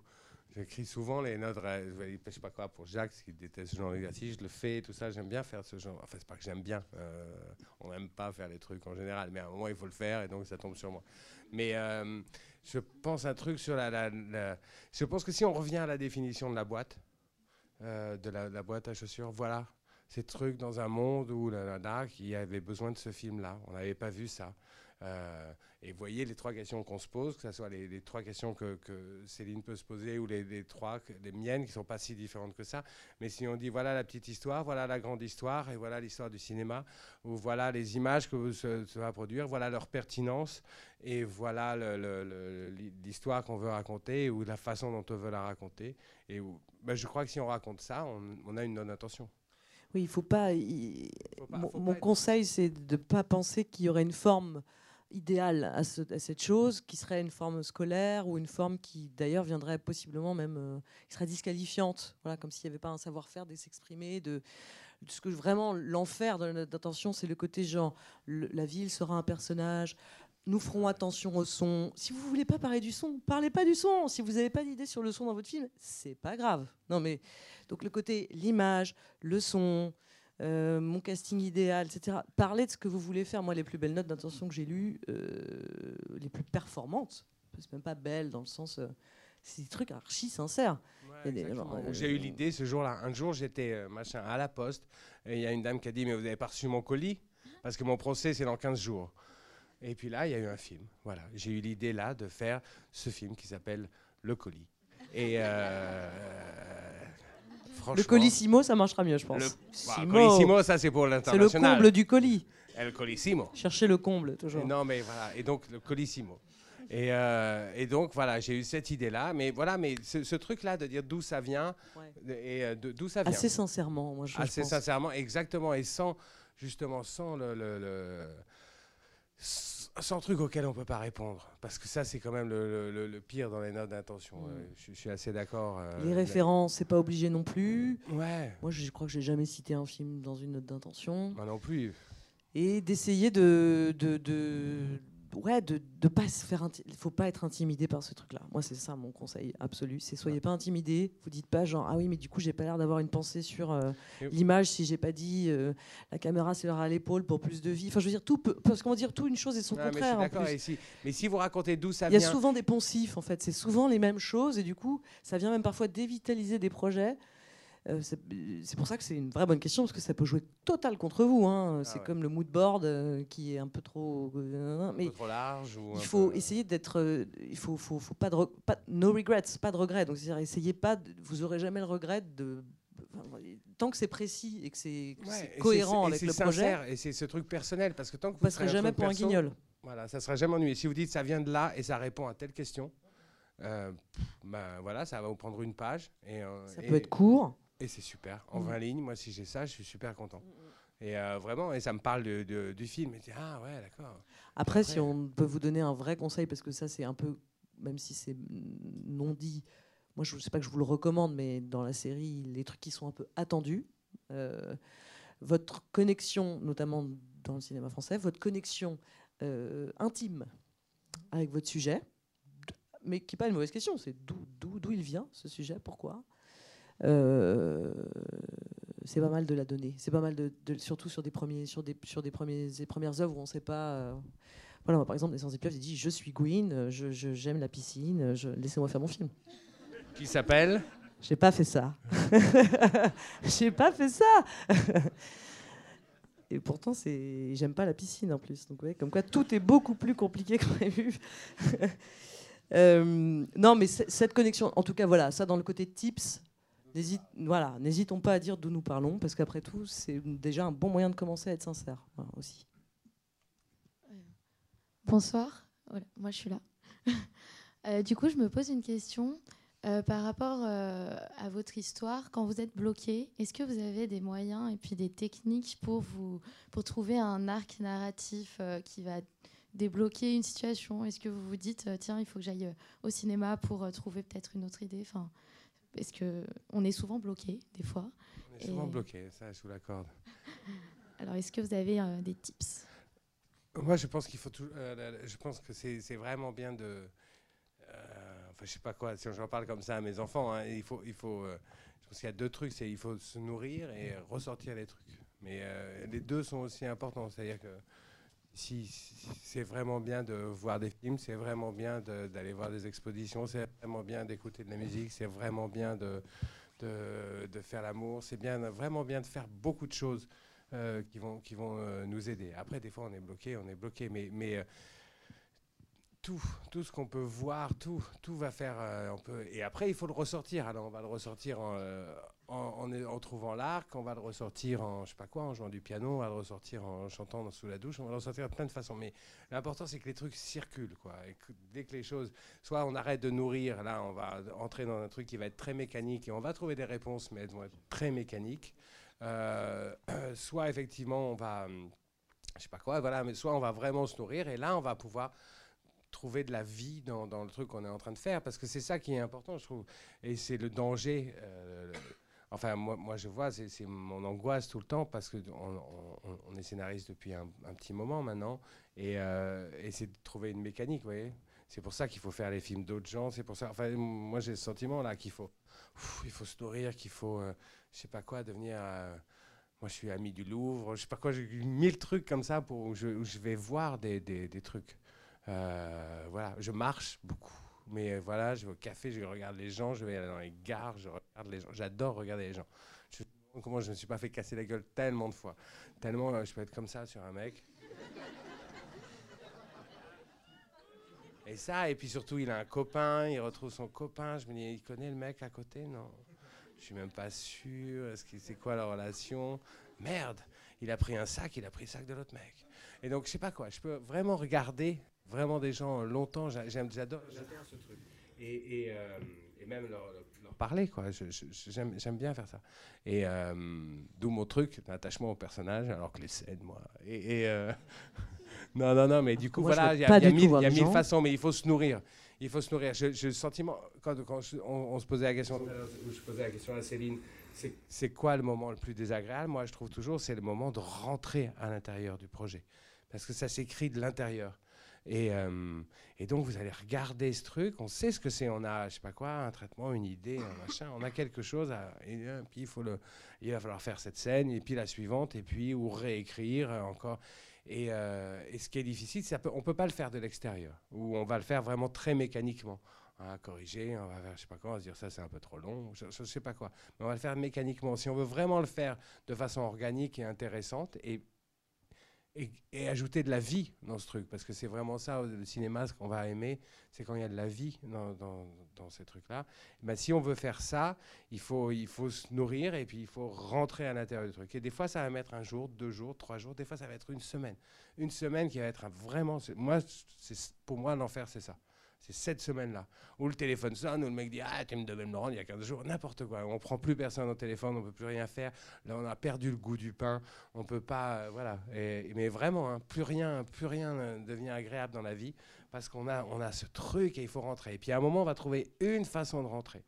J'écris souvent les notes, je sais pas quoi, pour Jacques, qui déteste ce genre d'exercice, je le fais, tout ça, j'aime bien faire ce genre. Enfin, c'est pas que j'aime bien, euh, on n'aime pas faire les trucs en général, mais à un moment, il faut le faire, et donc ça tombe sur moi. Mais euh, je pense un truc sur la, Je pense que si on revient à la définition de la boîte, euh, de la, boîte à chaussures, voilà, ces trucs dans un monde où la nana qui avait besoin de ce film-là, on n'avait pas vu ça. Et vous voyez les trois questions qu'on se pose, que ce soit les, les trois questions que, que Céline peut se poser ou les, les trois, les miennes, qui ne sont pas si différentes que ça. Mais si on dit voilà la petite histoire, voilà la grande histoire, et voilà l'histoire du cinéma, ou voilà les images que ça, ça va produire, voilà leur pertinence, et voilà l'histoire qu'on veut raconter, ou la façon dont on veut la raconter. Et où- ben, je crois que si on raconte ça, on, on a une bonne intention. Oui, il faut pas. il- Faut pas- mon faut mon pas être- conseil, c'est de ne pas penser qu'il y aurait une forme idéale à, ce- à cette chose, qui serait une forme scolaire ou une forme qui, d'ailleurs, viendrait possiblement même, euh, qui serait disqualifiante. Voilà, comme s'il n'y avait pas un savoir-faire de s'exprimer, de ce que vraiment l'enfer de c'est le côté genre la ville sera un personnage. Nous ferons attention au son. Si vous voulez pas parler du son, parlez pas du son. Si vous n'avez pas d'idée sur le son dans votre film, c'est pas grave. Non mais donc le côté l'image, le son, euh, mon casting idéal, etc. Parlez de ce que vous voulez faire. Moi, les plus belles notes d'intention que j'ai lues, euh, les plus performantes, c'est même pas belles dans le sens, euh, c'est des trucs archi sincères. J'ai eu l'idée ce jour-là. Un jour, j'étais machin à la poste et il y a une dame qui a dit Mais vous n'avez pas reçu mon colis? Parce que mon procès, c'est dans 15 jours. Et puis là, il y a eu un film. Voilà. J'ai eu l'idée là de faire ce film qui s'appelle Le colis. Et. Le colissimo, ça marchera mieux, je pense. Le, bah, Simo. colissimo, ça c'est pour c'est le l'international. comble du colis. Et le colissimo. Cherchez le comble, Et toujours. non, mais voilà. Et donc, le colissimo. Et, euh, et donc, voilà, j'ai eu cette idée-là. Mais voilà, mais ce, ce truc-là de dire d'où ça vient, Ouais. et euh, d'où ça vient. Assez sincèrement, moi, je, je Assez pense. sincèrement, exactement. Et sans, justement, sans le. le- le- sans truc auquel on ne peut pas répondre. Parce que ça, c'est quand même le, le- le- le pire dans les notes d'intention. Mm. Euh, je, je suis assez d'accord. euh, Les références, c'est pas obligé non plus. Ouais, Moi, je crois que j'ai jamais cité un film dans une note d'intention. moi non plus. Et d'essayer de, de, de, ouais, de, de pas se faire. Il faut pas être intimidé par ce truc-là. Moi, c'est ça mon conseil absolu. C'est soyez pas intimidé. Vous dites pas genre ah oui, mais du coup, j'ai pas l'air d'avoir une pensée sur euh, l'image si j'ai pas dit euh, la caméra sera à l'épaule pour plus de vie. Enfin, je veux dire tout peut, parce qu'on va dire tout une chose et son Ouais, mais je suis contraire. en d'accord. plus. Et si- mais si vous racontez d'où ça Il y a vient. souvent des poncifs, en fait. C'est souvent les mêmes choses et du coup, ça vient même parfois dévitaliser des projets. Euh, c'est c'est pour ça que c'est une vraie bonne question parce que ça peut jouer total contre vous. hein. C'est Ah ouais. comme le mood board euh, qui est un peu trop. euh, un mais peu trop large ou il faut peu- essayer d'être. il faut, faut, faut pas de re- pas, no regrets, pas de regrets. Donc c'est-à-dire essayez pas. de- vous aurez jamais le regret de. tant que c'est précis et que c'est Ouais, c'est c'est- cohérent avec c'est le projet, sincère, Et c'est ce truc personnel. Parce que tant que vous ferez un jamais pour un guignol. Voilà, ça sera jamais ennuyé. Si vous dites ça vient de là et ça répond à telle question, euh, ben voilà, ça va vous prendre une page. Et, euh, Ça et- peut être court. Et c'est super. En Mm. 20 lignes, moi, si j'ai ça, je suis super content. Et euh, vraiment, et ça me parle de- de- du film. Et dis, ah ouais, d'accord. Après, si on peut vous donner un vrai conseil, parce que ça, c'est un peu, même si c'est non dit, moi, je ne sais pas que je vous le recommande, mais dans la série, les trucs qui sont un peu attendus, euh, votre connexion, notamment dans le cinéma français, votre connexion intime avec votre sujet, mais qui n'est pas une mauvaise question, c'est d'où il vient ce sujet, pourquoi? C'est pas mal de la donner. C'est pas mal de, surtout sur des premiers, sur des, sur des premiers, des premières œuvres où on ne sait pas. Voilà, par exemple, Naissance des pieuvres, il dit Je suis Gwyn, j'aime je, la piscine, laissez-moi faire mon film. Qui s'appelle? J'ai pas fait ça. J'ai pas fait ça. Et pourtant, c'est, j'aime pas la piscine en plus. Donc, ouais, comme quoi, tout est beaucoup plus compliqué que prévu. euh, non, mais cette connexion, en tout cas, voilà, ça dans le côté tips, voilà, n'hésitons pas à dire d'où nous parlons, parce qu'après tout, c'est déjà un bon moyen de commencer à être sincère aussi. Bonsoir, moi je suis là. Euh, du coup, je me pose une question euh, par rapport euh, à votre histoire. Quand vous êtes bloqué, est-ce que vous avez des moyens et puis des techniques pour, vous, pour trouver un arc narratif qui va débloquer une situation? Est-ce que vous vous dites, tiens, il faut que j'aille au cinéma pour trouver peut-être une autre idée? Parce qu'on est souvent bloqué, des fois. On est souvent bloqué, ça, je vous l'accorde. Alors, est-ce que vous avez des tips? Moi, je pense qu'il faut tout, euh, je pense que c'est vraiment bien de. Euh, enfin, je sais pas quoi. Si j'en parle comme ça à mes enfants, hein, il faut, il faut. Euh, je pense qu'il y a deux trucs. C'est il faut se nourrir et ressortir les trucs. Mais les deux sont aussi importants. C'est-à-dire que si, c'est vraiment bien de voir des films, c'est vraiment bien d'aller voir des expositions, c'est vraiment bien d'écouter de la musique, c'est vraiment bien de, faire l'amour, c'est bien, vraiment bien de faire beaucoup de choses. Euh, qui vont, euh, nous aider. Après, des fois, on est bloqué, on est bloqué, mais, mais euh, tout, tout ce qu'on peut voir, tout, tout va faire. on peut, et après, il faut le ressortir. Alors, on va le ressortir en, en, en, trouvant l'arc, on va le ressortir en, je sais pas quoi, en jouant du piano, on va le ressortir en chantant sous la douche, on va le ressortir de plein de façons. Mais l'important, c'est que les trucs circulent, quoi. Et dès que les choses, soit on arrête de nourrir, là, on va entrer dans un truc qui va être très mécanique et on va trouver des réponses, mais elles vont être très mécaniques. Euh, soit effectivement on va, je sais pas quoi, voilà, mais soit on va vraiment se nourrir et là on va pouvoir trouver de la vie dans, dans le truc qu'on est en train de faire parce que c'est ça qui est important, je trouve, et c'est le danger. Euh, enfin, moi, moi, je vois, c'est mon angoisse tout le temps parce qu'on on, on, est scénariste depuis un, petit moment maintenant et, euh, et c'est de trouver une mécanique, vous voyez. C'est pour ça qu'il faut faire les films d'autres gens. C'est pour ça. Enfin, moi, j'ai le sentiment là qu'il faut, il faut se nourrir, qu'il faut, je sais pas quoi, devenir. Euh, moi, je suis ami du Louvre, je sais pas quoi, j'ai mille trucs comme ça pour, où, je, vais voir des, des, des trucs. Euh, voilà, je marche beaucoup. Mais euh, voilà, je vais au café, je regarde les gens, je vais dans les gares, je regarde les gens. J'adore regarder les gens. Je comment je ne me suis pas fait casser la gueule tellement de fois. Tellement, je peux être comme ça sur un mec. Et ça, et puis surtout, il a un copain, il retrouve son copain. Je me dis, il connaît le mec à côté? Non. Je suis même pas sûr. Est-ce que c'est quoi la relation? Merde, il a pris un sac, il a pris le sac de l'autre mec. Et donc je sais pas quoi. Je peux vraiment regarder vraiment des gens longtemps. J'aime, j'adore, ce truc. Et, euh, même leur, parler quoi. j'aime, bien faire ça. Et euh, d'où mon truc, l'attachement au personnage, alors que les scènes, moi. Et, euh, non, non, non, mais du coup, voilà, il y a, y a mille façons, mais il faut se nourrir il faut se nourrir. J'ai le sentiment, quand, on, se posait la question, je posais la question à Céline, c'est quoi le moment le plus désagréable? Moi, je trouve toujours, c'est le moment de rentrer à l'intérieur du projet. Parce que ça s'écrit de l'intérieur. Et, euh, et, donc, vous allez regarder ce truc, on sait ce que c'est, on a, je sais pas quoi, un traitement, une idée, un machin, on a quelque chose, et, euh, puis il, faut le, il va falloir faire cette scène, et puis la suivante, et puis, ou réécrire encore. Euh, et, ce qui est difficile, qu'on ne peut pas le faire de l'extérieur, ou on va le faire vraiment très mécaniquement. On va corriger, on va faire, je sais pas quoi, on va se dire ça c'est un peu trop long, je, ne sais pas quoi. Mais on va le faire mécaniquement. Si on veut vraiment le faire de façon organique et intéressante, et et, ajouter de la vie dans ce truc, parce que c'est vraiment ça, le cinéma, ce qu'on va aimer, c'est quand il y a de la vie dans, dans, ces trucs-là. Ben, si on veut faire ça, il faut, il faut se nourrir et puis il faut rentrer à l'intérieur du truc. Et des fois, ça va mettre un jour, deux jours, trois jours, des fois, ça va être une semaine. Une semaine qui va être vraiment... Moi, pour moi, l'enfer, c'est ça. C'est cette semaine-là. Où le téléphone sonne, où le mec dit Ah, tu me devais me le rendre il y a 15 jours, n'importe quoi. On prend plus personne au téléphone, on peut plus rien faire. Là, on a perdu le goût du pain. On peut pas. Euh, voilà. Mais vraiment, hein, plus rien, plus rien ne devient agréable dans la vie parce qu'on a, on a ce truc et il faut rentrer. Et puis à un moment, on va trouver une façon de rentrer.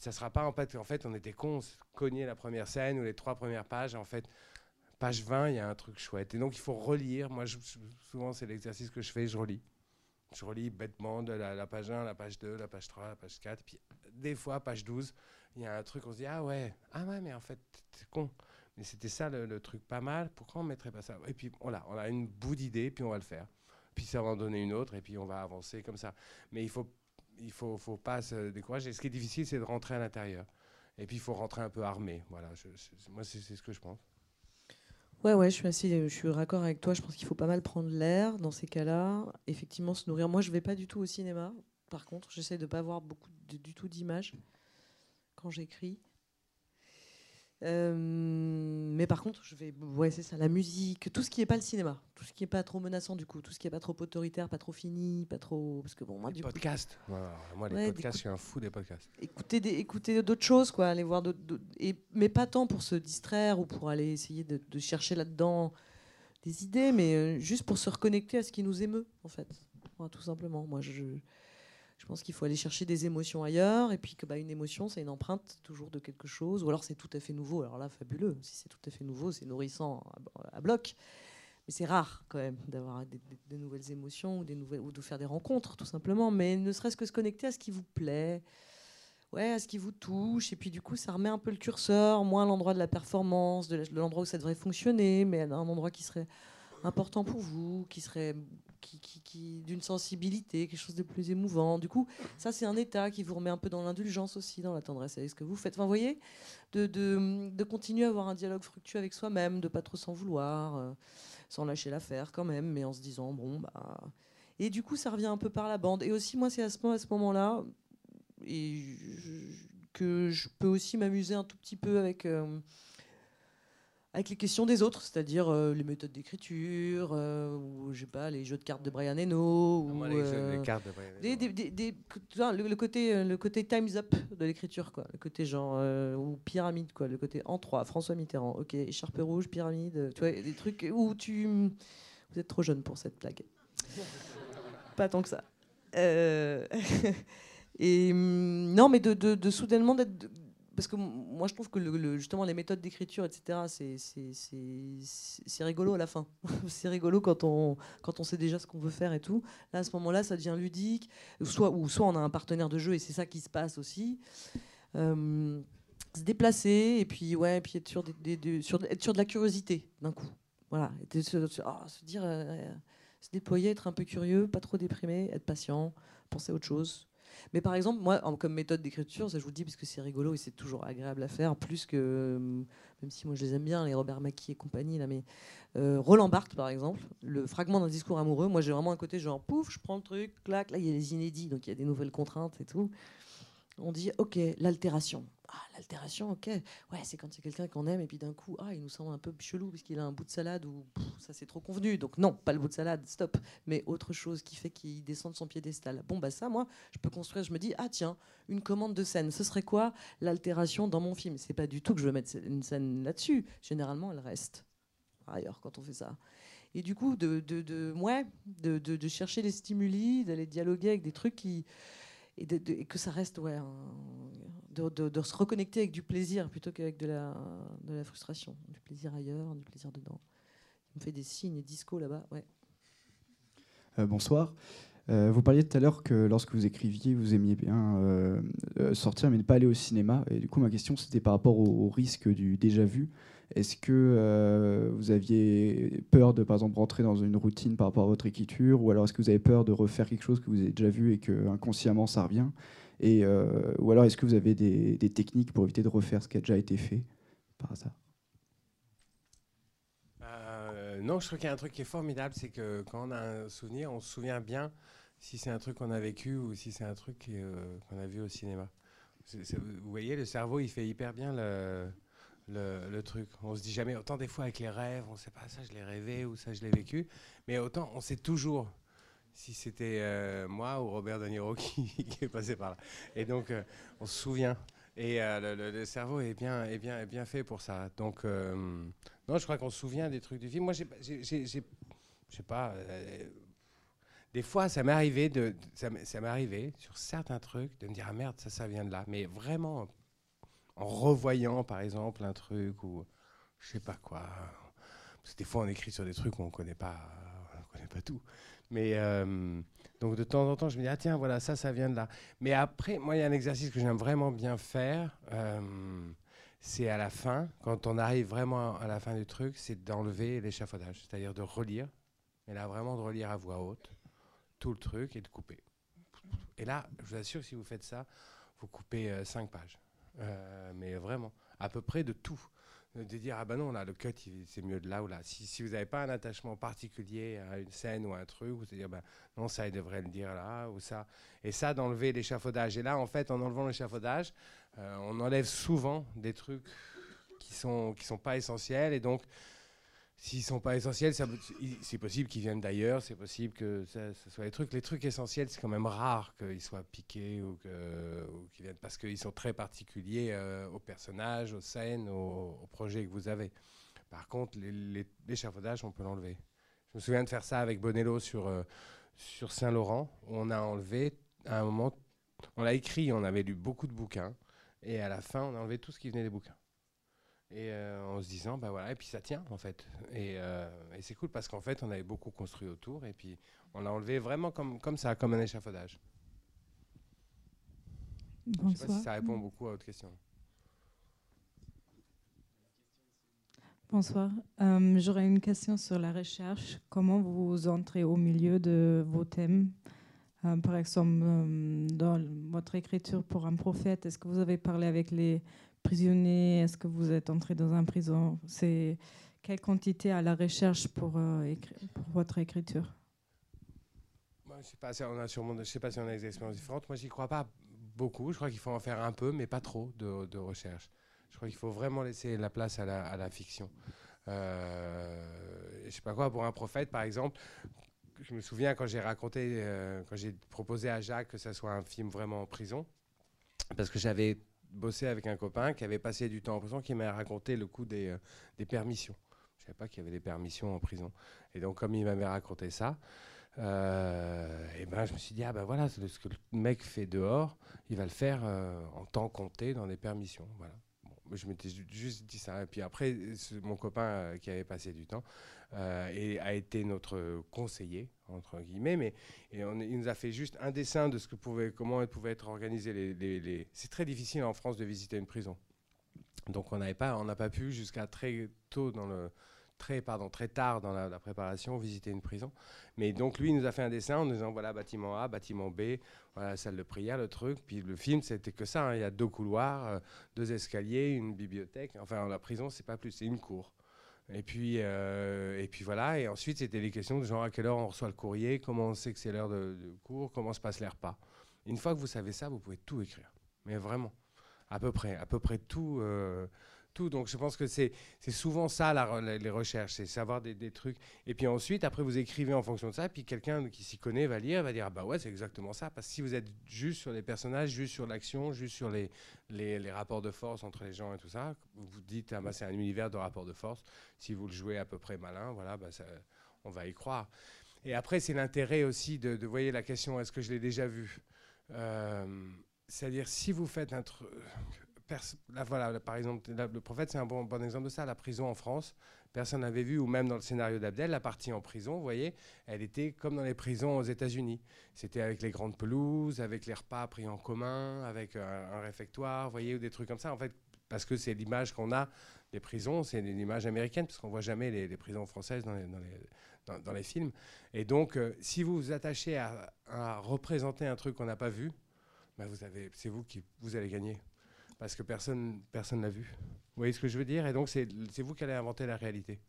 Ça sera pas en fait, en fait, on était cons, cogner la première scène ou les trois premières pages. En fait, page 20, il y a un truc chouette. Et donc, il faut relire. Moi, souvent, c'est l'exercice que je fais, je relis. Je relis bêtement de la, page 1, la page 2, la page 3, la page 4. Puis, des fois, page 12, il y a un truc, on se dit, ah ouais, ah ouais, mais en fait, c'est con. Mais c'était ça le, truc pas mal. Pourquoi on ne mettrait pas ça? Et puis, voilà, on a une bout d'idée, puis on va le faire. Puis, ça va en donner une autre, et puis on va avancer comme ça. Mais il faut, il faut, faut pas se décourager. Ce qui est difficile, c'est de rentrer à l'intérieur. Et puis, il faut rentrer un peu armé. Voilà, moi, c'est ce que je pense. Ouais, ouais, je suis assez, je raccord avec toi. Je pense qu'il faut pas mal prendre l'air dans ces cas-là. Effectivement, se nourrir. Moi, je vais pas du tout au cinéma. Par contre, j'essaie de pas avoir beaucoup du tout d'images quand j'écris. Euh, mais par contre, je vais, ouais, c'est ça, la musique, tout ce qui est pas le cinéma, tout ce qui est pas trop menaçant du coup, tout ce qui est pas trop autoritaire, pas trop fini, pas trop, parce que bon, moi Les du coup, podcasts. Voilà, moi, les Ouais, podcasts, je suis un fou des podcasts. écouter des, écouter d'autres choses quoi aller voir d'autres et mais pas tant pour se distraire ou pour aller essayer de, de chercher là-dedans des idées mais euh, juste pour se reconnecter à ce qui nous émeut en fait tout simplement moi je je pense qu'il faut aller chercher des émotions ailleurs et puis que bah, une émotion c'est une empreinte toujours de quelque chose ou alors c'est tout à fait nouveau. Alors là fabuleux. Si c'est tout à fait nouveau c'est nourrissant à, bloc. Mais c'est rare quand même d'avoir des, des- des nouvelles émotions ou, des nouvelles, ou de faire des rencontres tout simplement. Mais ne serait-ce que se connecter à ce qui vous plaît ouais, à ce qui vous touche. Et puis du coup, ça remet un peu le curseur, moins l'endroit de la performance, de l'endroit où ça devrait fonctionner, mais à un endroit qui serait important pour vous, qui serait qui, qui- d'une sensibilité, quelque chose de plus émouvant. Du coup, ça c'est un état qui vous remet un peu dans l'indulgence aussi, dans la tendresse avec ce que vous faites. Enfin, vous voyez, de, de, continuer à avoir un dialogue fructueux avec soi-même, de pas trop s'en vouloir, euh, sans lâcher l'affaire quand même, mais en se disant bon bah. Et du coup, ça revient un peu par la bande. Et aussi, moi, c'est à ce, à ce moment-là, et que je peux aussi m'amuser un tout petit peu avec, euh, avec les questions des autres, c'est-à-dire euh, les méthodes d'écriture, euh, ou je sais pas, les jeux de cartes de Brian Eno, ou les, jeux- euh, cartes de Brian Eno. des- des- des- tu vois, le, le côté, le côté times up de l'écriture, quoi. Le côté genre, ou pyramide, quoi. Le côté en trois, François Mitterrand, ok, écharpe rouge, pyramide, tu vois, des trucs où tu. Vous êtes trop jeune pour cette blague. Pas tant que ça. Et hum, non, mais de, de- de soudainement d'être. Parce que moi, je trouve que justement, les méthodes d'écriture, etc., c'est- rigolo à la fin. c'est rigolo quand on, quand on sait déjà ce qu'on veut faire et tout. Là, à ce moment-là, ça devient ludique. Soit, ou soit on a un partenaire de jeu et c'est ça qui se passe aussi. Se déplacer et puis, ouais, puis être, des- sur, sur de la curiosité d'un coup. Voilà. Ah, se dire. euh, se déployer, être un peu curieux, pas trop déprimé, être patient, penser à autre chose. Mais par exemple, moi, comme méthode d'écriture, ça je vous le dis parce que c'est rigolo et c'est toujours agréable à faire, plus que, euh, même si moi je les aime bien, les Robert Mackie et compagnie, là, mais euh, Roland Barthes par exemple, le fragment d'un discours amoureux, moi j'ai vraiment un côté genre pouf, je prends le truc, clac, là il y a les inédits, donc il y a des nouvelles contraintes et tout. On dit ok, l'altération. Ah, l'altération, ok. Ouais, c'est quand c'est quelqu'un qu'on aime et puis d'un coup, ah, il nous semble un peu chelou parce qu'il a un bout de salade ou ça c'est trop convenu. Donc non, pas le bout de salade, stop. Mais autre chose qui fait qu'il descend de son piédestal. Bon, bah ça, moi, je peux construire, je me dis, ah tiens, une commande de scène, ce serait quoi l'altération dans mon film? C'est pas du tout que je veux mettre une scène là-dessus. Généralement, elle reste par ailleurs quand on fait ça. Et du coup, de, de, ouais, de, de chercher les stimuli, d'aller dialoguer avec des trucs qui. Et, et que ça reste, ouais, de, se reconnecter avec du plaisir plutôt qu'avec de la, de la frustration. Du plaisir ailleurs, du plaisir dedans. Il me fait des signes disco là-bas, ouais. Euh, bonsoir. Euh, vous parliez tout à l'heure que lorsque vous écriviez, vous aimiez bien euh, euh, sortir mais ne pas aller au cinéma. Et du coup, ma question, c'était par rapport au, risque du déjà vu. Est-ce que vous aviez peur de, par exemple, rentrer dans une routine par rapport à votre écriture? Ou alors est-ce que vous avez peur de refaire quelque chose que vous avez déjà vu et que inconsciemment ça revient? Et, Ou alors est-ce que vous avez des, des techniques pour éviter de refaire ce qui a déjà été fait par hasard? Non, je trouve qu'il y a un truc qui est formidable, c'est que quand on a un souvenir, on se souvient bien si c'est un truc qu'on a vécu ou si c'est un truc euh, qu'on a vu au cinéma. Vous voyez, le cerveau, il fait hyper bien le, le, truc. On se dit jamais, autant des fois avec les rêves, on sait pas, ça je l'ai rêvé ou ça je l'ai vécu, mais autant on sait toujours si c'était euh, moi ou Robert De Niro qui, est passé par là. Et donc, euh, on se souvient. Et le, cerveau est bien, est, bien, est bien fait pour ça. Donc, non, je crois qu'on se souvient des trucs du film. Moi, j'ai, sais pas. Des fois, ça m'est arrivé de, ça m'est, arrivé sur certains trucs de me dire ah merde, ça, ça vient de là. Mais vraiment, en revoyant, par exemple, un truc ou je sais pas quoi, des fois, on écrit sur des trucs où on connaît pas, on connaît pas tout. Mais euh, donc de temps en temps, je me dis ah tiens voilà ça ça vient de là. Mais après, moi il y a un exercice que j'aime vraiment bien faire. euh, c'est à la fin, quand on arrive vraiment à la fin du truc, c'est d'enlever l'échafaudage, c'est-à-dire de relire, mais là vraiment de relire à voix haute tout le truc et de couper. Et là, je vous assure, si vous faites ça, vous coupez 5 pages. Euh, mais vraiment, à peu près de tout. De dire, ah ben non, là, le cut, c'est mieux de là ou là. Si, si vous n'avez pas un attachement particulier à une scène ou à un truc, vous allez dire, ben non, ça, il devrait le dire là ou ça. Et ça, d'enlever l'échafaudage. Et là, en fait, en enlevant l'échafaudage, euh, on enlève souvent des trucs qui sont, qui sont pas essentiels. Et donc, s'ils sont pas essentiels, c'est possible qu'ils viennent d'ailleurs, c'est possible que ça, soit des trucs. Les trucs essentiels, c'est quand même rare qu'ils soient piqués ou qu'ils viennent parce qu'ils sont très particuliers euh, aux personnages, aux scènes, aux, aux projets que vous avez. Par contre, les- les- l'échafaudage, on peut l'enlever. Je me souviens de faire ça avec Bonello sur, euh, sur Saint-Laurent. On a enlevé, à un moment, on l'a écrit, on avait lu beaucoup de bouquins, et à la fin, on a enlevé tout ce qui venait des bouquins. Et euh, en se disant, bah voilà, et puis ça tient en fait. Et, euh, et c'est cool parce qu'en fait, on avait beaucoup construit autour, et puis on l'a enlevé vraiment comme, comme ça, comme un échafaudage. Je sais pas si Bonsoir. ça répond beaucoup à votre question. Bonsoir. Euh, J'aurais une question sur la recherche. Comment vous entrez au milieu de vos thèmes? Par exemple, dans votre écriture pour un prophète, est-ce que vous avez parlé avec les prisonniers Est-ce que vous êtes entré dans un prison? C'est quelle quantité à la recherche pour, euh, votre écriture? Moi, je sais pas si on a sûrement, je sais pas si on a des expériences différentes. Moi, j'y crois pas beaucoup. Je crois qu'il faut en faire un peu, mais pas trop de, recherche. Je crois qu'il faut vraiment laisser la place à la, à la fiction. Euh, je sais pas quoi pour un prophète, par exemple. Je me souviens quand j'ai raconté, euh, quand j'ai proposé à Jacques que ça soit un film vraiment en prison, parce que j'avais bossé avec un copain qui avait passé du temps en prison, qui m'a raconté le coup des, euh, des permissions. Je savais pas qu'il y avait des permissions en prison. Et donc, comme il m'avait raconté ça, euh, et ben, je me suis dit, ah ben voilà, ce que le mec fait dehors, il va le faire euh, en temps compté dans des permissions. Voilà. Bon, je m'étais ju- juste dit ça. Et puis après, mon copain qui avait passé du temps euh, et a été notre conseiller, entre guillemets, mais et il nous a fait juste un dessin de ce que pouvait, comment pouvaient être organisées C'est très difficile en France de visiter une prison. Donc on n'avait pas, on n'a pas pu jusqu'à très tôt dans le très pardon très tard dans la, préparation visiter une prison. Mais donc lui il nous a fait un dessin en disant voilà bâtiment A, bâtiment B, voilà salle de prière, le truc. Puis le film c'était que ça. hein. Il y a deux couloirs, euh, deux escaliers, une bibliothèque. Enfin la prison c'est pas plus, c'est une cour. Et puis, euh, et puis voilà, et ensuite c'était des questions de genre à quelle heure on reçoit le courrier, comment on sait que c'est l'heure de, cours, comment se passe les repas. Une fois que vous savez ça, vous pouvez tout écrire. Mais vraiment, à peu près, à peu près tout. euh, Donc je pense que c'est souvent ça les recherches, c'est savoir des, trucs. Et puis ensuite, après vous écrivez en fonction de ça, puis quelqu'un qui s'y connaît va lire, va dire ah bah ouais c'est exactement ça. Parce que si vous êtes juste sur les personnages, juste sur l'action, juste sur les, rapports de force entre les gens et tout ça, vous dites ah bah c'est un univers de rapports de force. Si vous le jouez à peu près malin, voilà, bah on va y croire. Et après c'est l'intérêt aussi de, de voyez la question est-ce que je l'ai déjà vu Euh, C'est-à-dire si vous faites un truc là, voilà, là, par exemple, le prophète, c'est un bon, exemple de ça. La prison en France, personne n'avait vu, ou même dans le scénario d'Abdel, la partie en prison, vous voyez, elle était comme dans les prisons aux États-Unis. C'était avec les grandes pelouses, avec les repas pris en commun, avec un, un réfectoire, vous voyez, ou des trucs comme ça. En fait, parce que c'est l'image qu'on a des prisons, c'est une image américaine, parce qu'on voit jamais les, prisons françaises dans les, films. Et donc, euh, si vous vous attachez à, représenter un truc qu'on n'a pas vu, bah, c'est vous qui vous allez gagner parce que personne personne l'a vu. Vous voyez ce que je veux dire? Et donc c'est vous qui allez inventer la réalité.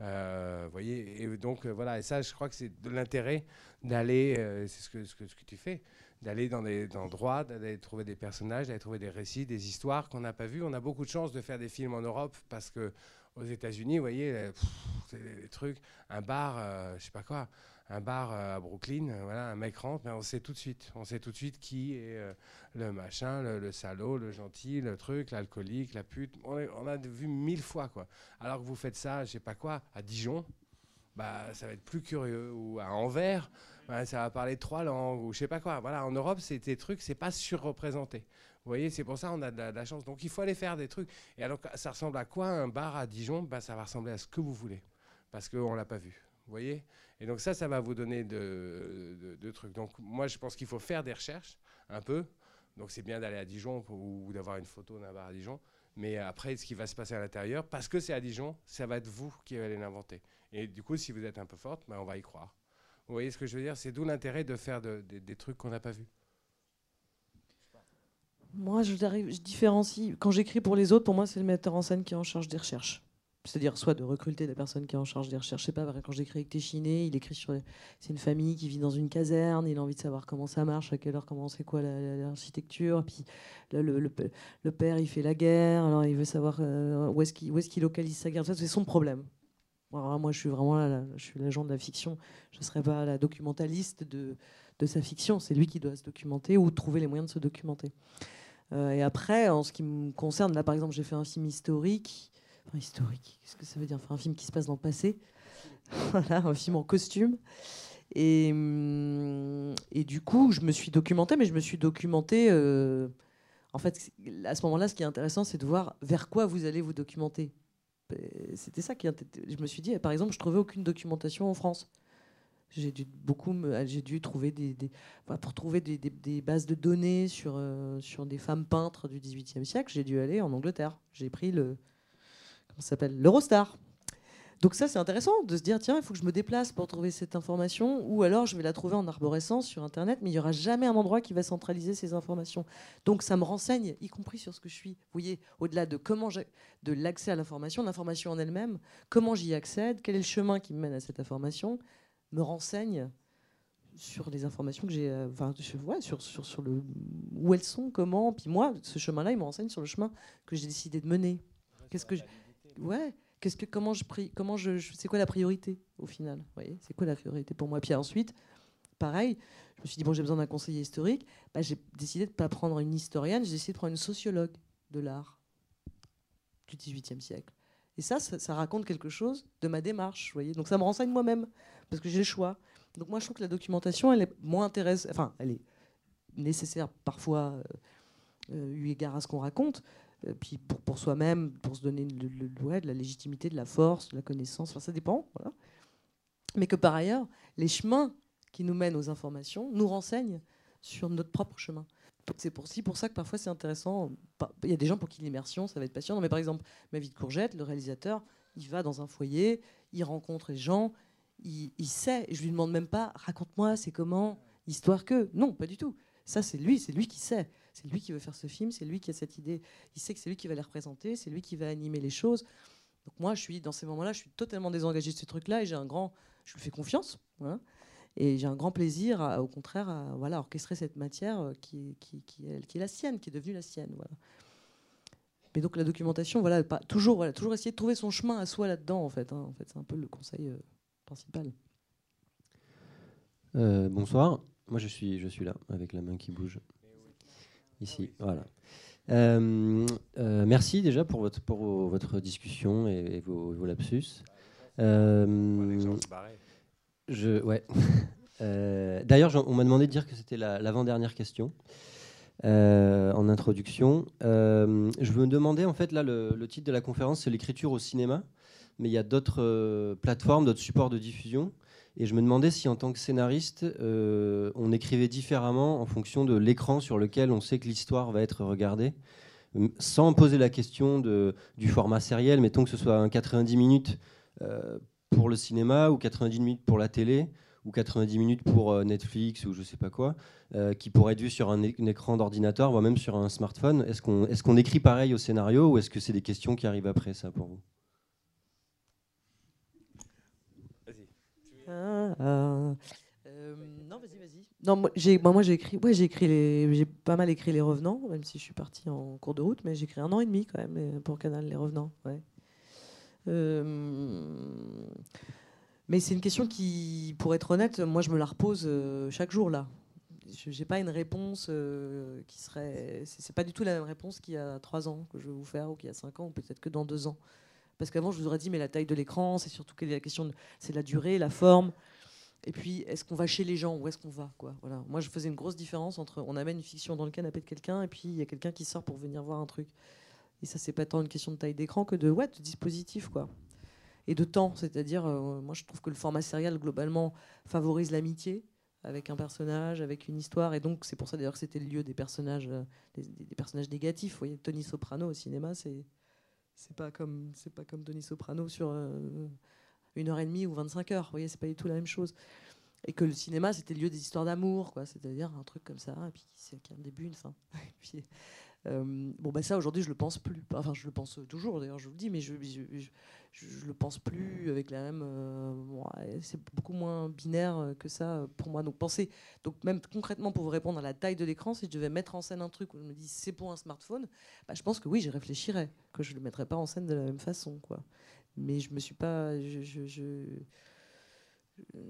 Euh, voyez? Et donc euh, voilà. Et ça, je crois que c'est de l'intérêt d'aller. euh, c'est ce que, ce que ce que tu fais, d'aller dans des endroits, d'aller trouver des personnages, d'aller trouver des récits, des histoires qu'on n'a pas vues. On a beaucoup de chance de faire des films en Europe parce que aux États-Unis, vous voyez, euh, pff, des, trucs, un bar, je sais pas quoi, un bar à Brooklyn, euh, voilà, un mec rentre, mais on sait tout de suite, on sait tout de suite qui est euh, le machin, le, salaud, le gentil, le truc, l'alcoolique, la pute. On, est- a vu mille fois, quoi. Alors que vous faites ça, je sais pas quoi, à Dijon, bah, ça va être plus curieux. Ou à Anvers, bah, ça va parler trois langues, ou je sais pas quoi. Voilà, en Europe, c'est des trucs, c'est pas surreprésenté. Vous voyez, c'est pour ça qu'on a de la, de la chance. Donc il faut aller faire des trucs. Et alors, ça ressemble à quoi un bar à Dijon? Bah, Ça va ressembler à ce que vous voulez. parce qu'on l'a pas vu. Vous voyez? Et donc ça, ça va vous donner de, trucs. Donc moi, je pense qu'il faut faire des recherches, un peu. Donc c'est bien d'aller à Dijon ou d'avoir une photo d'un bar à Dijon. Mais après, ce qui va se passer à l'intérieur, parce que c'est à Dijon, ça va être vous qui allez l'inventer. Et du coup, si vous êtes un peu forte, ben, on va y croire. Vous voyez ce que je veux dire? C'est d'où l'intérêt de faire des trucs qu'on n'a pas vus. Moi, je différencie. Quand j'écris pour les autres, pour moi, c'est le metteur en scène qui est en charge des recherches. C'est-à-dire soit de recruter la personne qui est en charge des recherches. Je sais pas, quand j'écris avec Téchiné, il écrit sur. C'est une famille qui vit dans une caserne, il a envie de savoir comment ça marche, à quelle heure, comment c'est quoi l'architecture. Puis le, le, père, il fait la guerre, alors il veut savoir euh, où est-ce qu'il localise sa guerre. C'est son problème. moi, je suis vraiment là, je suis l'agent de la fiction. Je ne serais pas la documentaliste de, de sa fiction. C'est lui qui doit se documenter ou trouver les moyens de se documenter. Euh, et après, en ce qui me concerne, là par exemple, j'ai fait un film historique. Historique, qu'est-ce que ça veut dire un film qui se passe dans le passé. voilà, un film en costume. Et, hum, et, du coup, je me suis documenté, mais je me suis documenté. Euh, en fait, à ce moment-là, ce qui est intéressant, c'est de voir vers quoi vous allez vous documenter. C'était ça qui. Je me suis dit, par exemple, je trouvais aucune documentation en France. J'ai dû beaucoup, j'ai dû trouver des, pour trouver des, des, bases de données sur euh, sur des femmes peintres du XVIIIe siècle. J'ai dû aller en Angleterre. J'ai pris le comment s'appelle l'Eurostar. Donc ça, c'est intéressant de se dire tiens, il faut que je me déplace pour trouver cette information, ou alors je vais la trouver en arborescence sur Internet, mais il n'y aura jamais un endroit qui va centraliser ces informations. Donc ça me renseigne, y compris sur ce que je suis. Vous voyez, au-delà de comment de l'accès à l'information, l'information en elle-même, comment j'y accède, quel est le chemin qui me mène à cette information, me renseigne sur les informations que j'ai, euh, enfin, sur, sur, sur, le, où elles sont, comment. Puis moi, ce chemin-là, il me renseigne sur le chemin que j'ai décidé de mener. Qu'est-ce que, je, ouais, qu'est-ce que, comment je, c'est quoi la priorité au final, voyez, c'est quoi la priorité pour moi? Puis ensuite, pareil, je me suis dit bon, j'ai besoin d'un conseiller historique. Bah, j'ai décidé de pas prendre une historienne, j'ai décidé de prendre une sociologue de l'art du XVIIIe siècle. Et ça, ça, raconte quelque chose de ma démarche, voyez? Donc ça me renseigne moi-même parce que j'ai le choix. Donc moi, je trouve que la documentation, elle est moins intéressante. Enfin, elle est nécessaire parfois, euh, euh, eu égard à ce qu'on raconte. Euh, puis pour, pour soi-même, pour se donner le, le, de la légitimité, de la force, de la connaissance. Enfin, ça dépend. Voilà. Mais que par ailleurs, les chemins qui nous mènent aux informations nous renseignent sur notre propre chemin. C'est pour, pour ça que parfois c'est intéressant. Il y a des gens pour qui l'immersion, ça va être passionnant. Mais par exemple, Ma vie de courgette, le réalisateur, il va dans un foyer, il rencontre les gens, il, sait. Je lui demande même pas, raconte-moi, c'est comment, histoire que. Non, pas du tout. Ça, c'est lui, c'est lui qui sait. C'est lui qui veut faire ce film, c'est lui qui a cette idée. Il sait que c'est lui qui va les représenter, c'est lui qui va animer les choses. Donc moi, je suis dans ces moments-là, je suis totalement désengagé de ce truc-là et j'ai un grand, je lui fais confiance. Et j'ai un grand plaisir, au contraire, à voilà, orchestrer cette matière euh, qui, est, la sienne, qui est devenue la sienne. Voilà. Mais donc la documentation, voilà, pas, toujours, voilà, toujours essayer de trouver son chemin à soi là-dedans, en fait. Hein. En fait, c'est un peu le conseil euh, principal. Euh, bonsoir. Moi, je suis, je suis là, avec la main qui bouge. Ici, voilà. merci déjà pour votre, pour votre discussion et, vos, vos, lapsus. Je, ouais. Euh, d'ailleurs, on m'a demandé de dire que c'était l'avant-dernière question euh, en introduction. Euh, je me demandais, en fait, là, le, titre de la conférence, c'est l'écriture au cinéma, mais il y a d'autres plateformes, d'autres supports de diffusion. Et je me demandais si, en tant que scénariste, on écrivait différemment en fonction de l'écran sur lequel on sait que l'histoire va être regardée, sans poser la question du format sériel. Mettons que ce soit un 90 minutes pour le cinéma ou 90 minutes pour la télé ou 90 minutes pour euh, Netflix ou je sais pas quoi, euh, qui pourrait être vu sur un, écran d'ordinateur, voire même sur un smartphone. Est-ce qu'on est écrit pareil au scénario ou est-ce que c'est des questions qui arrivent après ça pour vous ah, ah. Euh, non, vas-y, vas-y. Non, moi j'ai, moi, j'ai écrit, ouais, j'ai écrit les, j'ai pas mal écrit les Revenants, même si je suis parti en cours de route, mais j'ai écrit un an et demi quand même pour Canal les Revenants. Ouais. Euh, mais c'est une question qui, pour être honnête, moi je me la repose euh, chaque jour là. Je n'ai pas une réponse euh, qui serait. C'est pas du tout la même réponse qu'il y a trois ans que je vais vous faire, ou qu'il y a cinq ans, ou peut-être que dans deux ans. Parce qu'avant, je vous aurais dit, mais la taille de l'écran, c'est surtout quelle est la question, c'est la durée, la forme. Et puis, est-ce qu'on va chez les gens Où est-ce qu'on va quoi voilà. Moi, je faisais une grosse différence entre on amène une fiction dans le canapé de quelqu'un et puis il y a quelqu'un qui sort pour venir voir un truc. Et ça, c'est pas tant une question de taille d'écran que de, ouais, de dispositif, quoi. et de temps. C'est-à-dire, euh, moi je trouve que le format serial globalement favorise l'amitié avec un personnage, avec une histoire, et donc c'est pour ça d'ailleurs que c'était le lieu des personnages, euh, des, des personnages négatifs. Vous voyez, Tony Soprano au cinéma, c'est c'est pas comme c'est pas comme Tony Soprano sur euh, une heure et demie ou 25 heures. Vous voyez, c'est pas du tout la même chose. Et que le cinéma, c'était le lieu des histoires d'amour, quoi. C'est-à-dire un truc comme ça, et puis a un début, une fin. euh, bon, bah ça, aujourd'hui, je le pense plus. Enfin, je le pense toujours, d'ailleurs, je vous le dis, mais je, je, le pense plus avec la même. euh, c'est beaucoup moins binaire que ça euh, pour moi. Donc, pensez. Donc, même concrètement, pour vous répondre à la taille de l'écran, si je devais mettre en scène un truc où je me dis c'est pour un smartphone, bah, je pense que oui, j'y réfléchirais, que je le mettrais pas en scène de la même façon, quoi. Mais je me suis pas.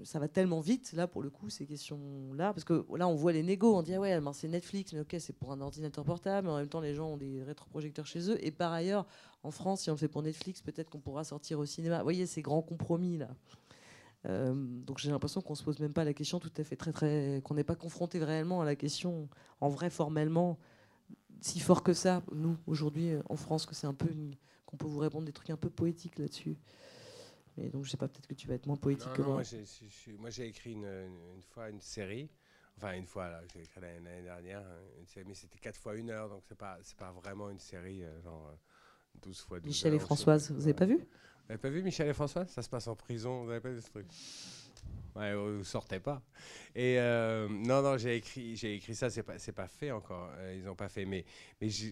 Ça va tellement vite là pour le coup ces questions là parce que là on voit les négos on dit ah ouais c'est Netflix mais ok c'est pour un ordinateur portable mais en même temps les gens ont des rétroprojecteurs chez eux. Et par ailleurs en France si on le fait pour Netflix peut-être qu'on pourra sortir au cinéma. Vous voyez ces grands compromis là. Euh, donc j'ai l'impression qu'on se pose même pas la question tout à fait très très qu'on n'est pas confronté réellement à la question en vrai formellement si fort que ça nous aujourd'hui en France que c'est un peu qu'on peut vous répondre des trucs un peu poétiques là-dessus mais donc je sais pas peut-être que tu vas être moins poétique Non, que non, moi moi, j'ai- moi, écrit une, une- fois une série. Enfin, une fois, là, j'ai écrit l'année dernière, une série, mais c'était 4 fois 1 heure, donc c'est pas, c'est pas vraiment une série, euh, genre euh, 12 fois 12 Michel et heures, Françoise, vous avez pas vu? Vous avez pas vu Michel et Françoise? Ça se passe en prison, vous avez pas vu ce truc? Ouais, vous sortez pas. Et euh, non, non, j'ai écrit, j'ai écrit ça, c'est pas, c'est pas fait encore. euh, ils ont pas fait, mais, mais je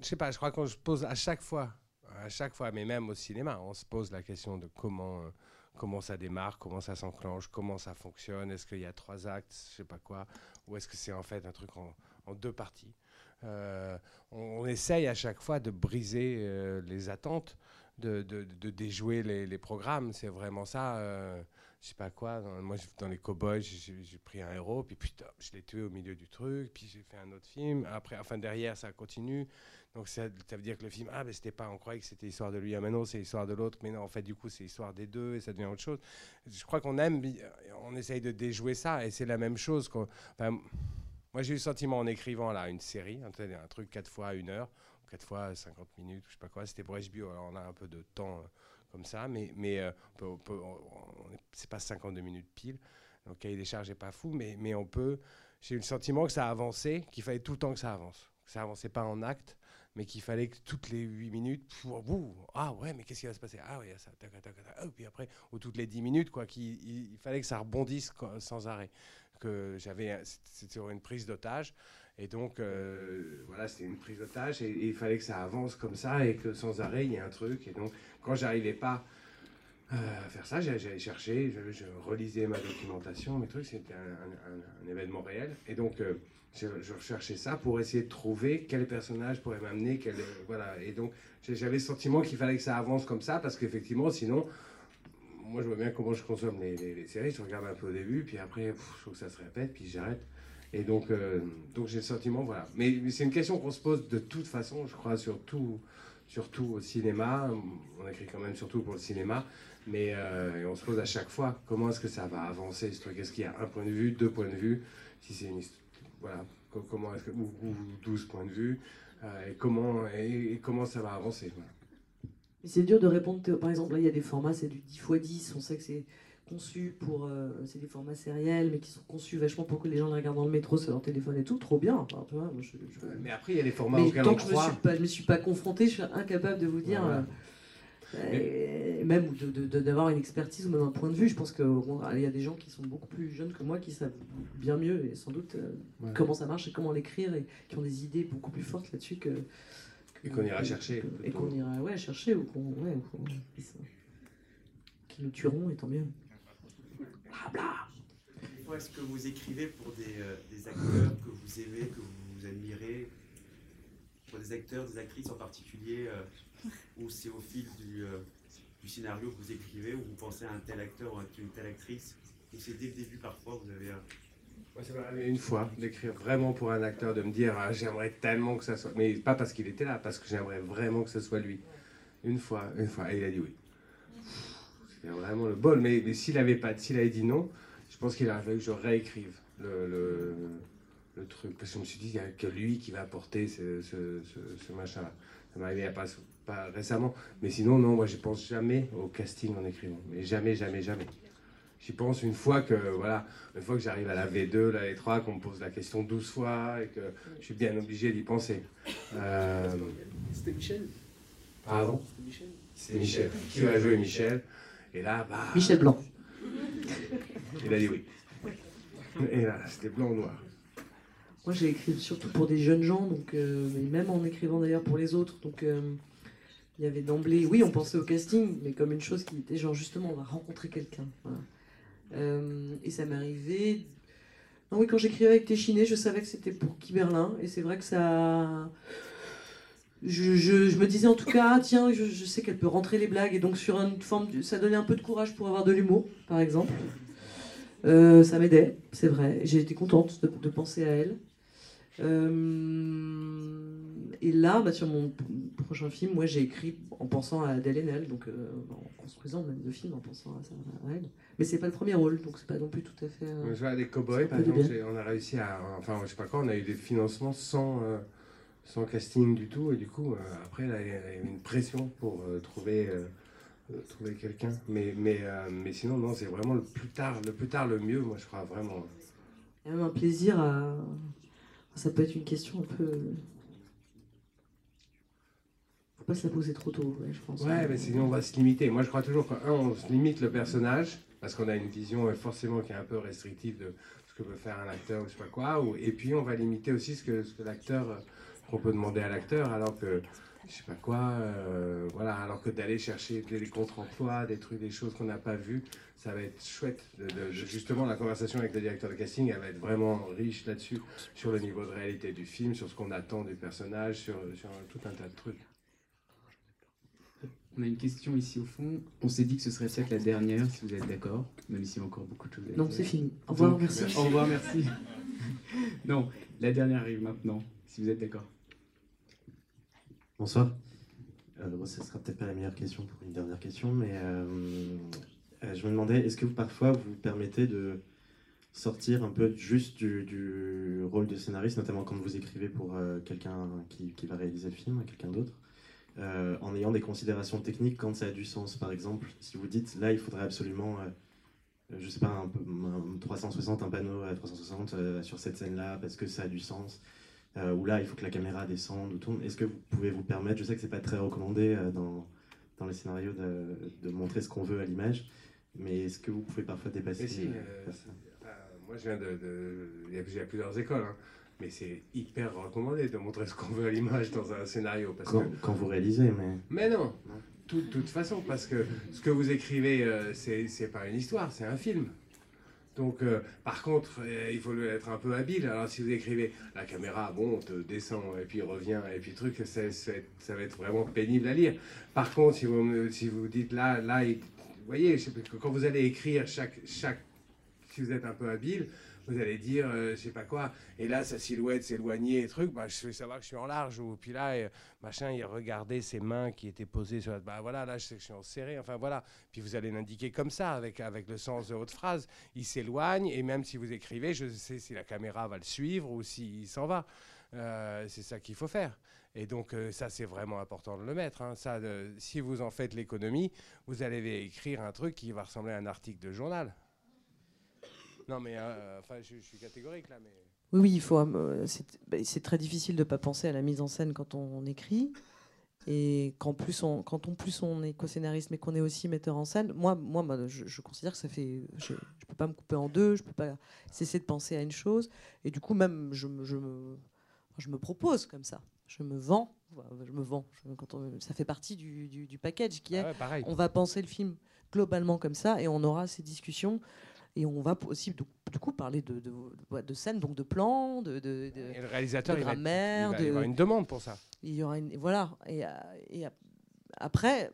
sais pas, je crois qu'on se pose à chaque fois, à chaque fois, mais même au cinéma, on se pose la question de comment, euh, comment ça démarre, comment ça s'enclenche, comment ça fonctionne, est-ce qu'il y a trois actes, je sais pas quoi, ou est-ce que c'est en fait un truc en, deux parties. Euh, on, essaye à chaque fois de briser euh, les attentes, de, de- déjouer les programmes, c'est vraiment ça. Euh, je sais pas quoi, dans- moi dans les Cowboys, j'ai pris un héros, puis putain, je l'ai tué au milieu du truc, puis j'ai fait un autre film, après, enfin derrière ça continue, donc ça, veut dire que le film, ah ben c'était pas, on croyait que c'était l'histoire de lui, ah mais non c'est l'histoire de l'autre, mais non en fait du coup c'est l'histoire des deux et ça devient autre chose. Je crois qu'on aime, bi- on essaye de déjouer ça et c'est la même chose. enfin, moi j'ai eu le sentiment en écrivant là une série, un, un truc 4 fois 1 heure, 4 fois 50 minutes, je sais pas quoi, c'était pour HBO, alors on a un peu de temps euh, comme ça, mais, mais euh, on peut- on peut- on- on est- c'est pas 52 minutes pile, donc cahier des charges n'est pas fou, mais, mais on peut. J'ai eu le sentiment que ça avançait, qu'il fallait tout le temps que ça avance, que ça avançait pas en acte, mais qu'il fallait que toutes les 8 minutes, pff, ah ouais, mais qu'est-ce qui va se passer? Ah a ça, tac, tac, tac, puis après, ou toutes les 10 minutes, quoi, qu'il il, il fallait que ça rebondisse sans arrêt. Que j'avais, c'était une prise d'otage, et donc euh, voilà, c'était une prise d'otage, et, et il fallait que ça avance comme ça, et que sans arrêt, il y ait un truc, et donc quand j'arrivais pas euh, à faire ça, j'allais chercher, je, relisais ma documentation, mes trucs, c'était un, événement réel, et donc euh, je, recherchais ça pour essayer de trouver quel personnage pourrait m'amener, quel, voilà, et donc j'avais le sentiment qu'il fallait que ça avance comme ça, parce qu'effectivement, sinon, moi je vois bien comment je consomme les, séries, je regarde un peu au début, puis après, pff, je que ça se répète, puis j'arrête. Et donc, euh, donc j'ai le sentiment, voilà. Mais, c'est une question qu'on se pose de toute façon, je crois, surtout, surtout au cinéma. On écrit quand même surtout pour le cinéma, mais euh, on se pose à chaque fois comment est-ce que ça va avancer ce truc? Est-ce qu'il y a un point de vue, deux points de vue? Si c'est une voilà, co- comment est-ce ou, ou 12 points de vue euh, et comment et, comment ça va avancer voilà. C'est dur de répondre. Par exemple, là, il y a des formats, c'est du 10 x 10. On sait que c'est conçu pour. euh, c'est des formats sériels, mais qui sont conçus vachement pour que les gens les regardent dans le métro sur leur téléphone et tout. Trop bien. Enfin, tu vois, je- je- Mais après, il y a les formats Mais tant que je me croit. suis pas, je me suis pas confronté, je suis incapable de vous dire. Voilà. euh, euh, même d'avoir une expertise ou même un point de vue. Je pense qu'il y a des gens qui sont beaucoup plus jeunes que moi qui savent bien mieux et sans doute euh, Ouais. comment ça marche et comment l'écrire et qui ont des idées beaucoup plus fortes là-dessus que, que- Et qu'on ira chercher, que- et qu'on ira ouais, chercher ou qu'on ouais, qui nous tueront et tant mieux. Des fois, est-ce que vous écrivez pour des, euh, des acteurs que vous aimez, que vous admirez? Pour des acteurs, des actrices en particulier euh, Ou c'est au fil du, euh, du scénario que vous écrivez, ou vous pensez à un tel acteur ou à une telle actrice? Ou c'est dès le début parfois, vous avez... euh, Moi, ça m'est arrivé une fois d'écrire vraiment pour un acteur, de me dire ah, j'aimerais tellement que ça soit. Mais pas parce qu'il était là, parce que j'aimerais vraiment que ce soit lui. Une fois, une fois, et il a dit oui. C'était vraiment le bol. Mais, mais s'il avait pas, s'il avait dit non, je pense qu'il aurait fallu que je réécrive le, le, le truc. Parce que je me suis dit, il n'y a que lui qui va apporter ce, ce, ce, ce machin-là. Ça m'est arrivé pas pas récemment. Mais sinon, non, moi, je pense jamais au casting en écrivant. Mais jamais, jamais, jamais. J'y pense une fois que, voilà, une fois que j'arrive à la V2, la V3, qu'on me pose la question 12 fois et que je suis bien obligé d'y penser. Euh, C'était Michel Pardon? C'était Michel C'est Michel. Qui va jouer Michel? Et là, bah. Michel Blanc. Il a dit oui. Et là, c'était blanc ou noir. Moi, j'ai écrit surtout pour des jeunes gens, donc, euh, mais même en écrivant d'ailleurs pour les autres. Donc, euh, il y avait d'emblée, oui, on pensait au casting, mais comme une chose qui était genre justement, on va rencontrer quelqu'un. voilà. Euh, et ça m'est arrivé. Non, oui, quand j'écrivais avec Téchiné, je savais que c'était pour Guy Berlin, et c'est vrai que ça. Je, je- je me disais en tout cas, ah, tiens, je, je sais qu'elle peut rentrer les blagues, et donc sur une forme, de- ça donnait un peu de courage pour avoir de l'humour, par exemple. Euh, ça m'aidait, c'est vrai. J'ai été contente de, de penser à elle. Euh, et là, bah, sur mon prochain film, moi j'ai écrit en pensant à Adèle Haenel, donc euh, en construisant même le film en pensant à, ça, à elle. Mais c'est pas le premier rôle, donc c'est pas non plus tout à fait. euh, Je vois, les cowboys, par exemple, on a réussi à. Enfin, je sais pas quoi, on a eu des financements sans, sans casting du tout. Et du coup, euh, après, là, il y a une pression pour euh, trouver, euh, trouver quelqu'un. Mais, mais, mais sinon, non, c'est vraiment le plus tard, le plus tard, le mieux, moi, je crois vraiment. Il y a même un plaisir à. Ça peut être une question un peu. Faut pas se la poser trop tôt, ouais, je pense. Ouais, mais sinon, on va se limiter. Moi, je crois toujours qu'un, on se limite le personnage, parce qu'on a une vision forcément qui est un peu restrictive de ce que peut faire un acteur ou je sais pas quoi. Ou, et puis, on va limiter aussi ce que, ce que l'acteur, qu'on peut demander à l'acteur, alors que, je sais pas quoi, euh, voilà, alors que d'aller chercher des, contre-emplois, des trucs, des choses qu'on n'a pas vues, ça va être chouette. De, de- de- justement, la conversation avec le directeur de casting, elle va être vraiment riche là-dessus, sur le niveau de réalité du film, sur ce qu'on attend du personnage, sur, sur tout un tas de trucs. On a une question ici au fond. On s'est dit que ce serait peut-être la dernière, si vous êtes d'accord, même s'il y a encore beaucoup de choses à Non, c'est fini. Au revoir, Donc, merci. Au revoir, merci. non, la dernière arrive maintenant, si vous êtes d'accord. Bonsoir. Euh, ce sera peut-être pas la meilleure question pour une dernière question, mais euh, euh, je me demandais, est-ce que vous, parfois vous permettez de sortir un peu juste du, rôle de scénariste, notamment quand vous écrivez pour euh, quelqu'un qui, va réaliser le film, quelqu'un d'autre, en ayant des considérations techniques quand ça a du sens? Par exemple, si vous dites là, il faudrait absolument, je sais pas, un, peu- un 360, un panneau à 360 euh, sur cette scène-là parce que ça a du sens. Euh, ou là, il faut que la caméra descende ou tourne. Est-ce que vous pouvez vous permettre, je sais que c'est pas très recommandé euh, dans, dans les scénarios de, de montrer ce qu'on veut à l'image, mais est-ce que vous pouvez parfois dépasser si, euh, moi je viens de. y a plusieurs écoles, hein, mais c'est hyper recommandé de montrer ce qu'on veut à l'image dans un scénario. Parce quand, que, quand vous réalisez, mais. mais non, de toute façon, parce que ce que vous écrivez, euh, c'est pas une histoire, c'est un film. Donc, euh, par contre, euh, il faut être un peu habile. Alors, si vous écrivez la caméra, bon, on te descend et puis revient et puis truc, c'est- c'est- ça va être vraiment pénible à lire. Par contre, si vous, si vous dites là, là, vous voyez, quand vous allez écrire chaque, chaque, si vous êtes un peu habile, vous allez dire, euh, je sais pas quoi, et là, sa silhouette s'éloignait et truc, bah, je vais savoir que je suis en large, ou puis là, euh, machin, il regardait ses mains qui étaient posées sur la, bah voilà, là, je sais que je suis en serré, enfin voilà. Puis vous allez l'indiquer comme ça, avec, avec le sens de votre phrase. Il s'éloigne, et même si vous écrivez, je sais si la caméra va le suivre ou s'il s'en va. Euh, c'est ça qu'il faut faire. Et donc, euh, ça, c'est vraiment important de le mettre. hein. Ça, si vous en faites l'économie, vous allez écrire un truc qui va ressembler à un article de journal. Non, mais euh, enfin, je, je suis catégorique là, mais. Oui, oui, il faut. euh, c'est bah, c'est très difficile de ne pas penser à la mise en scène quand on écrit. Et qu'en plus, on, quand on, plus on est co-scénariste, mais qu'on est aussi metteur en scène, moi, moi je, je considère que ça fait. Je ne peux pas me couper en deux, je ne peux pas cesser de penser à une chose. Et du coup, même, je, me- je, me, je me propose comme ça. Je me vends. Je me vends. Je- quand on- ça fait partie du, du- du package qui est. Ah ouais, pareil. on va penser le film globalement comme ça et on aura ces discussions. Et on va aussi, du, du coup, parler de, de, de, de scènes, donc de plans, de, de, de- Et le réalisateur, il va grammaire. il va y avoir une demande pour ça. Il y aura une, voilà. Et, et ap- après,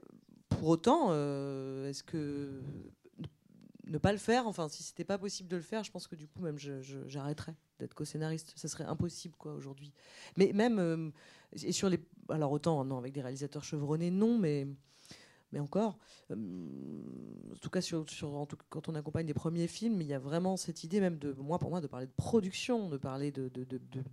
pour autant, euh, est-ce que ne pas le faire, enfin, si c'était pas possible de le faire, je pense que du coup, même, j'arrêterais d'être co-scénariste. Ça serait impossible, quoi, aujourd'hui. Mais même, euh, et sur les. Alors, autant, non, avec des réalisateurs chevronnés, non, mais. Mais encore, euh, en tout cas, quand on accompagne des premiers films, il y a vraiment cette idée, même de moi, pour moi, de parler de production, de parler de,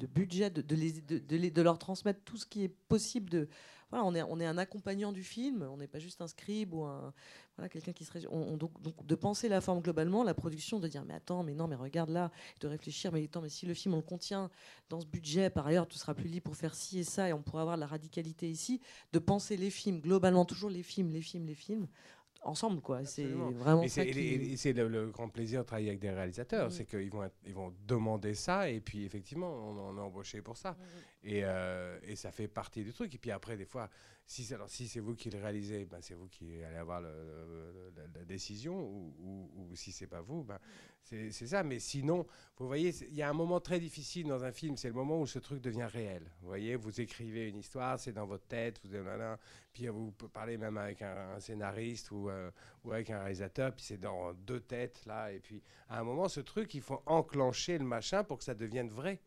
budget, de leur transmettre tout ce qui est possible de, voilà, on est, on est un accompagnant du film, on n'est pas juste un scribe ou un, voilà, quelqu'un qui serait. On, donc, donc, de penser la forme globalement, la production, de dire mais attends, mais non, mais regarde là, de réfléchir, mais attends, mais si le film on le contient dans ce budget, par ailleurs, tu seras plus libre pour faire ci et ça, et on pourra avoir la radicalité ici, de penser les films globalement, toujours les films, les films, les films, ensemble quoi c'est vraiment et ça c'est le, grand plaisir de travailler avec des réalisateurs Mm. c'est qu'ils vont ils vont demander ça et puis effectivement on, on est embauché pour ça et, euh, et ça fait partie du truc. Et puis après des fois si alors si c'est vous qui le réalisez ben c'est vous qui allez avoir la, décision. Ou, ou, ou si c'est pas vous ben c'est ça. Mais sinon vous voyez il y a un moment très difficile dans un film. C'est le moment où ce truc devient réel. Vous voyez vous écrivez une histoire c'est dans votre tête vous nanana, puis vous parlez même avec un, scénariste ou, euh, ou avec un réalisateur puis c'est dans deux têtes là. Et puis à un moment ce truc il faut enclencher le machin pour que ça devienne vrai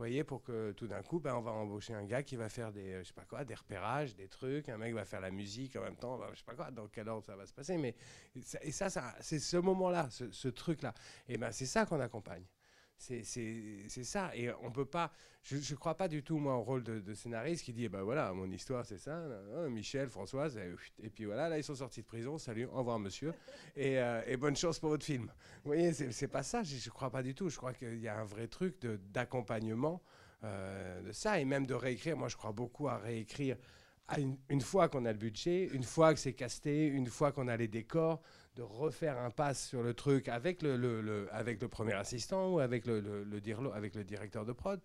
voyez, pour que tout d'un coup, ben, on va embaucher un gars qui va faire des, euh, je sais pas quoi, des repérages, des trucs. Un mec va faire la musique en même temps. ben, je sais pas quoi, dans quel ordre ça va se passer. Mais et ça, ça c'est ce moment-là, ce, ce truc-là. Et ben, c'est ça qu'on accompagne. C'est ça. Et on peut pas. Je ne crois pas du tout, moi, au rôle de, de scénariste qui dit eh ben voilà, mon histoire, c'est ça. hein, Michel, Françoise. Et, puis voilà, là, ils sont sortis de prison. Salut, au revoir, monsieur. Et, euh, bonne chance pour votre film. Vous voyez, c'est pas ça. Je ne crois pas du tout. Je crois qu'il y a un vrai truc de- d'accompagnement euh, de ça. Et même de réécrire. Moi, je crois beaucoup à réécrire. à une, une fois qu'on a le budget, une fois que c'est casté, une fois qu'on a les décors, de refaire un pass sur le truc avec le, avec le premier assistant ou avec le, avec le directeur de prod.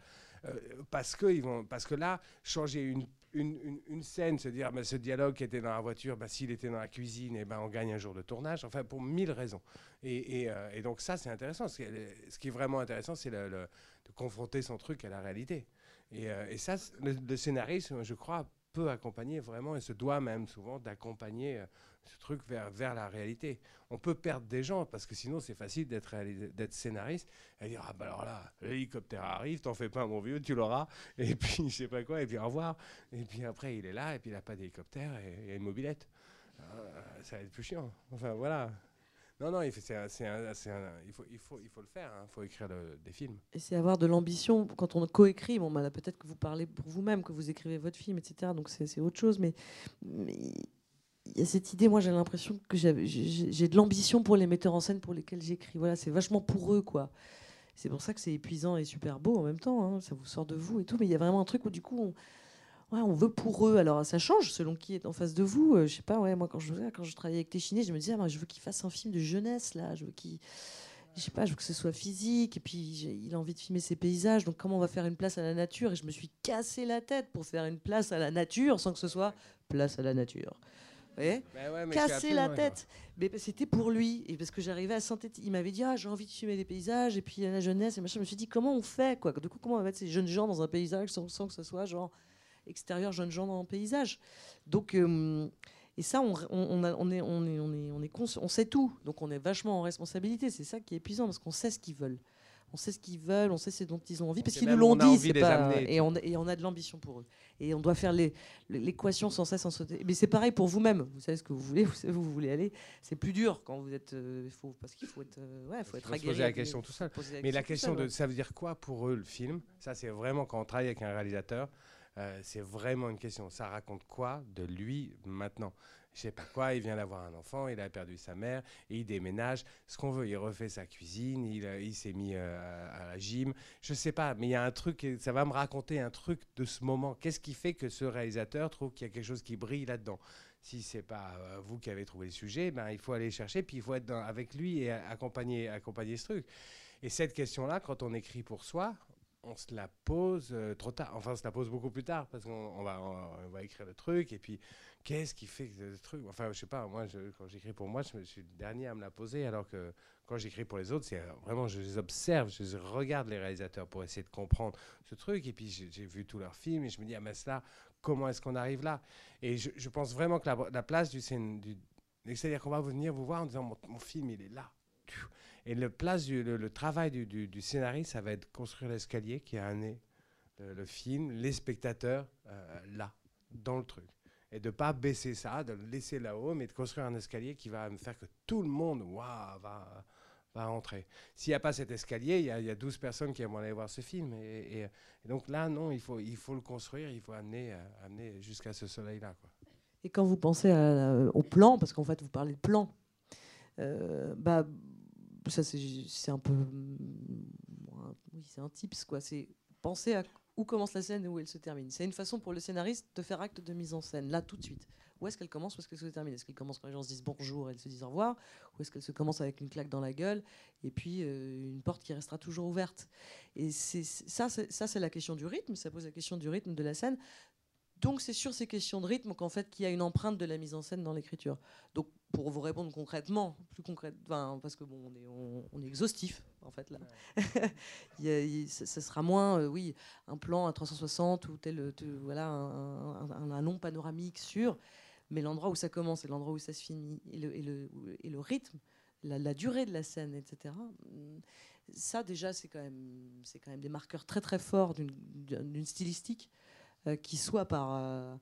Euh, parce, que ils vont, parce que là, changer une, une, une- scène, se dire bah, ce dialogue qui était dans la voiture, bah, s'il était dans la cuisine, et ben, on gagne un jour de tournage, enfin pour mille raisons. Et, euh, et donc ça, c'est intéressant. Ce qui est, ce qui est vraiment intéressant, c'est de confronter son truc à la réalité. Et, euh, et ça, le, scénariste, je crois, peut accompagner vraiment, et se doit même souvent d'accompagner ce truc vers, vers la réalité. On peut perdre des gens, parce que sinon c'est facile d'être d'être scénariste, et dire, ah bah alors là, l'hélicoptère arrive, t'en fais pas mon vieux, tu l'auras, et puis je sais pas quoi, et puis au revoir. Et puis après il est là, et puis il n'a pas d'hélicoptère, et il y a une mobilette. Euh, ça va être plus chiant. Enfin voilà. Non, non, il faut, il faut, il, faut, le faire, il faut écrire des films. Et c'est avoir de l'ambition quand on coécrit. Bon, bah, peut-être que vous parlez pour vous-même, que vous écrivez votre film, etc. Donc c'est c'est autre chose. Mais il y a cette idée, moi j'ai l'impression que j'ai de l'ambition pour les metteurs en scène pour lesquels j'écris. Voilà, c'est vachement pour eux, quoi. C'est pour ça que c'est épuisant et super beau en même temps. hein. Ça vous sort de vous et tout. Mais il y a vraiment un truc où du coup, on, veut pour eux. Alors ça change selon qui est en face de vous. Euh, je sais pas, ouais, moi quand je, travaillais avec Téchiné, je me disais, ah, je veux qu'il fasse un film de jeunesse là. Je veux qu'il je sais pas, je veux que ce soit physique, et puis il a envie de filmer ses paysages, donc comment on va faire une place à la nature? Et je me suis cassé la tête pour faire une place à la nature sans que ce soit place à la nature. Voyez ouais, suis Casser la tête. Mais c'était pour lui, et parce que j'arrivais à synthétiser. Il m'avait dit, ah, j'ai envie de filmer des paysages, et puis la jeunesse, et machin. Je me suis dit, comment on fait quoi? Du coup, comment on va mettre ces jeunes gens dans un paysage sans, sans que ce soit genre extérieur, jeunes gens dans un paysage? Donc. euh, et ça, on, on, on a- on est, on, est, on, est, on, est consci- on sait tout. Donc on est vachement en responsabilité. C'est ça qui est épuisant parce qu'on sait ce qu'ils veulent. On sait ce qu'ils veulent, on sait ce dont ils ont envie, parce qu'ils nous l'ont dit. pas- et, on, et on a de l'ambition pour eux. Et on doit faire l'équation sans cesse en sauter. Mais c'est pareil pour vous-même. Vous savez ce que vous voulez, vous savez où vous voulez aller. C'est plus dur quand vous êtes. euh, faut, parce qu'il faut être. euh, ouais, faut Il être faut se poser la question tout seul. la Mais la question seul, de ouais. ça veut dire quoi pour eux le film? Ça, c'est vraiment quand on travaille avec un réalisateur, euh, c'est vraiment une question. Ça raconte quoi de lui maintenant? Je sais pas quoi, il vient d'avoir un enfant, il a perdu sa mère, il déménage. Ce qu'on veut, il refait sa cuisine, il, il s'est mis euh, à, la gym. Je sais pas, mais il y a un truc, ça va me raconter un truc de ce moment. Qu'est-ce qui fait que ce réalisateur trouve qu'il y a quelque chose qui brille là-dedans? Si c'est pas euh, vous qui avez trouvé le sujet, ben, il faut aller chercher, puis il faut être avec lui et accompagner, accompagner ce truc. Et cette question-là, quand on écrit pour soi, on se la pose euh, trop tard. Enfin, on se la pose beaucoup plus tard parce qu'on on va, va écrire le truc et puis qu'est-ce qui fait ce truc Enfin, je sais pas. Moi, quand j'écris pour moi, je, suis le dernier à me la poser, alors que quand j'écris pour les autres, c'est euh, vraiment je les observe, je regarde les réalisateurs pour essayer de comprendre ce truc. Et puis j'ai vu tous leurs films et je me dis ah mais cela, comment est-ce qu'on arrive là? Et je, pense vraiment que la, la place du du, c'est-à-dire qu'on va venir vous voir en disant mon, film il est là. Et le, place du, le, travail du, du, du scénariste, ça va être construire l'escalier qui a amené le, le film, les spectateurs euh, là, dans le truc. Et de pas baisser ça, de le laisser là-haut, mais de construire un escalier qui va me faire que tout le monde va, va rentrer. S'il n'y a pas cet escalier, il y, a- il y a 12 personnes qui aimeraient aller voir ce film. Et, donc là, non, il faut, il faut le construire, il faut amener, euh, amener jusqu'à ce soleil-là. Et quand vous pensez à- au plan, parce qu'en fait vous parlez de plan, euh, bah, ça c'est c'est un peu. Oui, c'est un tips quoi. C'est penser à où commence la scène et où elle se termine. C'est une façon pour le scénariste de faire acte de mise en scène, là tout de suite. Où est-ce qu'elle commence, où est-ce qu'elle se termine? Est-ce qu'elle commence quand les gens se disent bonjour et elles se disent au revoir? Ou est-ce qu'elle se commence avec une claque dans la gueule et puis euh, une porte qui restera toujours ouverte? Et c'est ça, ça c'est la question du rythme, ça pose la question du rythme de la scène. Donc c'est sur ces questions de rythme qu'en fait qu'il y a une empreinte de la mise en scène dans l'écriture. Donc pour vous répondre concrètement, plus concrètement, parce que bon, on est, on, on est exhaustif en fait là. Ça sera moins, euh, oui, un plan à 360 ou tel, euh, voilà, un, un- un long panoramique sur, mais l'endroit où ça commence et l'endroit où ça se finit et le, et le, et le rythme, la, la durée de la scène, etc. Ça déjà c'est quand même, c'est quand même des marqueurs très très forts d'une- d'une stylistique qui soit par euh,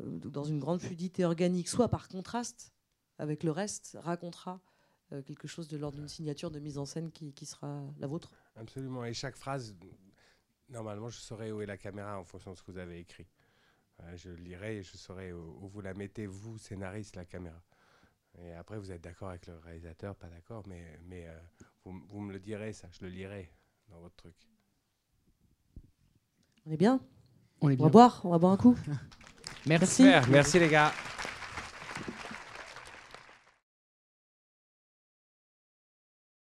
euh, dans une grande fluidité organique, soit par contraste avec le reste, racontera euh, quelque chose de l'ordre d'une signature de mise en scène qui, qui sera la vôtre. Absolument. Et chaque phrase, normalement, je saurai où est la caméra en fonction de ce que vous avez écrit. Euh, je lirai et je saurai où, où vous la mettez, vous, scénariste, la caméra. Et après, vous êtes d'accord avec le réalisateur, pas d'accord, mais, mais euh, vous, vous me le direz, ça, je le lirai dans votre truc. On est bien? On est On va boire, on va boire un coup. Merci. Super, merci les gars.